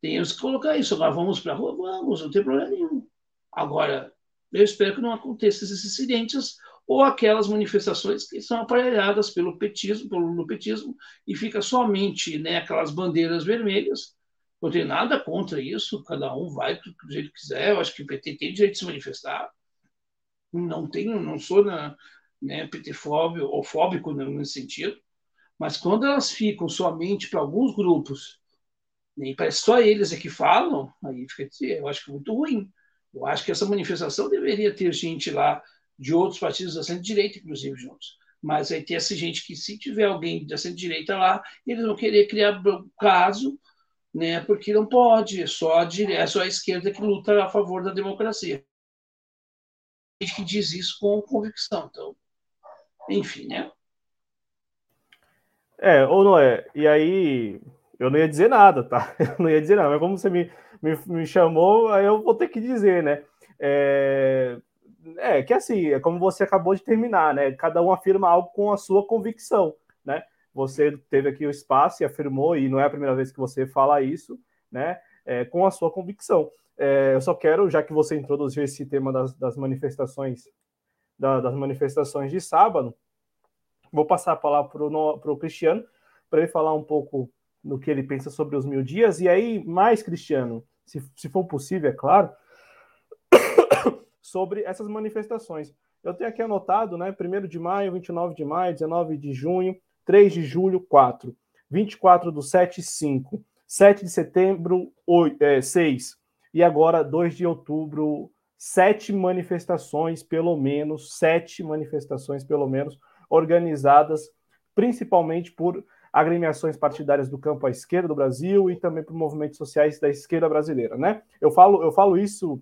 Temos que colocar isso. Agora, vamos para a rua? Vamos, não tem problema nenhum. Agora, eu espero que não aconteçam esses incidentes ou aquelas manifestações que são aparelhadas pelo petismo, pelo lupetismo, e fica somente né, aquelas bandeiras vermelhas. Não tenho nada contra isso, cada um vai do jeito que quiser. Eu acho que o PT tem direito de se manifestar. Não tenho, não sou na, né, PT-fóbico ou fóbico nesse sentido. Mas quando elas ficam somente para alguns grupos, nem parece só eles é que falam, aí fica, eu acho que é muito ruim. Eu acho que essa manifestação deveria ter gente lá de outros partidos da centro-direita, inclusive, juntos. Mas aí tem essa gente que, se tiver alguém da centro-direita lá, eles vão querer criar caso, né, porque não pode, é só a, é só a esquerda que luta a favor da democracia. A gente que diz isso com convicção. Então, enfim, né? É, ou não é? E aí, eu não ia dizer nada, tá? Eu não ia dizer nada, mas como você me, me, me chamou, aí eu vou ter que dizer, né? É, é que assim, é como você acabou de terminar, né? Cada um afirma algo com a sua convicção, né? Você teve aqui o espaço e afirmou, e não é a primeira vez que você fala isso, né? É, com a sua convicção. É, eu só quero, já que você introduziu esse tema das, das manifestações, da, das manifestações de sábado, vou passar a palavra para o Cristiano, para ele falar um pouco no que ele pensa sobre os mil dias. E aí, mais, Cristiano, se, se for possível, é claro, sobre essas manifestações. Eu tenho aqui anotado, né? 1 de maio, 29 de maio, 19 de junho, 3 de julho, 4. 24 do 7, 5. 7 de setembro, 8, é, 6. E agora, 2 de outubro, sete manifestações, pelo menos, sete manifestações, pelo menos, organizadas principalmente por agremiações partidárias do campo à esquerda do Brasil e também por movimentos sociais da esquerda brasileira, né? Eu falo, eu falo isso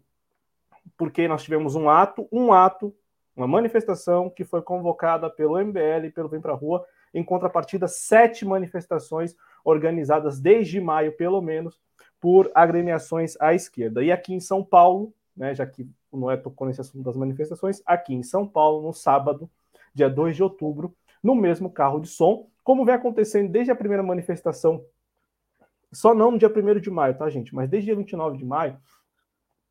porque nós tivemos um ato, um ato, uma manifestação que foi convocada pelo MBL e pelo Vem Pra Rua, em contrapartida, sete manifestações organizadas desde maio, pelo menos, por agremiações à esquerda. E aqui em São Paulo, né, já que não é tocou nesse assunto das manifestações, aqui em São Paulo, no sábado, dia 2 de outubro, no mesmo carro de som, como vem acontecendo desde a primeira manifestação, só não no dia 1 de maio, tá, gente? Mas desde dia 29 de maio,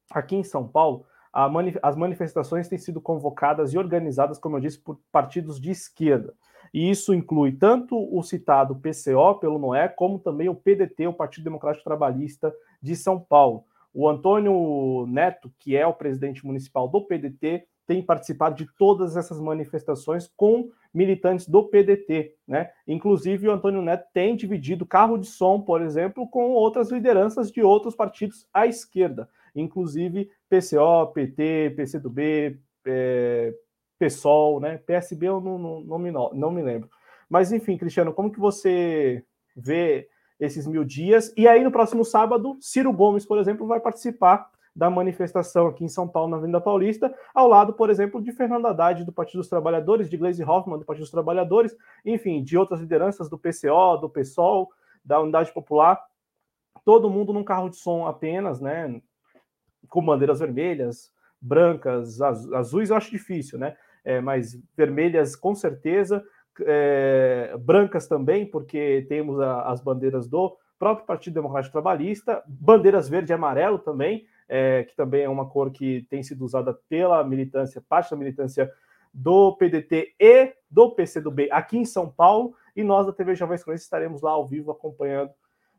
aqui em São Paulo, mani as manifestações têm sido convocadas e organizadas, como eu disse, por partidos de esquerda. E isso inclui tanto o citado PCO pelo Noé, como também o PDT, o Partido Democrático Trabalhista de São Paulo. O Antônio Neto, que é o presidente municipal do PDT, tem participado de todas essas manifestações com militantes do PDT, né? Inclusive o Antônio Neto tem dividido carro de som, por exemplo, com outras lideranças de outros partidos à esquerda, inclusive PCO, PT, PCdoB, é, PSOL, né? PSB eu não, não, não, me, não me lembro. Mas enfim, Cristiano, como que você vê esses mil dias? E aí no próximo sábado, Ciro Gomes, por exemplo, vai participar da manifestação aqui em São Paulo, na Avenida Paulista, ao lado, por exemplo, de Fernando Haddad, do Partido dos Trabalhadores, de Gleisi Hoffmann, do Partido dos Trabalhadores, enfim, de outras lideranças do PCO, do PSOL, da Unidade Popular, todo mundo num carro de som apenas, né, com bandeiras vermelhas, brancas, azuis eu acho difícil, né, é, mas vermelhas com certeza, é, brancas também, porque temos a, as bandeiras do próprio Partido Democrático Trabalhista, bandeiras verde e amarelo também, é, que também é uma cor que tem sido usada pela militância, parte da militância do PDT e do PCdoB aqui em São Paulo, e nós da TV Jovens Cronistas estaremos lá ao vivo acompanhando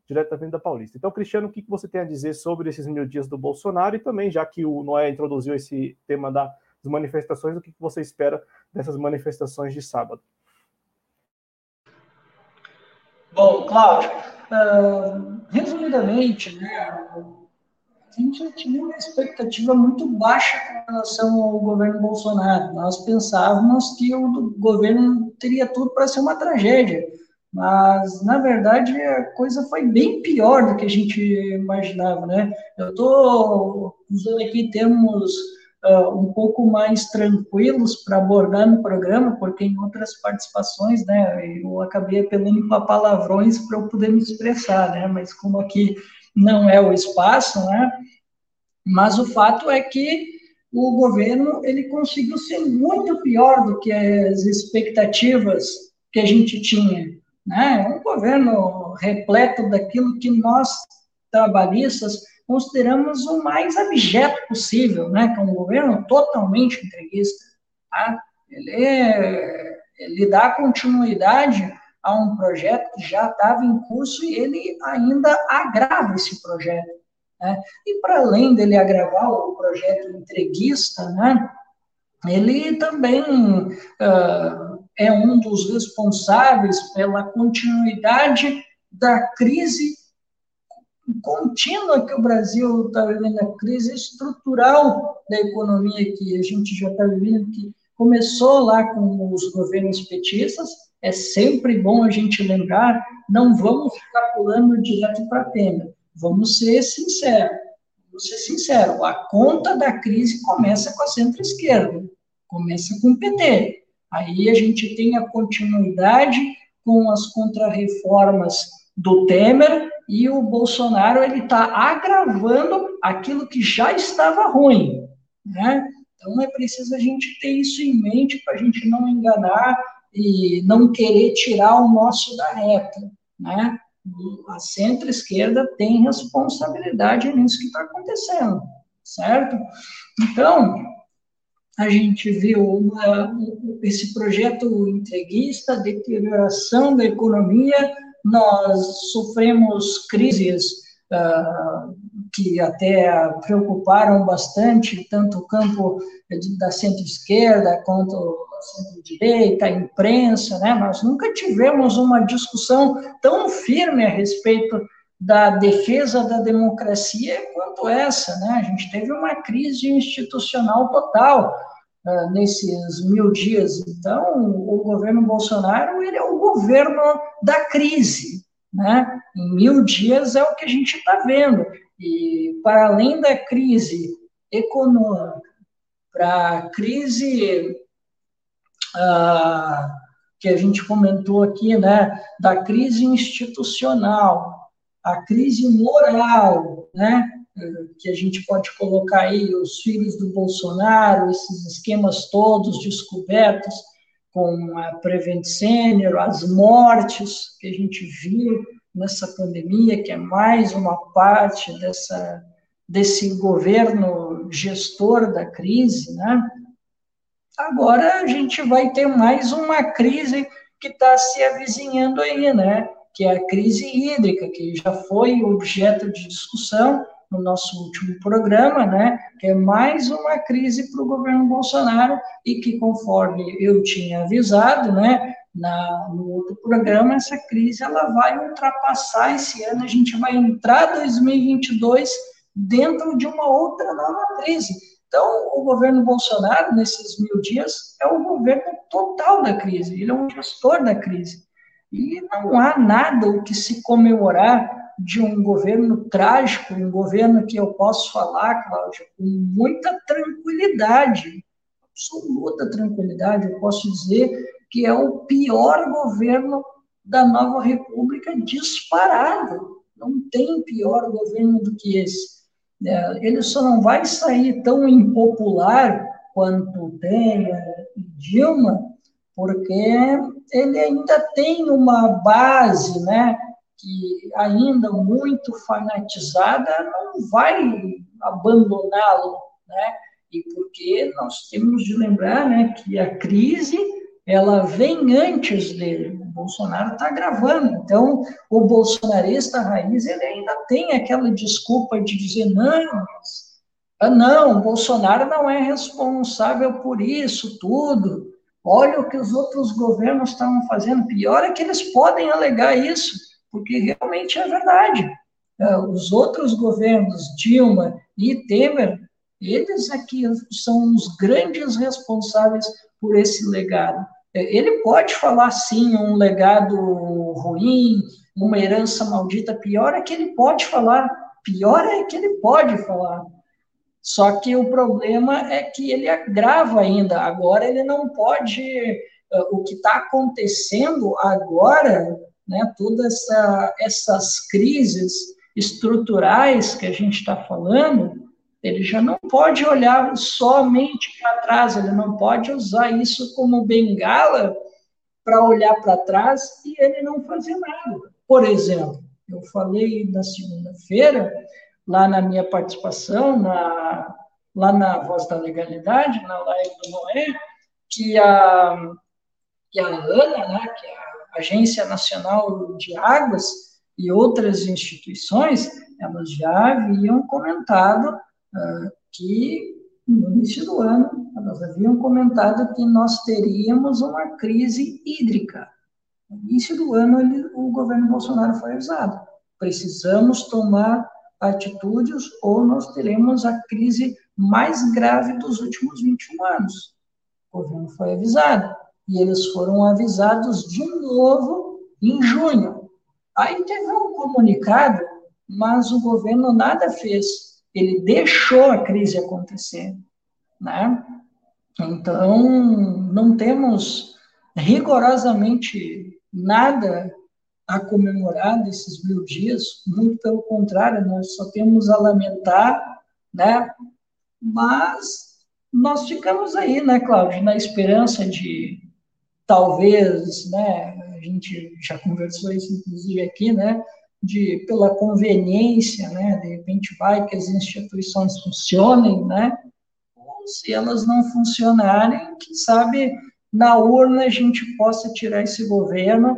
direto da Paulista. Então, Cristiano, o que você tem a dizer sobre esses mil dias do Bolsonaro e também, já que o Noé introduziu esse tema das manifestações, o que você espera dessas manifestações de sábado? Bom, Cláudio, uh, resumidamente, né, a gente tinha uma expectativa muito baixa com relação ao governo Bolsonaro. Nós pensávamos que o governo teria tudo para ser uma tragédia, mas na verdade a coisa foi bem pior do que a gente imaginava, né? Eu estou usando aqui termos uh, um pouco mais tranquilos para abordar no programa, porque em outras participações, né, eu acabei apelando para palavrões para eu poder me expressar, né? Mas como aqui não é o espaço, né? Mas o fato é que o governo ele conseguiu ser muito pior do que as expectativas que a gente tinha, né? Um governo repleto daquilo que nós trabalhistas consideramos o mais abjeto possível, né? Que é um governo totalmente entreguista, tá? Ele, é, ele dá continuidade a um projeto que já estava em curso e ele ainda agrava esse projeto. Né? E para além dele agravar o projeto entreguista, né, ele também uh, é um dos responsáveis pela continuidade da crise contínua que o Brasil está vivendo, a crise estrutural da economia que a gente já está vivendo, que começou lá com os governos petistas, é sempre bom a gente lembrar, não vamos ficar pulando direto para Temer, vamos ser sinceros, vamos ser sinceros, a conta da crise começa com a centro-esquerda, começa com o PT, aí a gente tem a continuidade com as contrarreformas do Temer, e o Bolsonaro ele está agravando aquilo que já estava ruim, né? Então é preciso a gente ter isso em mente para a gente não enganar e não querer tirar o nosso da reta, né? A centro-esquerda tem responsabilidade nisso que está acontecendo, certo? Então, a gente viu uma, esse projeto entreguista, deterioração da economia, nós sofremos crises uh, que até preocuparam bastante, tanto o campo da centro-esquerda quanto a centro-direita, a imprensa, né? Nós nunca tivemos uma discussão tão firme a respeito da defesa da democracia quanto essa, né? A gente teve uma crise institucional total uh, nesses mil dias. Então, o governo Bolsonaro ele é o governo da crise, né? Em mil dias é o que a gente está vendo. E para além da crise econômica, para a crise ah, que a gente comentou aqui, né, da crise institucional, a crise moral, né, que a gente pode colocar aí os filhos do Bolsonaro, esses esquemas todos descobertos com a Prevent Senior, as mortes que a gente viu nessa pandemia, que é mais uma parte dessa, desse governo gestor da crise, né? Agora a gente vai ter mais uma crise que está se avizinhando aí, né? Que é a crise hídrica, que já foi objeto de discussão no nosso último programa, né? Que é mais uma crise para o governo Bolsonaro e que, conforme eu tinha avisado, né? Na, no outro programa, essa crise ela vai ultrapassar esse ano, a gente vai entrar 2022 dentro de uma outra nova crise. Então, o governo Bolsonaro, nesses mil dias, é o governo total da crise, ele é um gestor da crise. E não há nada o que se comemorar de um governo trágico, um governo que eu posso falar, Cláudio, com muita tranquilidade, absoluta tranquilidade, eu posso dizer que é o pior governo da nova república disparado. Não tem pior governo do que esse. É, ele só não vai sair tão impopular quanto tem Dilma, porque ele ainda tem uma base, né, que ainda muito fanatizada não vai abandoná-lo, né, e porque nós temos de lembrar, né, que a crise ela vem antes dele. O Bolsonaro está gravando. Então, o bolsonarista raiz ele ainda tem aquela desculpa de dizer não, ah, não, Bolsonaro não é responsável por isso tudo. Olha o que os outros governos estavam fazendo. Pior é que eles podem alegar isso, porque realmente é verdade. uh, os outros governos, Dilma e Temer, eles aqui são os grandes responsáveis por esse legado. É, ele pode falar, sim, um legado ruim, uma herança maldita. Pior é que ele pode falar. Pior é que ele pode falar. Só que o problema é que ele agrava ainda. Agora ele não pode. Eh, o que está acontecendo agora, né, todas essa, essas crises estruturais que a gente está falando, ele já não pode olhar somente para trás, ele não pode usar isso como bengala para olhar para trás e ele não fazer nada. Por exemplo, eu falei na segunda-feira, lá na minha participação, na, lá na Voz da Legalidade, na live do Noé, que a, que a ANA, né, que é a Agência Nacional de Águas, e outras instituições, elas já haviam comentado que, no início do ano, elas haviam comentado que nós teríamos uma crise hídrica. No início do ano, ele, o governo Bolsonaro foi avisado. Precisamos tomar atitudes ou nós teremos a crise mais grave dos últimos 21 anos. O governo foi avisado. E eles foram avisados de novo em junho. Aí teve um comunicado, mas o governo nada fez. Ele deixou a crise acontecer. Né? Então, não temos rigorosamente nada a comemorar desses mil dias, muito pelo contrário, nós só temos a lamentar, né? Mas nós ficamos aí, né, Cláudio, na esperança de talvez, né, a gente já conversou isso inclusive aqui, né, de pela conveniência, né, de repente vai que as instituições funcionem, né, ou se elas não funcionarem, quem sabe na urna a gente possa tirar esse governo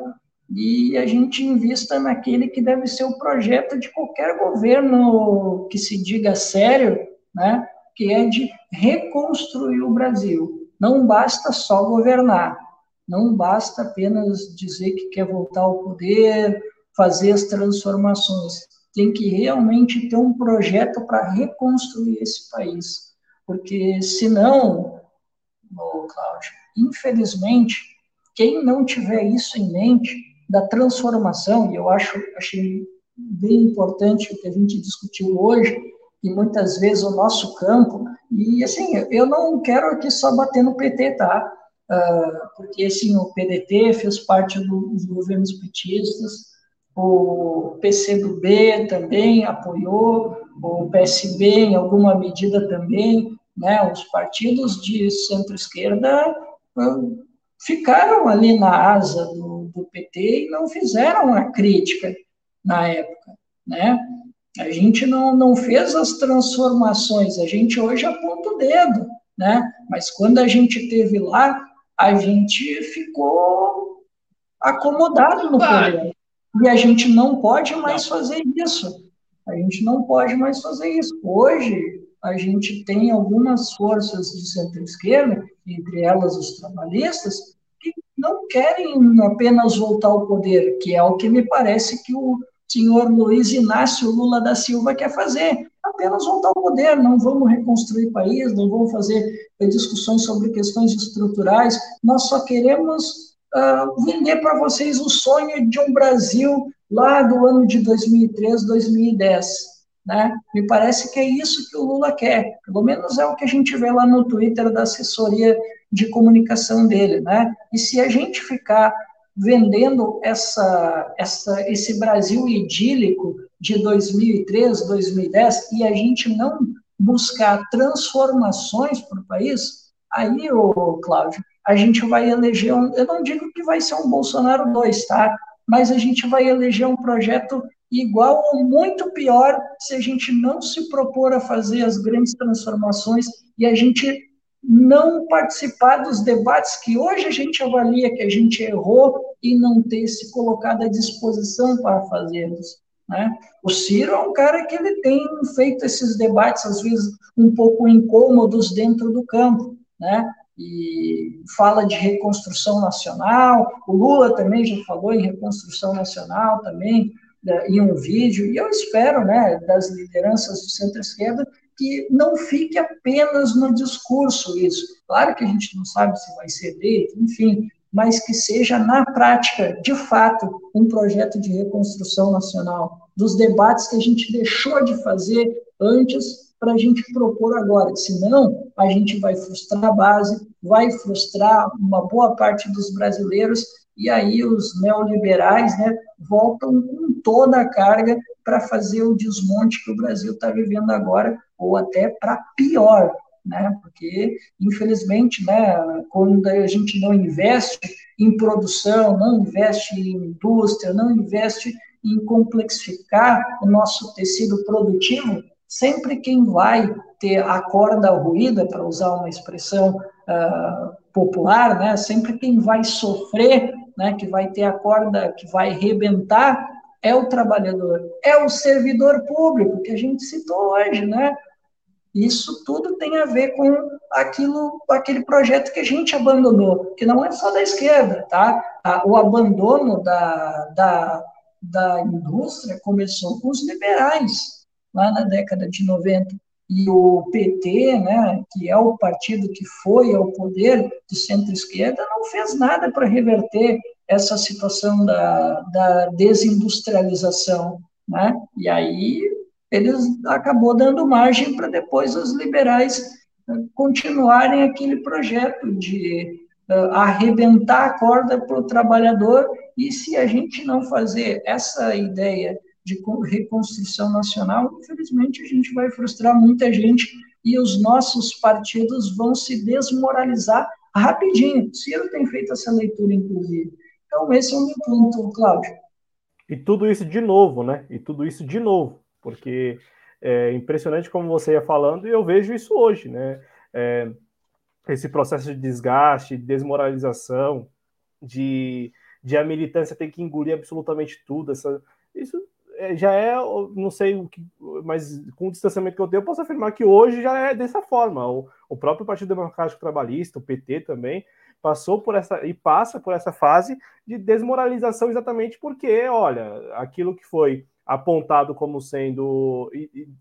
e a gente invista naquele que deve ser o projeto de qualquer governo que se diga sério, né? que é de reconstruir o Brasil. Não basta só governar, não basta apenas dizer que quer voltar ao poder, fazer as transformações. Tem que realmente ter um projeto para reconstruir esse país. Porque, senão, oh, Cláudio, infelizmente, quem não tiver isso em mente, da transformação, e eu acho achei bem importante o que a gente discutiu hoje, e muitas vezes o nosso campo, e assim, eu não quero aqui só bater no PT, tá? Uh, porque assim, o PDT fez parte dos governos petistas, o PCdoB também apoiou, o PSB em alguma medida também, né? Os partidos de centro-esquerda uh, ficaram ali na asa do do PT e não fizeram a crítica na época, né? A gente não, não fez as transformações, a gente hoje aponta o dedo, né? Mas quando a gente teve lá, a gente ficou acomodado no poder. E a gente não pode mais fazer isso. A gente não pode mais fazer isso. Hoje, a gente tem algumas forças de centro-esquerda, entre elas os trabalhistas, não querem apenas voltar ao poder, que é o que me parece que o senhor Luiz Inácio Lula da Silva quer fazer. Apenas voltar ao poder, não vamos reconstruir o país, não vamos fazer discussões sobre questões estruturais, nós só queremos uh, vender para vocês o sonho de um Brasil lá do ano de 2003, 2010. Né? Me parece que é isso que o Lula quer, pelo menos é o que a gente vê lá no Twitter da assessoria de comunicação dele. Né? E se a gente ficar vendendo essa, essa, esse Brasil idílico de 2003, 2010 e a gente não buscar transformações para o país, aí, Cláudio, a gente vai eleger um. Eu não digo que vai ser um Bolsonaro 2, tá? Mas a gente vai eleger um projeto igual ou muito pior se a gente não se propor a fazer as grandes transformações e a gente não participar dos debates que hoje a gente avalia que a gente errou e não ter se colocado à disposição para fazê-los. Né? O Ciro é um cara que ele tem feito esses debates, às vezes, um pouco incômodos dentro do campo, né? E fala de reconstrução nacional, o Lula também já falou em reconstrução nacional também, em um vídeo, e eu espero, né, das lideranças de centro-esquerda, que não fique apenas no discurso isso. Claro que a gente não sabe se vai ser dele, enfim, mas que seja na prática, de fato, um projeto de reconstrução nacional, dos debates que a gente deixou de fazer antes para a gente propor agora. Senão, a gente vai frustrar a base, vai frustrar uma boa parte dos brasileiros, e aí os neoliberais né, voltam com toda a carga para fazer o desmonte que o Brasil está vivendo agora, ou até para pior, né? Porque, infelizmente, né, quando a gente não investe em produção, não investe em indústria, não investe em complexificar o nosso tecido produtivo, sempre quem vai ter a corda ruída, para usar uma expressão uh, popular, né, sempre quem vai sofrer, né, que vai ter a corda que vai rebentar, é o trabalhador, é o servidor público que a gente citou hoje, né? Isso tudo tem a ver com aquilo, aquele projeto que a gente abandonou, que não é só da esquerda, tá? O abandono da, da, da indústria começou com os liberais, lá na década de 90. E o PT, né, que é o partido que foi ao poder de centro-esquerda, não fez nada para reverter essa situação da, da desindustrialização. Né? E aí eles acabou dando margem para depois os liberais eh, continuarem aquele projeto de uh, arrebentar a corda para o trabalhador e se a gente não fazer essa ideia de reconstrução nacional, infelizmente a gente vai frustrar muita gente e os nossos partidos vão se desmoralizar rapidinho. Ciro tem feito essa leitura, inclusive. Então, esse é o meu ponto, Cláudio. E tudo isso de novo, né? E tudo isso de novo porque é impressionante como você ia falando, e eu vejo isso hoje, né? É, esse processo de desgaste, de desmoralização, de, de a militância ter que engolir absolutamente tudo, essa, isso já é, não sei o que, mas com o distanciamento que eu tenho, eu posso afirmar que hoje já é dessa forma. O, o próprio Partido Democrático Trabalhista, o PT também, passou por essa e passa por essa fase de desmoralização exatamente porque, olha, aquilo que foi apontado como sendo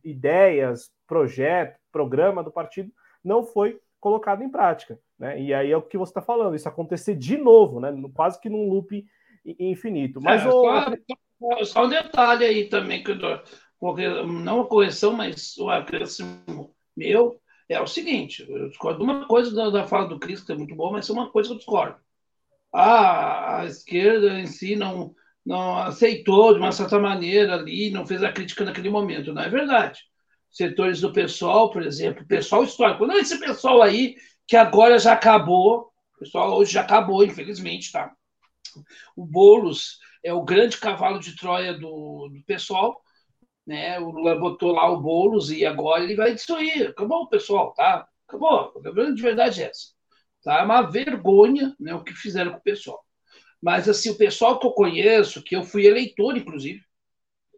ideias, projeto, programa do partido, não foi colocado em prática. Né? E aí é o que você está falando, isso acontecer de novo, né? quase que num loop infinito. Mas é, o... só, só, um detalhe aí também, que eu, não uma correção, mas o acréscimo meu, é o seguinte, eu discordo uma coisa da, da fala do Cristo, que é muito boa, mas é uma coisa que eu discordo. Ah, a esquerda em si não, não aceitou de uma certa maneira ali, não fez a crítica naquele momento. Não é verdade. Setores do pessoal, por exemplo, pessoal histórico, não esse pessoal aí que agora já acabou, o pessoal hoje já acabou, infelizmente, tá? O Boulos é o grande cavalo de Troia do, do pessoal, né? O Lula botou lá o Boulos e agora ele vai destruir. Acabou o pessoal, tá? Acabou. A grande verdade é essa. Tá? É uma vergonha né, o que fizeram com o pessoal. Mas, assim, o pessoal que eu conheço, que eu fui eleitor, inclusive,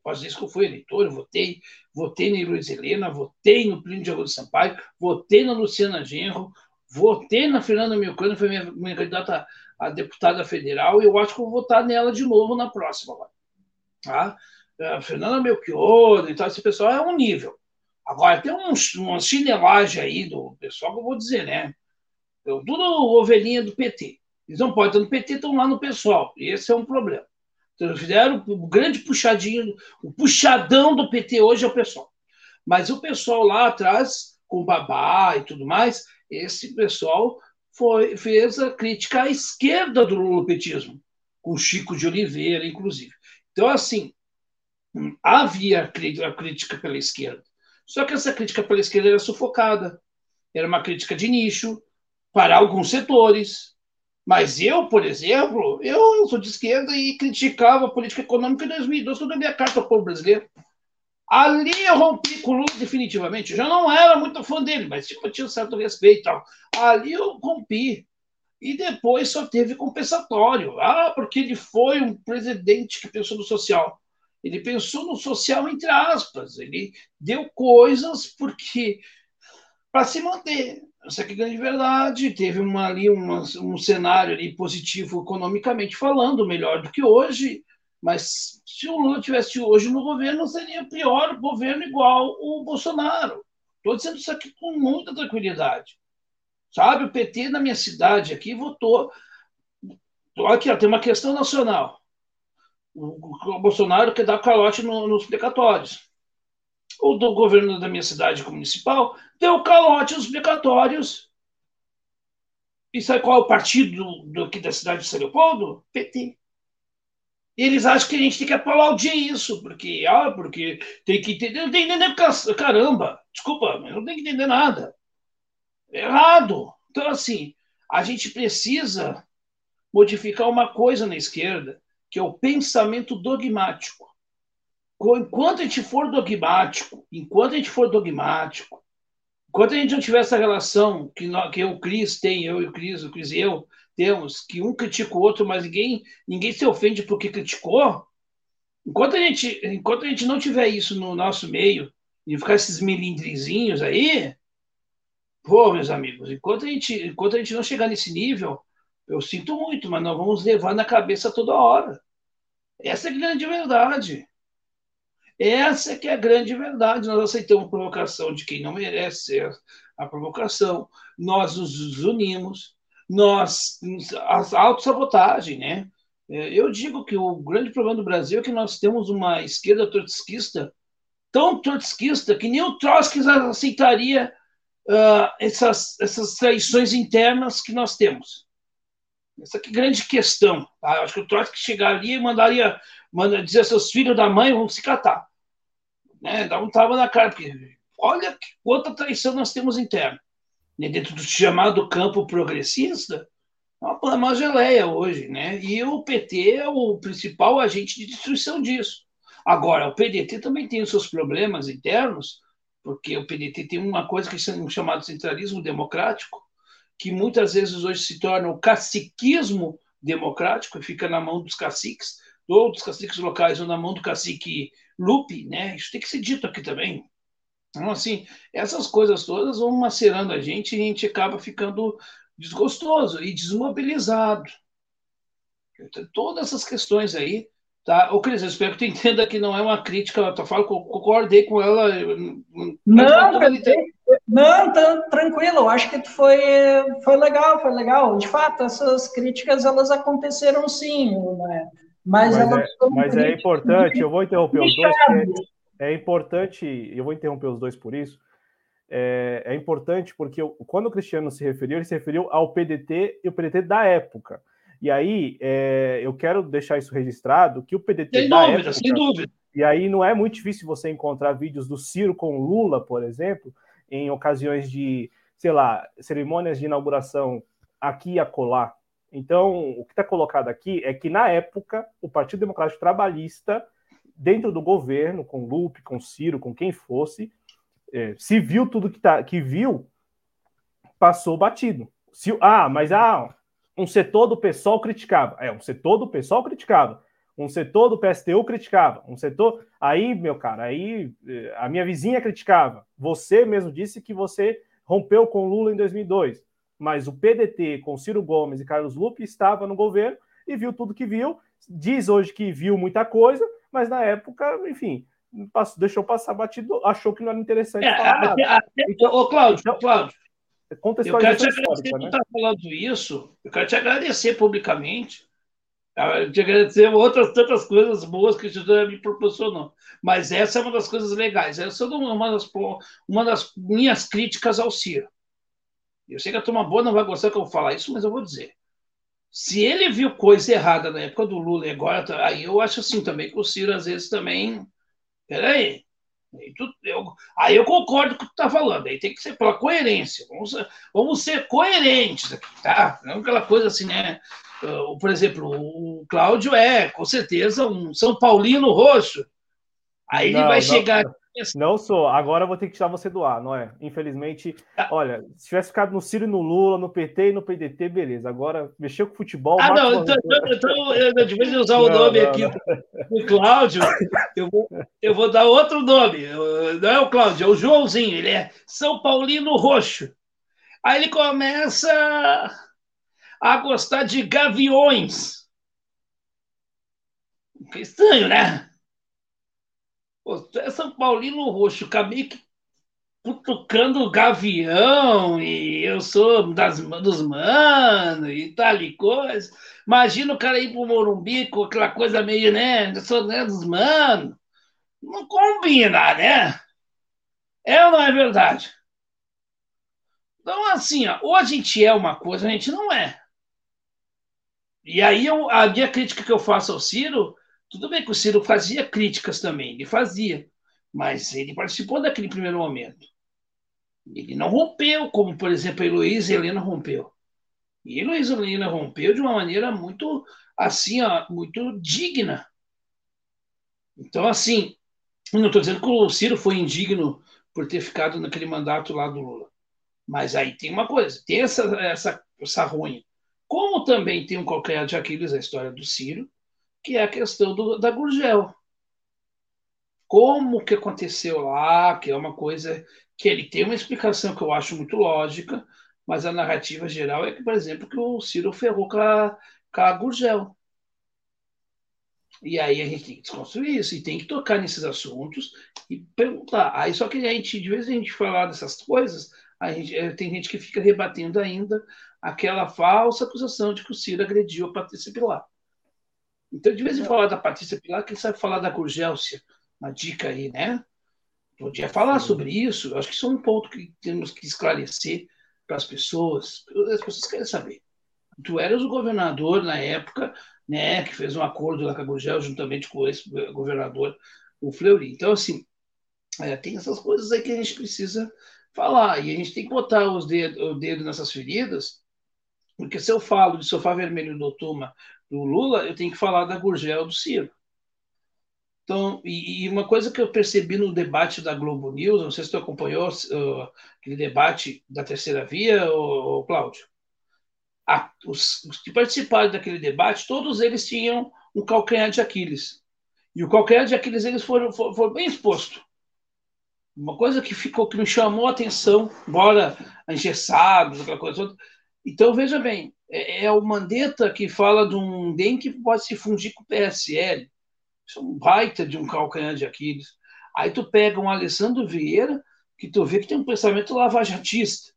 posso dizer que eu fui eleitor, eu votei, votei na Luiz Helena, votei no Plínio de Augusto Sampaio, votei na Luciana Genro, votei na Fernanda Milcano, foi minha, minha candidata a deputada federal, e eu acho que vou votar nela de novo na próxima. Tá? A Fernanda Melchior e tal, esse pessoal é um nível. Agora, tem uns, uma chinelagem aí do pessoal que eu vou dizer, né? Eu, tudo ovelhinha do PT. Eles não podem estar no PT, estão lá no pessoal. E esse é um problema. Então, fizeram o grande puxadinho, o puxadão do PT hoje é o pessoal. Mas o pessoal lá atrás, com babá e tudo mais, esse pessoal foi, fez a crítica à esquerda do lulopetismo, com Chico de Oliveira, inclusive. Então, assim, havia a crítica pela esquerda. Só que essa crítica pela esquerda era sufocada. Era uma crítica de nicho para alguns setores, mas eu, por exemplo, eu sou de esquerda e criticava a política econômica em 2012, quando a carta ao povo brasileiro. Ali eu rompi com o Lula definitivamente. Eu já não era muito fã dele, mas tipo, tinha um certo respeito. Ali eu rompi. E depois só teve compensatório. Ah, porque ele foi um presidente que pensou no social. Ele pensou no social entre aspas. Ele deu coisas porque para se manter. Essa que é grande verdade. Teve uma, ali uma, um cenário ali positivo economicamente falando, melhor do que hoje. Mas se o Lula tivesse hoje no governo, seria pior governo igual o Bolsonaro. Estou dizendo isso aqui com muita tranquilidade. Sabe, o PT na minha cidade aqui votou. Aqui, ó, tem uma questão nacional. O, Bolsonaro quer dar calote no, nos precatórios. O do governo da minha cidade municipal deu calote nos precatórios. E sabe qual é o partido do, do, da cidade de São Leopoldo? PT. Eles acham que a gente tem que aplaudir isso, porque, ah, porque tem que entender. Não tem entender, caramba, desculpa, mas não tem que entender nada. É errado. Então, assim, a gente precisa modificar uma coisa na esquerda, que é o pensamento dogmático. Enquanto a gente for dogmático, enquanto a gente for dogmático, enquanto a gente não tiver essa relação que, nós, que eu, o Cris tem, eu e o Cris, o Cris e eu, temos, que um critica o outro, mas ninguém, ninguém se ofende porque criticou, enquanto a, gente, enquanto a gente não tiver isso no nosso meio, e ficar esses milindrizinhos aí, pô, meus amigos, enquanto a gente, enquanto a gente não chegar nesse nível, eu sinto muito, mas nós vamos levar na cabeça toda hora. Essa é a grande verdade. Essa é que é a grande verdade. Nós aceitamos provocação de quem não merece a provocação. Nós nos unimos, nós a autossabotagem, né? É, eu digo que o grande problema do Brasil é que nós temos uma esquerda trotskista tão trotskista que nem o Trotsky aceitaria uh, essas, essas traições internas que nós temos. Essa que é grande questão. Tá? Acho que o Trotsky chegaria e mandaria manda, dizer seus filhos da mãe vão se catar. Né? Dá um tava na cara, porque olha quanta traição nós temos interna né, dentro do chamado campo progressista, é uma, uma geleia hoje, né? E o PT é o principal agente de destruição disso. Agora, o PDT também tem os seus problemas internos, porque o PDT tem uma coisa que é chamado centralismo democrático, que muitas vezes hoje se torna o caciquismo democrático e fica na mão dos caciques, ou dos caciques locais, ou na mão do cacique Lupe, né? Isso tem que ser dito aqui também. Então, assim, essas coisas todas vão macerando a gente e a gente acaba ficando desgostoso e desmobilizado. Então, todas essas questões aí, tá? Ô, Cris, eu espero que tu entenda que não é uma crítica, eu falo, concordei com ela. Não, não, tá, tranquilo, eu acho que foi, foi legal, foi legal. De fato, essas críticas, elas aconteceram sim, né? Mas, mas, é, mas é importante, eu vou interromper os dois, porque é importante, eu vou interromper os dois por isso, é, é, importante porque quando o Cristiano se referiu, ele se referiu ao PDT e o PDT da época. E aí, é, eu quero deixar isso registrado, que o PDT sem da dúvida, época... Sem dúvida, E aí não é muito difícil você encontrar vídeos do Ciro com Lula, por exemplo, em ocasiões de, sei lá, cerimônias de inauguração aqui e acolá. Então, o que está colocado aqui é que, na época, o Partido Democrático Trabalhista dentro do governo, com Lupe, com Ciro, com quem fosse, é, se viu tudo que, tá, que viu, passou batido. Se, ah, mas ah, um setor do PSOL criticava. É, um setor do PSOL criticava. Um setor do PSTU criticava. Um setor. Aí, meu cara, aí é, a minha vizinha criticava. Você mesmo disse que você rompeu com Lula em 2002. Mas o PDT, com Ciro Gomes e Carlos Lupe, estava no governo e viu tudo que viu. Diz hoje que viu muita coisa, mas na época, enfim, passou, deixou passar batido, achou que não era interessante é, falar até, nada. Até, então, ô, Cláudio, então, Cláudio, eu quero te agradecer por né? estar falando isso, eu quero te agradecer publicamente, te agradecer outras tantas coisas boas que você me proporcionou. Mas essa é uma das coisas legais. Essa é uma das, uma das minhas críticas ao Ciro. Eu sei que a turma boa não vai gostar que eu falar isso, mas eu vou dizer. Se ele viu coisa errada na época do Lula e agora, tá, aí eu acho assim também que o Ciro às vezes também. Peraí. Aí, tu, eu, aí eu concordo com o que tu tá falando. Aí tem que ser pela coerência. Vamos, vamos ser coerentes aqui, tá? Não aquela coisa assim, né? Uh, por exemplo, o Cláudio é, com certeza, um São Paulino roxo. Aí ele não, vai não, chegar. Não sou. Agora eu vou ter que tirar você do ar, não é? Infelizmente, ah. olha, se tivesse ficado no Ciro e no Lula, no PT e no PDT, beleza. Agora, mexeu com futebol. Ah, não, então, então, eu, de vez de usar o não, nome não, aqui do Cláudio, eu vou, eu vou dar outro nome. Não é o Cláudio, é o Joãozinho. Ele é São Paulino Roxo. Aí ele começa a gostar de gaviões. estranho, né? Pô, tu é São Paulino roxo, acabei que cutucando gavião e eu sou das, dos manos e tal e coisa. Imagina o cara ir pro Morumbi com aquela coisa meio, né? Eu sou né, dos manos. Não combina, né? É ou não é verdade? Então, assim, ó, ou a gente é uma coisa, a gente não é. E aí eu, a minha crítica que eu faço ao Ciro, tudo bem que o Ciro fazia críticas também, ele fazia, mas ele participou daquele primeiro momento. Ele não rompeu, como, por exemplo, a Heloísa Helena rompeu. E a Heloísa Helena rompeu de uma maneira muito, assim, ó, muito digna. Então, assim, não estou dizendo que o Ciro foi indigno por ter ficado naquele mandato lá do Lula. Mas aí tem uma coisa, tem essa, essa, essa ruim. Como também tem um qualquer de Aquiles, a história do Ciro, que é a questão do, da Gurgel. Como que aconteceu lá, que é uma coisa que ele tem uma explicação que eu acho muito lógica, mas a narrativa geral é que, por exemplo, que o Ciro ferrou com a, com a Gurgel. E aí a gente tem que desconstruir isso e tem que tocar nesses assuntos e perguntar. Aí só que a gente, de vez em a gente falar dessas coisas, a gente, eh, tem gente que fica rebatendo ainda aquela falsa acusação de que o Ciro agrediu a Patrícia Pilar. Então, de vez em falar da Patrícia Pilar, quem sabe falar da Gurgélcia? Uma dica aí, né? Podia falar sobre isso. Eu acho que isso é um ponto que temos que esclarecer para as pessoas. As pessoas querem saber. Tu eras o governador na época, né, que fez um acordo lá com a Gurgel, juntamente com esse governador, o Fleury. Então, assim, é, tem essas coisas aí que a gente precisa falar. E a gente tem que botar os dedos, o dedo nessas feridas, porque se eu falo de sofá vermelho do Tuma do Lula, eu tenho que falar da Gurgel do Ciro. Então, e, e, uma coisa que eu percebi no debate da Globo News, não sei se tu acompanhou uh, aquele debate da terceira via, ou, Cláudio. A, os, os, que participaram daquele debate, todos eles tinham um calcanhar de Aquiles. E o calcanhar de Aquiles eles foram, foram, foram bem exposto. Uma coisa que ficou, que me chamou a atenção, embora engessados, aquela coisa toda. Então, veja bem, é, é o Mandetta que fala de um DEM que pode se fundir com o PSL. Isso é um baita de um calcanhar de Aquiles. Aí tu pega um Alessandro Vieira, que tu vê que tem um pensamento lavajatista.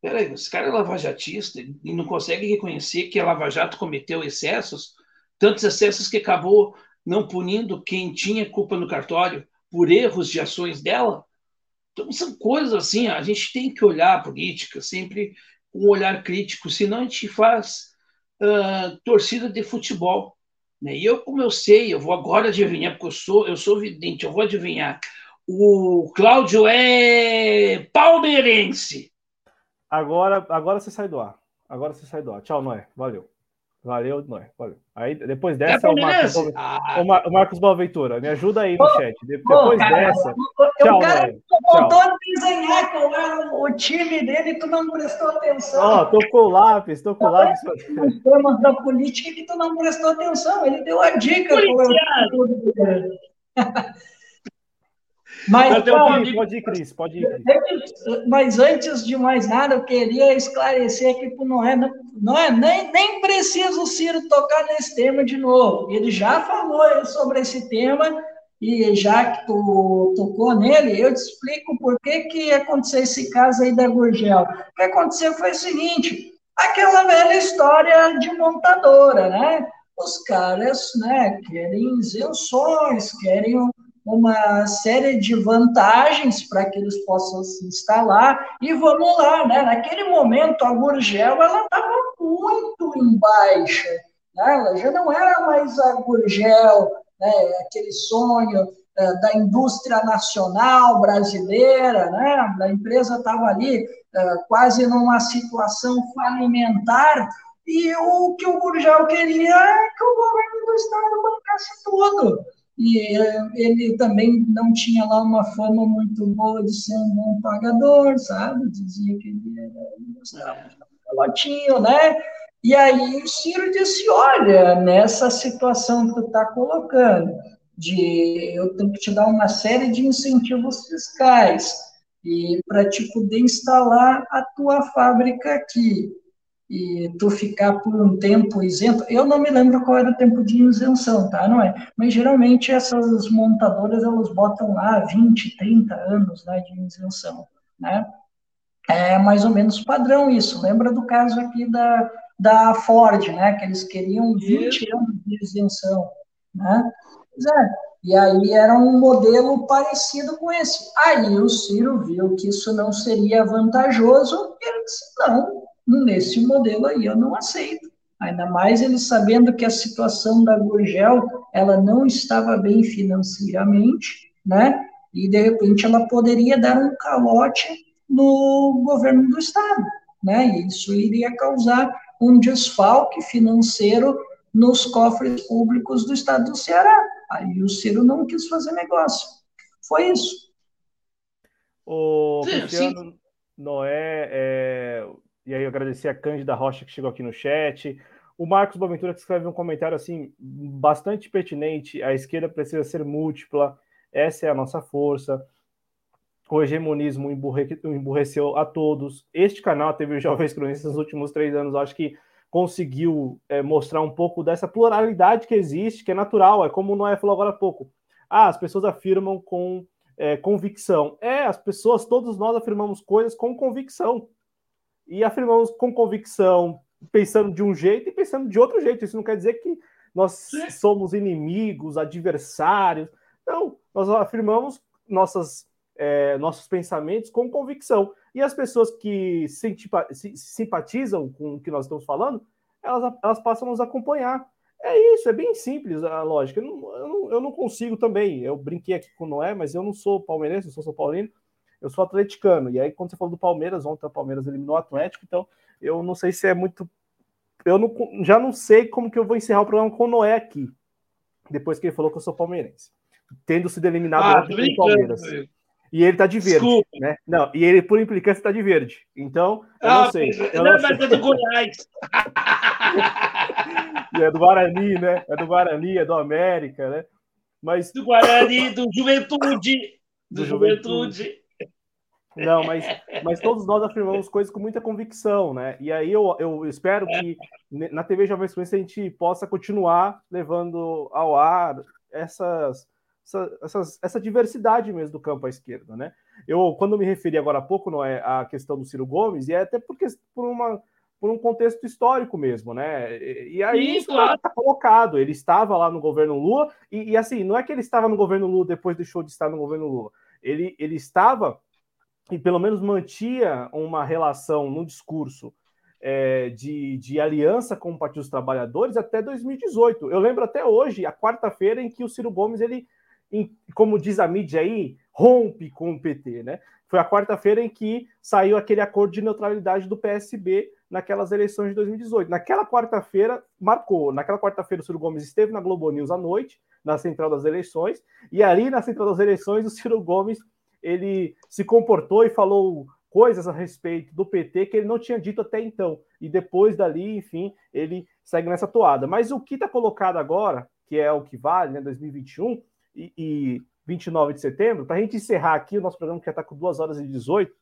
Peraí, esse cara é lavajatista e não consegue reconhecer que a Lava Jato cometeu excessos, tantos excessos que acabou não punindo quem tinha culpa no cartório por erros de ações dela. Então, são coisas assim, a gente tem que olhar a política sempre um olhar crítico, senão a gente faz uh, torcida de futebol. Né? E eu, como eu sei, eu vou agora adivinhar, porque eu sou, eu sou vidente, eu vou adivinhar. O Cláudio é palmeirense. Agora, agora você sai do ar. Agora você sai do ar. Tchau, Noé. Valeu. Valeu, Noé. Valeu. Aí, depois dessa, é o, Marcos, ah. o Marcos Boaventura, me ajuda aí no chat. Depois cara, dessa. tchau, cara Noé. voltou a desenhar qual era o, time dele e tu não prestou atenção. Ó, oh, tô com o lápis, tô com o lápis. Os temas da política que tu não prestou atenção. Ele deu a dica. Mas, pode, ir, pode ir, Cris, pode ir. Cris. Mas antes de mais nada, eu queria esclarecer aqui para o Noé, não é nem, nem precisa o Ciro tocar nesse tema de novo. Ele já falou sobre esse tema, e já que tu tocou nele, eu te explico por que, que aconteceu esse caso aí da Gurgel. O que aconteceu foi o seguinte, aquela velha história de montadora, né? Os caras né, querem isenções, querem uma série de vantagens para que eles possam se instalar e vamos lá, né? Naquele momento a Gurgel estava muito em baixa, né? Ela já não era mais a Gurgel, né? Aquele sonho é, da indústria nacional brasileira, né? A empresa estava ali é, quase numa situação falimentar e o que o Gurgel queria é que o governo do estado bancasse tudo e eh, ele também não tinha lá uma fama muito boa de ser um bom pagador, sabe? Dizia que ele era um né? E aí o Ciro disse, olha, nessa situação que tu está colocando, de eu tenho que te dar uma série de incentivos fiscais e para te poder instalar a tua fábrica aqui. E tu ficar por um tempo isento, eu não me lembro qual era o tempo de isenção, tá? Não é? Mas geralmente essas montadoras elas botam lá 20, 30 anos né, de isenção, né? É mais ou menos padrão isso. Lembra do caso aqui da, da Ford, né? Que eles queriam 20 anos de isenção, né? Pois é. E aí era um modelo parecido com esse. Aí o Ciro viu que isso não seria vantajoso e ele disse, não, nesse modelo aí eu não aceito. Ainda mais ele sabendo que a situação da Gurgel, ela não estava bem financeiramente, né? E de repente ela poderia dar um calote no governo do estado, né? E isso iria causar um desfalque financeiro nos cofres públicos do estado do Ceará. Aí o Ciro não quis fazer negócio. Foi isso. O Cristiano sim. Noé, é, e aí agradecer a Cândida Rocha que chegou aqui no chat. O Marcos Boaventura que escreve um comentário assim bastante pertinente. A esquerda precisa ser múltipla, essa é a nossa força. O hegemonismo emburreceu a todos. Este canal teve jovens cronistas nos últimos três anos. Acho que conseguiu é, mostrar um pouco dessa pluralidade que existe, que é natural. É como o Noé falou agora há pouco. Ah, as pessoas afirmam com é, convicção. É, as pessoas, todos nós afirmamos coisas com convicção e afirmamos com convicção, pensando de um jeito e pensando de outro jeito. Isso não quer dizer que nós somos inimigos, adversários. Não, nós afirmamos nossas, é, nossos pensamentos com convicção. E as pessoas que simpatizam com o que nós estamos falando, elas, elas passam a nos acompanhar. É isso, é bem simples a lógica. Eu não, eu não, eu não consigo também. Eu brinquei aqui com o Noé, mas eu não sou palmeirense, eu sou São Paulino eu sou atleticano. E aí, quando você falou do Palmeiras, ontem o Palmeiras eliminou o Atlético, então eu não sei se é muito. Eu não, já não sei como que eu vou encerrar o programa com o Noé aqui, depois que ele falou que eu sou palmeirense. Tendo sido eliminado ah, ontem pelo Palmeiras. E ele tá de verde, Desculpa. né? Não, e ele, por implicância, tá de verde. Então, eu ah, não sei. Eu não, não mas é do Goiás. é do Guarani, né? É do Guarani, é do América, né? Mas... Do Guarani, do Juventude. Do, do Juventude. Juventude. Não, mas, mas todos nós afirmamos coisas com muita convicção, né? E aí eu, eu espero que na TV Jovem Experiência a gente possa continuar levando ao ar essas, essas, essa diversidade mesmo do campo à esquerda, né? Eu, quando me referi agora há pouco não é, à questão do Ciro Gomes, e é até porque, por, uma, por um contexto histórico mesmo, né? E, e aí Sim, isso está tá colocado. Ele estava lá no governo Lula, e, e assim, não é que ele estava no governo Lula depois deixou de estar no governo Lula. Ele, ele estava e pelo menos mantia uma relação no discurso é, de, de, aliança com o Partido dos Trabalhadores até 2018. Eu lembro até hoje, a quarta-feira, em que o Ciro Gomes, ele, em, como diz a mídia aí, rompe com o PT, né? Foi a quarta-feira em que saiu aquele acordo de neutralidade do PSB naquelas eleições de 2018. Naquela quarta-feira, marcou. Naquela quarta-feira, o Ciro Gomes esteve na Globo News à noite, na central das eleições, e ali na central das eleições, o Ciro Gomes ele se comportou e falou coisas a respeito do PT que ele não tinha dito até então. E depois dali, enfim, ele segue nessa toada. Mas o que está colocado agora, que é o que vale, né, 2021 e, e 29 de setembro, para a gente encerrar aqui o nosso programa que já está com 2 horas e 18,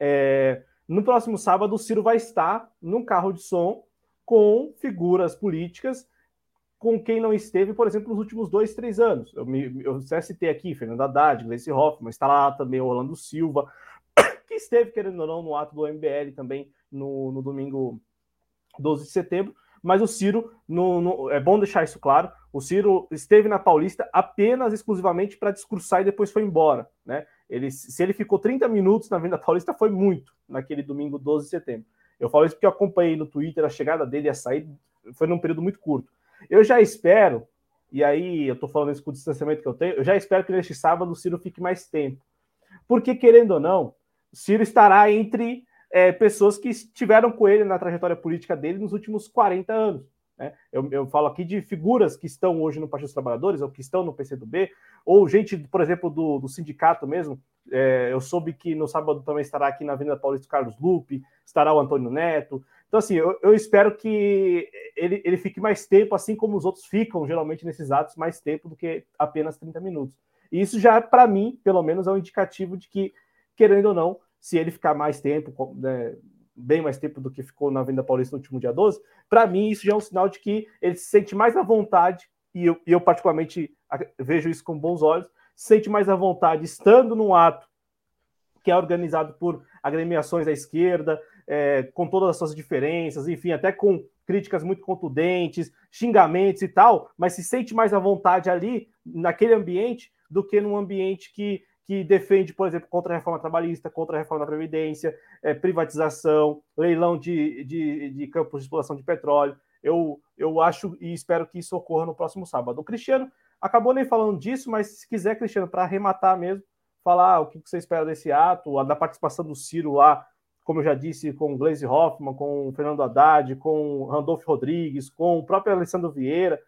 é, no próximo sábado o Ciro vai estar num carro de som com figuras políticas com quem não esteve, por exemplo, nos últimos dois, três anos. Eu, me, eu citei aqui Fernando Haddad, Gleice Hoffmann, está lá também Orlando Silva, que esteve, querendo ou não, no ato do MBL também no, no domingo 12 de setembro. Mas o Ciro, no, no, é bom deixar isso claro, o Ciro esteve na Paulista apenas, exclusivamente para discursar e depois foi embora. Né? Ele, se ele ficou 30 minutos na Venda Paulista, foi muito naquele domingo 12 de setembro. Eu falo isso porque eu acompanhei no Twitter a chegada dele e a saída, foi num período muito curto. Eu já espero, e aí eu estou falando isso com o distanciamento que eu tenho, eu já espero que neste sábado o Ciro fique mais tempo. Porque, querendo ou não, o Ciro estará entre é, pessoas que estiveram com ele na trajetória política dele nos últimos 40 anos. Né? Eu, eu, falo aqui de figuras que estão hoje no Partido dos Trabalhadores, ou que estão no PCdoB, ou gente, por exemplo, do, do sindicato mesmo. É, eu soube que no sábado também estará aqui na Avenida Paulista Carlos Lupe, estará o Antônio Neto, então, assim, eu, eu, espero que ele, ele fique mais tempo, assim como os outros ficam, geralmente, nesses atos, mais tempo do que apenas 30 minutos. E isso já, para mim, pelo menos, é um indicativo de que, querendo ou não, se ele ficar mais tempo, né, bem mais tempo do que ficou na Venda Paulista no último dia 12, para mim isso já é um sinal de que ele se sente mais à vontade, e eu, e eu particularmente vejo isso com bons olhos, se sente mais à vontade estando num ato que é organizado por agremiações da esquerda, é, com todas as suas diferenças, enfim, até com críticas muito contundentes, xingamentos e tal, mas se sente mais à vontade ali, naquele ambiente, do que num ambiente que que defende, por exemplo, contra a reforma trabalhista, contra a reforma da Previdência, é, privatização, leilão de, de, de, campos de exploração de petróleo. Eu, eu acho e espero que isso ocorra no próximo sábado. O Cristiano acabou nem falando disso, mas se quiser, Cristiano, para arrematar mesmo, falar o que você espera desse ato, da participação do Ciro lá, como eu já disse, com o Gleisi Hoffmann, com o Fernando Haddad, com o Randolfo Rodrigues, com o próprio Alessandro Vieira.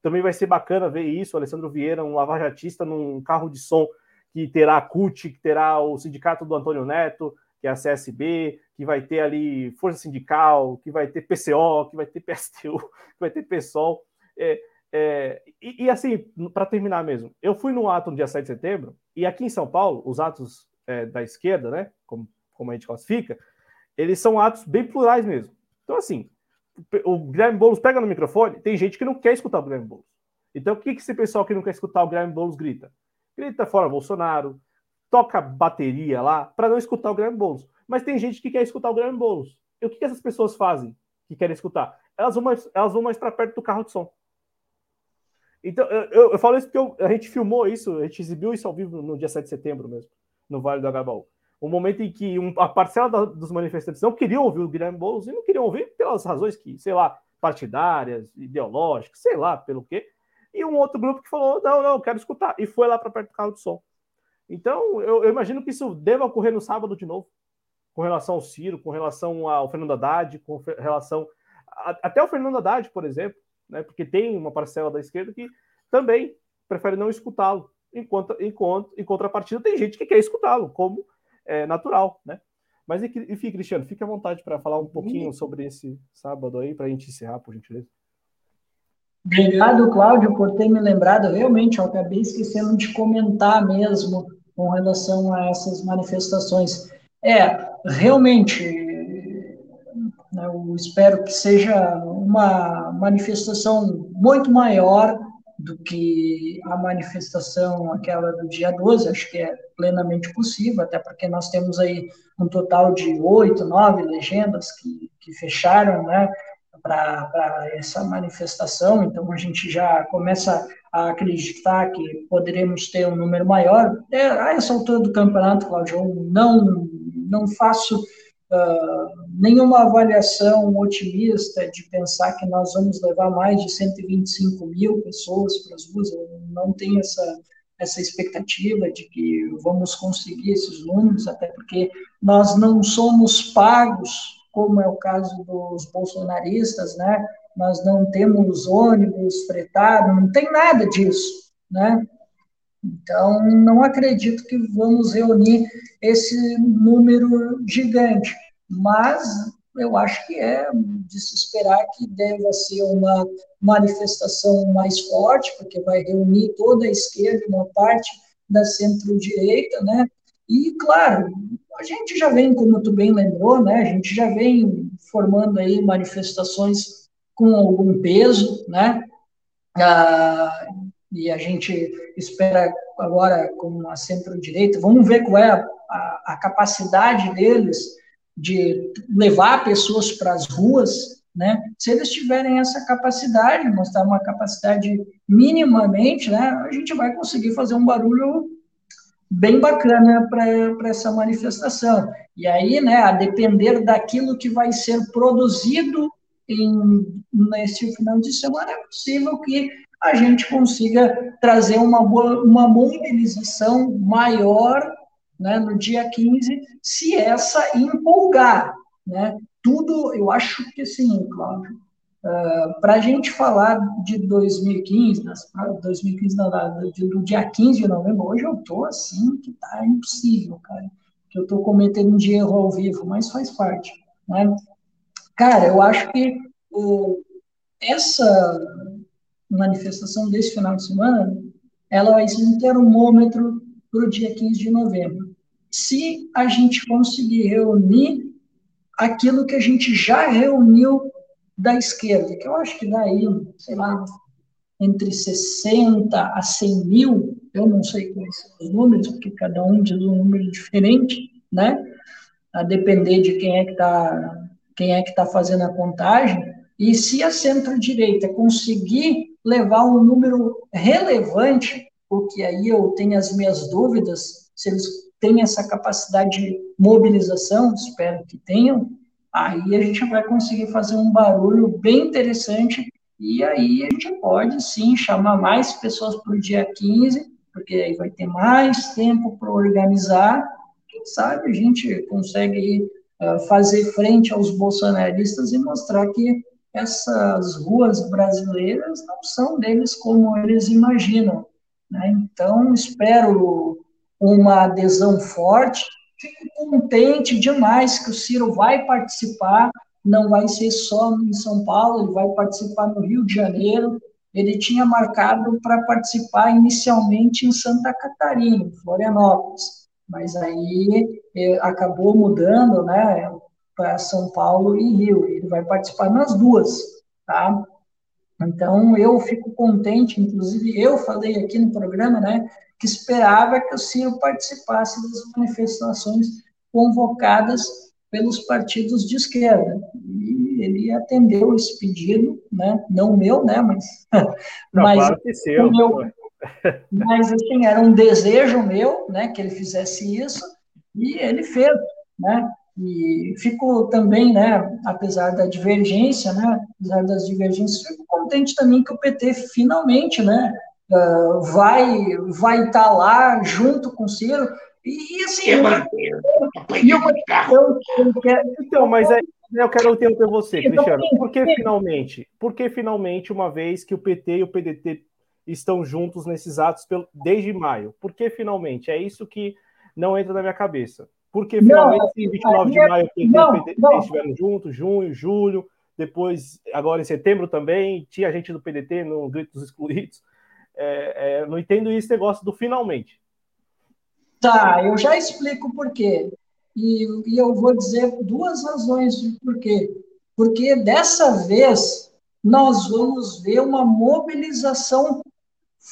Também vai ser bacana ver isso, o Alessandro Vieira, um lavajatista num carro de som que terá a CUT, que terá o sindicato do Antônio Neto, que é a CSB, que vai ter ali Força Sindical, que vai ter PCO, que vai ter PSTU, que vai ter PSOL. É, é, e, e, assim, para terminar mesmo, eu fui no ato no dia 7 de setembro, e aqui em São Paulo, os atos é, da esquerda, né, como, a gente classifica, eles são atos bem plurais mesmo. Então, assim, o Guilherme Boulos pega no microfone, tem gente que não quer escutar o Guilherme Boulos. Então, o que, que esse pessoal que não quer escutar o Guilherme Boulos grita? grita fora Bolsonaro, toca bateria lá para não escutar o Guilherme Boulos. Mas tem gente que quer escutar o Guilherme Boulos. E o que, que essas pessoas fazem que querem escutar? Elas vão mais, elas vão mais para perto do carro de som. Então, eu, eu falo isso porque eu, a gente filmou isso, a gente exibiu isso ao vivo no dia 7 de setembro mesmo, no Vale do Agabaú. Um momento em que um, a parcela da, dos manifestantes não queriam ouvir o Guilherme Boulos e não queriam ouvir pelas razões que, sei lá, partidárias, ideológicas, sei lá, pelo quê e um outro grupo que falou: não, não, quero escutar, e foi lá para perto do carro de som. Então, eu, eu, imagino que isso deva ocorrer no sábado de novo, com relação ao Ciro, com relação ao Fernando Haddad, com relação. A, até o Fernando Haddad, por exemplo, né, porque tem uma parcela da esquerda que também prefere não escutá-lo. Enquanto, enquanto, em contrapartida, tem gente que quer escutá-lo, como é natural, né? Mas enfim, Cristiano, fique à vontade para falar um pouquinho sobre esse sábado aí, para a gente encerrar, por gentileza. Obrigado, Cláudio, por ter me lembrado. Realmente, eu acabei esquecendo de comentar mesmo com relação a essas manifestações. É, realmente, né, eu espero que seja uma manifestação muito maior do que a manifestação aquela do dia 12, acho que é plenamente possível, até porque nós temos aí um total de oito, nove legendas que, que fecharam, né, para essa manifestação, então a gente já começa a acreditar que poderemos ter um número maior. É, a essa altura do campeonato, Cláudio, eu não, não faço uh, nenhuma avaliação otimista de pensar que nós vamos levar mais de 125 mil pessoas para as ruas, eu não tenho essa, essa expectativa de que vamos conseguir esses números, até porque nós não somos pagos como é o caso dos bolsonaristas, né? Nós não temos ônibus fretado, não tem nada disso, né? Então, não acredito que vamos reunir esse número gigante, mas eu acho que é de se esperar que deva ser uma manifestação mais forte, porque vai reunir toda a esquerda uma parte da centro-direita, né? E, claro, a gente já vem, como tu bem lembrou, né? A gente já vem formando aí manifestações com algum peso, né? Ah, e a gente espera agora com a centro-direita, vamos ver qual é a, a, a, capacidade deles de levar pessoas para as ruas, né? Se eles tiverem essa capacidade, mostrar uma capacidade minimamente, né? A gente vai conseguir fazer um barulho bem bacana para essa manifestação. E aí, né, a depender daquilo que vai ser produzido em, neste final de semana, é possível que a gente consiga trazer uma, uma mobilização maior né, no dia 15, se essa empolgar. Né? Tudo, eu acho que sim, Cláudio, Uh, ah, para a gente falar de 2015, das, 2015 não, do dia 15 de novembro, hoje eu estou assim que tá impossível, cara. Que eu estou cometendo um erro ao vivo, mas faz parte. Né? Cara, eu acho que uh, essa manifestação desse final de semana, ela vai ser um termômetro para o dia 15 de novembro. Se a gente conseguir reunir aquilo que a gente já reuniu da esquerda, que eu acho que dá aí, sei lá, entre 60 a 100 mil, eu não sei quais são os números, porque cada um diz um número diferente, né? A depender de quem é que está quem é que está fazendo a contagem, e se a centro-direita conseguir levar um número relevante, porque aí eu tenho as minhas dúvidas, se eles têm essa capacidade de mobilização, espero que tenham, aí a gente vai conseguir fazer um barulho bem interessante e aí a gente pode sim chamar mais pessoas para o dia 15, porque aí vai ter mais tempo para organizar. Quem sabe a gente consegue uh, fazer frente aos bolsonaristas e mostrar que essas ruas brasileiras não são deles como eles imaginam. Né? Então, espero uma adesão forte Fico contente demais que o Ciro vai participar, não vai ser só em São Paulo, ele vai participar no Rio de Janeiro. Ele tinha marcado para participar inicialmente em Santa Catarina, Florianópolis, mas aí eh, acabou mudando, né, para São Paulo e Rio. Ele vai participar nas duas, tá? Então eu fico contente, inclusive eu falei aqui no programa, né, que esperava que o Ciro participasse das manifestações convocadas pelos partidos de esquerda. E ele atendeu esse pedido, né? não meu, né? mas, não, mas claro que seu. Meu, mas assim, era um desejo meu né? que ele fizesse isso, e ele fez. Né? E fico também, né, apesar da divergência, né, apesar das divergências, fico contente também que o PT finalmente, né, uh, vai vai estar tá lá junto com o Ciro. E, e assim. E uma questão Então, mas é, eu quero interromper você, Cristiano. Por que finalmente? Por que finalmente, uma vez que o PT e o PDT estão juntos nesses atos desde maio? Por que finalmente? É isso que não entra na minha cabeça. Porque finalmente, não, em 29 de maio, PT não, estiveram juntos, junho, julho, depois, agora em setembro também, tinha gente do PDT no Grito dos Excluídos é, é, não entendo esse negócio do finalmente. Tá, eu já explico por quê. E, e eu vou dizer duas razões de por quê. Porque dessa vez nós vamos ver uma mobilização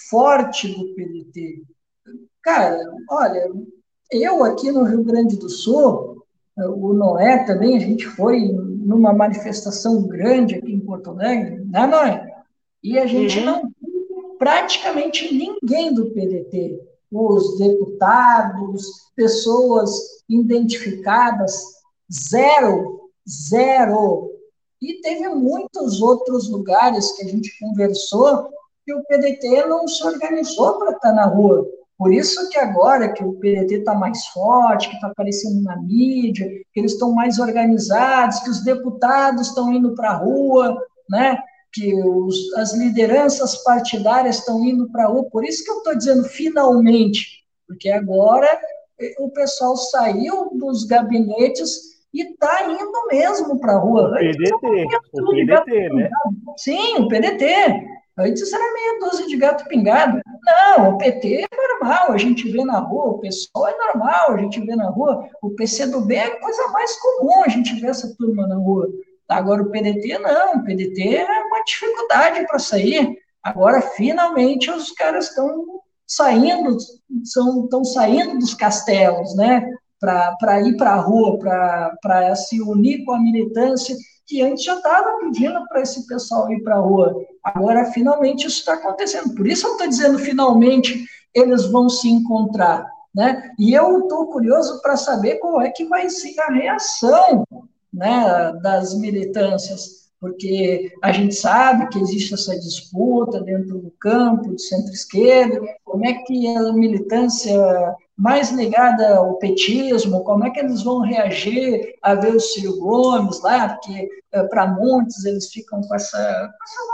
forte do PDT. Cara, olha, eu aqui no Rio Grande do Sul, o Noé também, a gente foi numa manifestação grande aqui em Porto Alegre, né, Noé? E a gente uhum. não praticamente ninguém do PDT, os deputados, pessoas identificadas, zero, zero. E teve muitos outros lugares que a gente conversou que o PDT não se organizou para estar na rua. Por isso que agora que o PDT está mais forte, que está aparecendo na mídia, que eles estão mais organizados, que os deputados estão indo para a rua, né? que os, as lideranças partidárias estão indo para a rua. Por isso que eu estou dizendo finalmente, porque agora eh, o pessoal saiu dos gabinetes e está indo mesmo para a rua. O PDT, o PDT, né? Sim, o PDT. Antes era meia dúzia de gato pingado. Não, o PT é normal, a gente vê na rua, o pessoal é normal, a gente vê na rua, o PCdoB é a coisa mais comum a gente ver essa turma na rua. Agora o PDT não, o PDT é uma dificuldade para sair. Agora, finalmente, os caras estão saindo, estão saindo dos castelos, né? Para ir para a rua, para se unir com a militância, que antes já estava pedindo para esse pessoal ir para a rua. Agora, finalmente, isso está acontecendo. Por isso eu estou dizendo, finalmente, eles vão se encontrar. Né? E eu estou curioso para saber qual é que vai ser a reação né, das militâncias, porque a gente sabe que existe essa disputa dentro do campo de centro-esquerda, como é que a militância mais ligada ao petismo, como é que eles vão reagir a ver o Ciro Gomes lá, porque eh, para muitos eles ficam com essa, com essa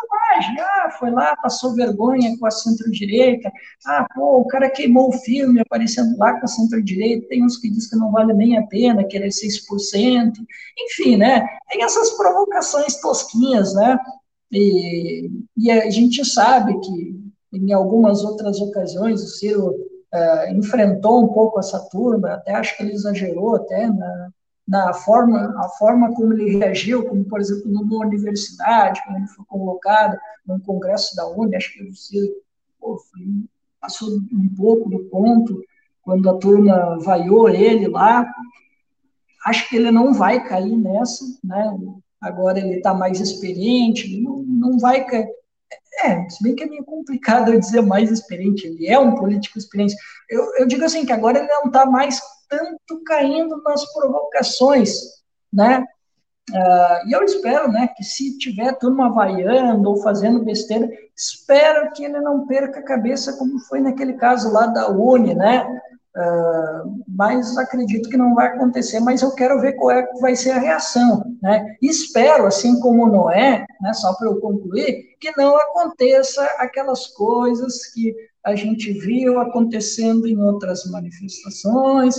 ah, foi lá, passou vergonha com a centro-direita, ah, pô, o cara queimou o filme aparecendo lá com a centro-direita, tem uns que dizem que não vale nem a pena, querer 6%, enfim, né, tem essas provocações tosquinhas, né, e, e a gente sabe que em algumas outras ocasiões o Ciro uh, enfrentou um pouco essa turma, até acho que ele exagerou até na, na forma, a forma como ele reagiu, como, por exemplo, numa universidade, quando ele foi convocado num congresso da UNE, acho que você pô, passou um pouco do ponto, quando a turma vaiou ele lá. Acho que ele não vai cair nessa, né? Agora ele está mais experiente, não, não vai cair. É, se bem que é meio complicado eu dizer mais experiente, ele é um político experiente. Eu, eu digo assim, que agora ele não está mais tanto caindo nas provocações, né? Uh, e eu espero, né, que se tiver turma vaiando ou fazendo besteira, espero que ele não perca a cabeça como foi naquele caso lá da Uni, né? Uh, mas acredito que não vai acontecer, mas eu quero ver qual é que vai ser a reação, né? Espero, assim como Noé, né, só para eu concluir, que não aconteça aquelas coisas que a gente viu acontecendo em outras manifestações,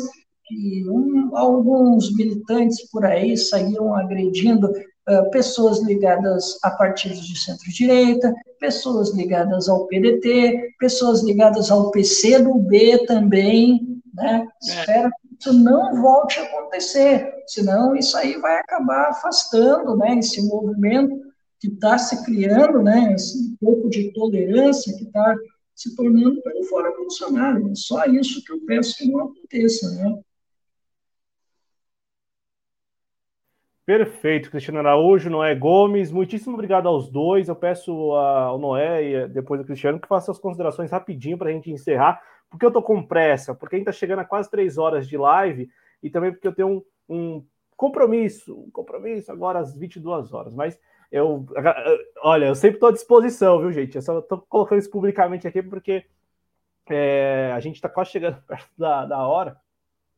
que um, alguns militantes por aí saíam agredindo uh, pessoas ligadas a partidos de centro-direita, pessoas ligadas ao PDT, pessoas ligadas ao PCdoB também, né? É. Espero que isso não volte a acontecer, senão isso aí vai acabar afastando, né, esse movimento que está se criando, né, esse pouco de tolerância que está se tornando pelo fora Bolsonaro. É só isso que eu peço que não aconteça, né? Perfeito, Cristiano Araújo, Noé Gomes, muitíssimo obrigado aos dois. Eu peço ao Noé e depois ao Cristiano que façam as considerações rapidinho para a gente encerrar, porque eu estou com pressa, porque a gente está chegando a quase três horas de live e também porque eu tenho um, um compromisso, um compromisso agora às 22 horas. Mas eu, olha, eu sempre estou à disposição, viu, gente? Eu só estou colocando isso publicamente aqui porque é, a gente está quase chegando perto da, da hora.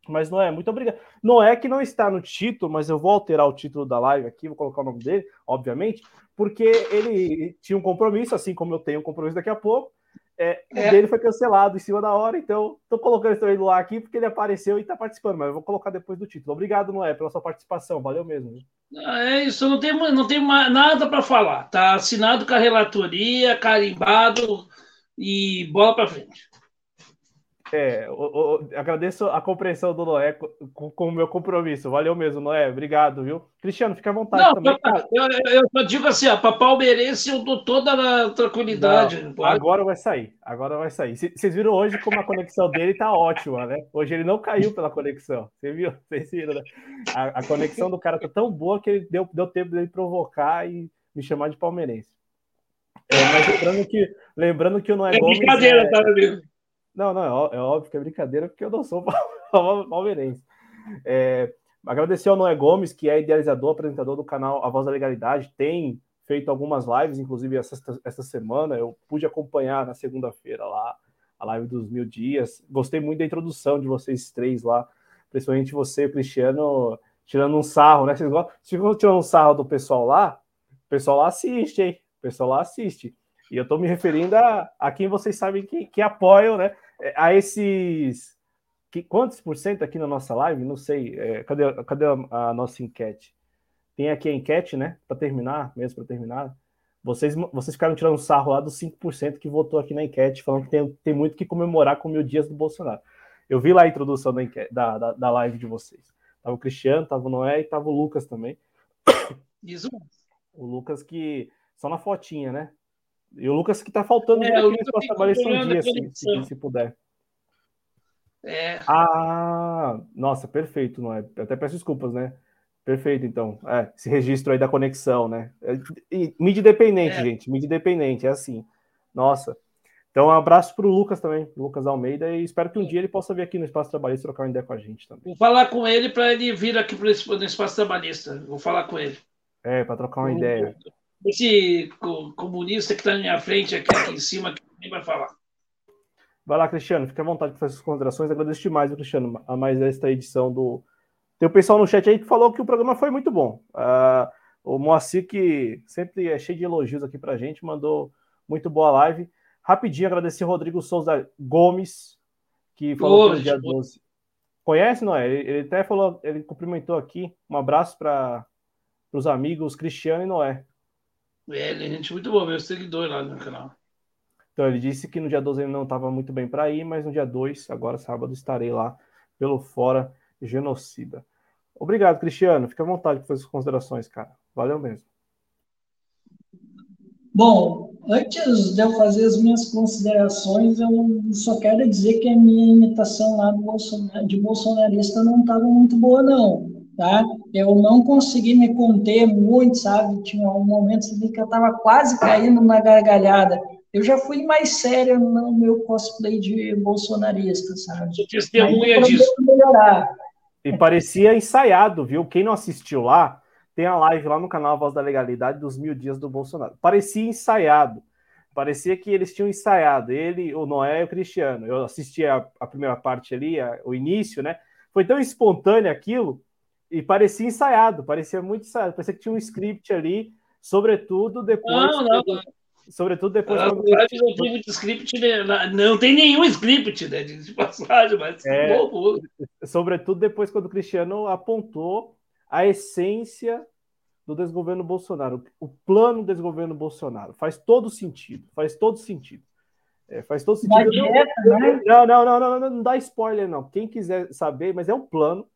Mas Noé, muito obrigado. Noé que não está no título, mas eu vou alterar o título da live aqui, vou colocar o nome dele, obviamente, porque ele tinha um compromisso, assim como eu tenho um compromisso daqui a pouco. É, é. O dele foi cancelado em cima da hora, então estou colocando ele lá aqui porque ele apareceu e está participando, mas eu vou colocar depois do título. Obrigado, Noé, pela sua participação, valeu mesmo. É isso, não tem, não tem nada para falar. Tá assinado com a relatoria, carimbado e bola para frente. É, eu, eu, agradeço a compreensão do Noé com, o meu compromisso. Valeu mesmo, Noé. Obrigado, viu? Cristiano, fica à vontade Não, também. Eu, eu, eu digo assim, para palmeirense eu dou toda a tranquilidade. Não, agora vai sair, agora vai sair. Vocês viram hoje como a conexão dele tá ótima, né? Hoje ele não caiu pela conexão. Você viu? Vocês viram, né? A, a conexão do cara tá tão boa que ele deu, deu tempo dele provocar e me chamar de palmeirense. É, mas lembrando que, lembrando que o Noé é Gomes. Brincadeira, é... tá, amigo? Não, não, é, é óbvio que é brincadeira, porque eu não sou palmeirense. É, agradecer ao Noé Gomes, que é idealizador, apresentador do canal A Voz da Legalidade, tem feito algumas lives, inclusive essa, essa semana, eu pude acompanhar na segunda-feira lá, a live dos mil dias. Gostei muito da introdução de vocês três lá, principalmente você, Cristiano, tirando um sarro, né? Vocês ficam tirando um sarro do pessoal lá, o pessoal lá assiste, hein? O pessoal lá assiste. E eu estou me referindo a, a quem vocês sabem que, que apoiam, né? A esses. Que, quantos por cento aqui na nossa live? Não sei. É, cadê, cadê a, a, nossa enquete? Tem aqui a enquete, né? Para terminar, mesmo para terminar. Vocês, vocês ficaram tirando sarro lá dos 5% que votou aqui na enquete, falando que tem, tem muito que comemorar com mil dias do Bolsonaro. Eu vi lá a introdução da, enquete, da, da, da live de vocês. Tava o Cristiano, tava o Noé e tava o Lucas também. Isso. O Lucas que. Só na fotinha, né? E o Lucas que tá faltando é, aqui nesse trabalho um dia, se, se, se, puder. É. Ah, nossa, perfeito, não é? Eu até peço desculpas, né? Perfeito, então. É, esse registro aí da conexão, né? É, mídia independente, é. gente. Mídia independente, é assim. Nossa. Então, um abraço para o Lucas também, Lucas Almeida, e espero que um dia ele possa vir aqui no Espaço Trabalhista trocar uma ideia com a gente também. Vou falar com ele para ele vir aqui para no Espaço Trabalhista. Vou falar com ele. É, para trocar uma ideia. Esse comunista que está na minha frente aqui, aqui em cima, que nem vai falar. Vai lá, Cristiano, fica à vontade para fazer suas considerações. Agradeço demais, Cristiano, a mais esta edição do. Tem o pessoal no chat aí que falou que o programa foi muito bom. Uh, o Moacir, que sempre é cheio de elogios aqui para a gente, mandou muito boa live. Rapidinho, agradecer Rodrigo Souza Gomes, que falou que dia 12. Conhece, não é? Ele, ele, até falou, ele cumprimentou aqui. Um abraço para os amigos Cristiano e Noé. É, ele é gente muito boa, meu seguidor lá no canal. Então, ele disse que no dia 12 ele não estava muito bem para ir, mas no dia 2, agora sábado, estarei lá pelo Fora Genocida. Obrigado, Cristiano. Fica à vontade para fazer as considerações, cara. Valeu mesmo. Bom, antes de eu fazer as minhas considerações, eu só quero dizer que a minha imitação lá Bolsonaro, de bolsonarista não estava muito boa, não. Tá? Eu não consegui me conter muito, sabe? Tinha um momento assim, que eu estava quase caindo na gargalhada. Eu já fui mais séria no meu cosplay de bolsonarista, sabe? Testemunha disso. Melhorar. E parecia ensaiado, viu? Quem não assistiu lá, tem a live lá no canal Voz da Legalidade dos mil dias do Bolsonaro. Parecia ensaiado. Parecia que eles tinham ensaiado, ele, o Noé e o Cristiano. Eu assisti a, a primeira parte ali, a, o início, né? Foi tão espontâneo aquilo e parecia ensaiado, parecia muito ensaiado. Parecia que tinha um script ali, sobretudo depois. Não, não, não. Sobretudo depois. Ah, quando... não tem muito script, né? não tem nenhum script né, de passagem, mas é, bom, sobretudo depois quando o Cristiano apontou a essência do desgoverno Bolsonaro, o plano do desgoverno Bolsonaro. Faz todo sentido, faz todo sentido. É, faz todo sentido. Dieta, né? não, não, não, não, não, não dá spoiler, não. Quem quiser saber, mas é um plano.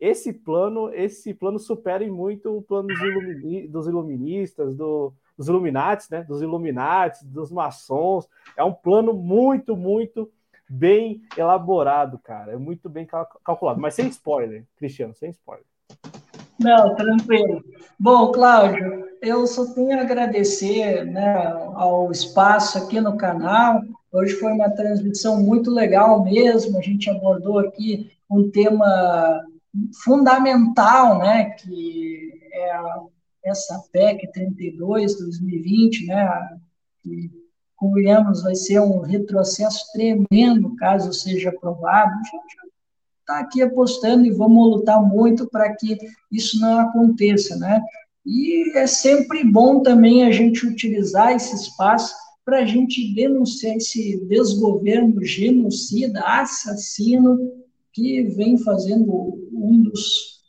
Esse plano, esse plano supera em muito o plano dos, dos iluministas, do, dos Illuminati, né? Dos Illuminati, dos maçons. É um plano muito, muito bem elaborado, cara. É muito bem calculado. Mas sem spoiler, Cristiano, sem spoiler. Não, tranquilo. Bom, Cláudio, eu só tenho a agradecer né, ao espaço aqui no canal. Hoje foi uma transmissão muito legal mesmo. A gente abordou aqui um tema fundamental, né, que é essa PEC 32 2020, né, que convenhamos vai ser um retrocesso tremendo caso seja aprovado. A gente está aqui apostando e vamos lutar muito para que isso não aconteça, né? E é sempre bom também a gente utilizar esse espaço para a gente denunciar esse desgoverno genocida, assassino, que vem fazendo um dos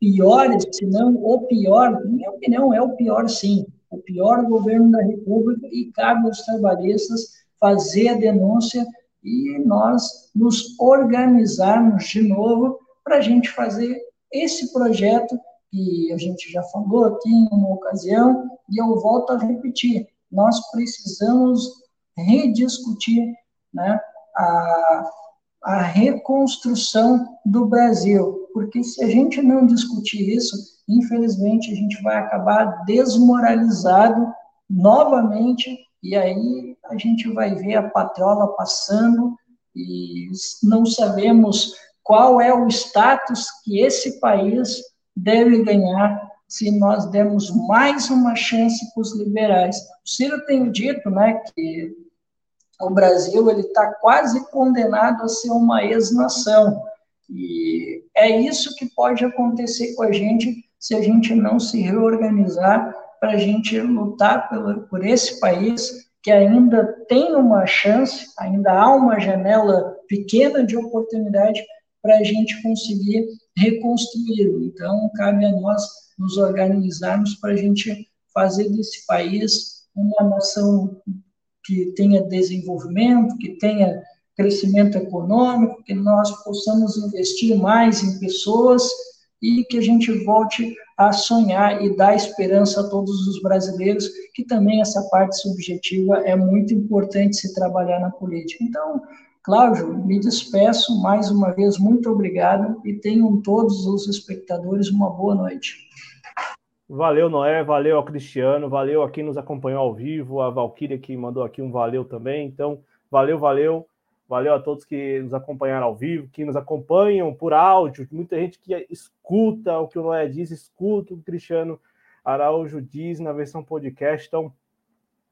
piores, se não o pior, na minha opinião, é o pior sim, o pior governo da República, e cabe aos trabalhistas fazer a denúncia e nós nos organizarmos de novo para a gente fazer esse projeto que a gente já falou aqui em uma ocasião, e eu volto a repetir, nós precisamos rediscutir né, a, a reconstrução do Brasil, porque se a gente não discutir isso, infelizmente a gente vai acabar desmoralizado novamente e aí a gente vai ver a patrola passando e não sabemos qual é o status que esse país deve ganhar se nós dermos mais uma chance para os liberais. O Ciro tem dito né, que o Brasil ele está quase condenado a ser uma ex-nação. E é isso que pode acontecer com a gente se a gente não se reorganizar para a gente lutar por, por esse país que ainda tem uma chance, ainda há uma janela pequena de oportunidade para a gente conseguir reconstruí-lo. Então, cabe a nós nos organizarmos para a gente fazer desse país uma nação que tenha desenvolvimento, que tenha crescimento econômico, que nós possamos investir mais em pessoas e que a gente volte a sonhar e dar esperança a todos os brasileiros, que também essa parte subjetiva é muito importante se trabalhar na política. Então, Cláudio, me despeço mais uma vez, muito obrigado e tenham todos os espectadores uma boa noite. Valeu, Noé, valeu ao Cristiano, valeu a quem nos acompanhou ao vivo, a Valquíria que mandou aqui um valeu também. Então, valeu, valeu. Valeu a todos que nos acompanharam ao vivo, que nos acompanham por áudio, muita gente que escuta o que o Noé diz, escuta o que o Cristiano Araújo diz na versão podcast. Então,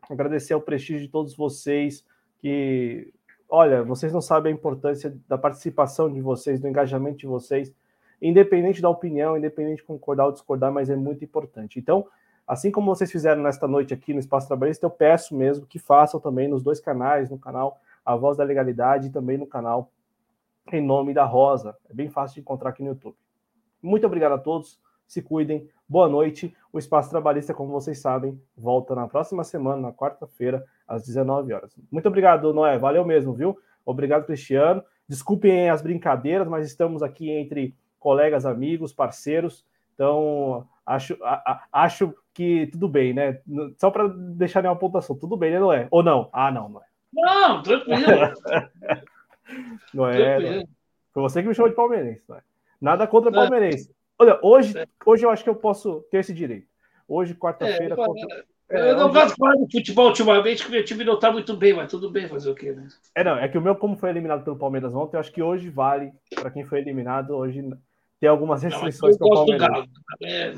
agradecer ao prestígio de todos vocês que, olha, vocês não sabem a importância da participação de vocês, do engajamento de vocês, independente da opinião, independente de concordar ou discordar, mas é muito importante. Então, assim como vocês fizeram nesta noite aqui no Espaço Trabalhista, eu peço mesmo que façam também nos dois canais, no canal a Voz da Legalidade e também no canal Em Nome da Rosa. É bem fácil de encontrar aqui no YouTube. Muito obrigado a todos, se cuidem, boa noite. O Espaço Trabalhista, como vocês sabem, volta na próxima semana, na quarta-feira, às 19 horas. Muito obrigado, Noé, valeu mesmo, viu? Obrigado, Cristiano. Desculpem as brincadeiras, mas estamos aqui entre colegas, amigos, parceiros. Então, acho, a, a, acho que tudo bem, né? Só para deixar uma pontuação, tudo bem, né? Não é? Ou não? Ah, não, não é. Não, tranquilo. não, é, não é. Foi você que me chamou de palmeirense, não é? Nada contra o é. palmeirense. Olha, hoje, é. hoje eu acho que eu posso ter esse direito. Hoje, quarta-feira. É, contra... É, eu não gosto de falar de futebol ultimamente, porque meu time não está muito bem, mas tudo bem fazer o quê, né? É, não, é que o meu, como foi eliminado pelo Palmeiras ontem, eu acho que hoje vale, para quem foi eliminado, hoje tem algumas restrições com o Palmeiras. Do É...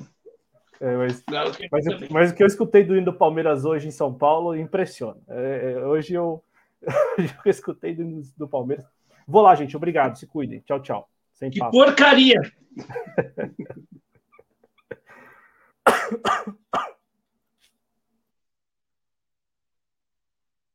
Mas, mas, mas, o que eu escutei do hino do Palmeiras hoje em São Paulo impressiona. É, é hoje eu, eu escutei do, do Palmeiras. Vou lá, gente. Obrigado. Se cuidem. Tchau, tchau. Sem que papo. porcaria!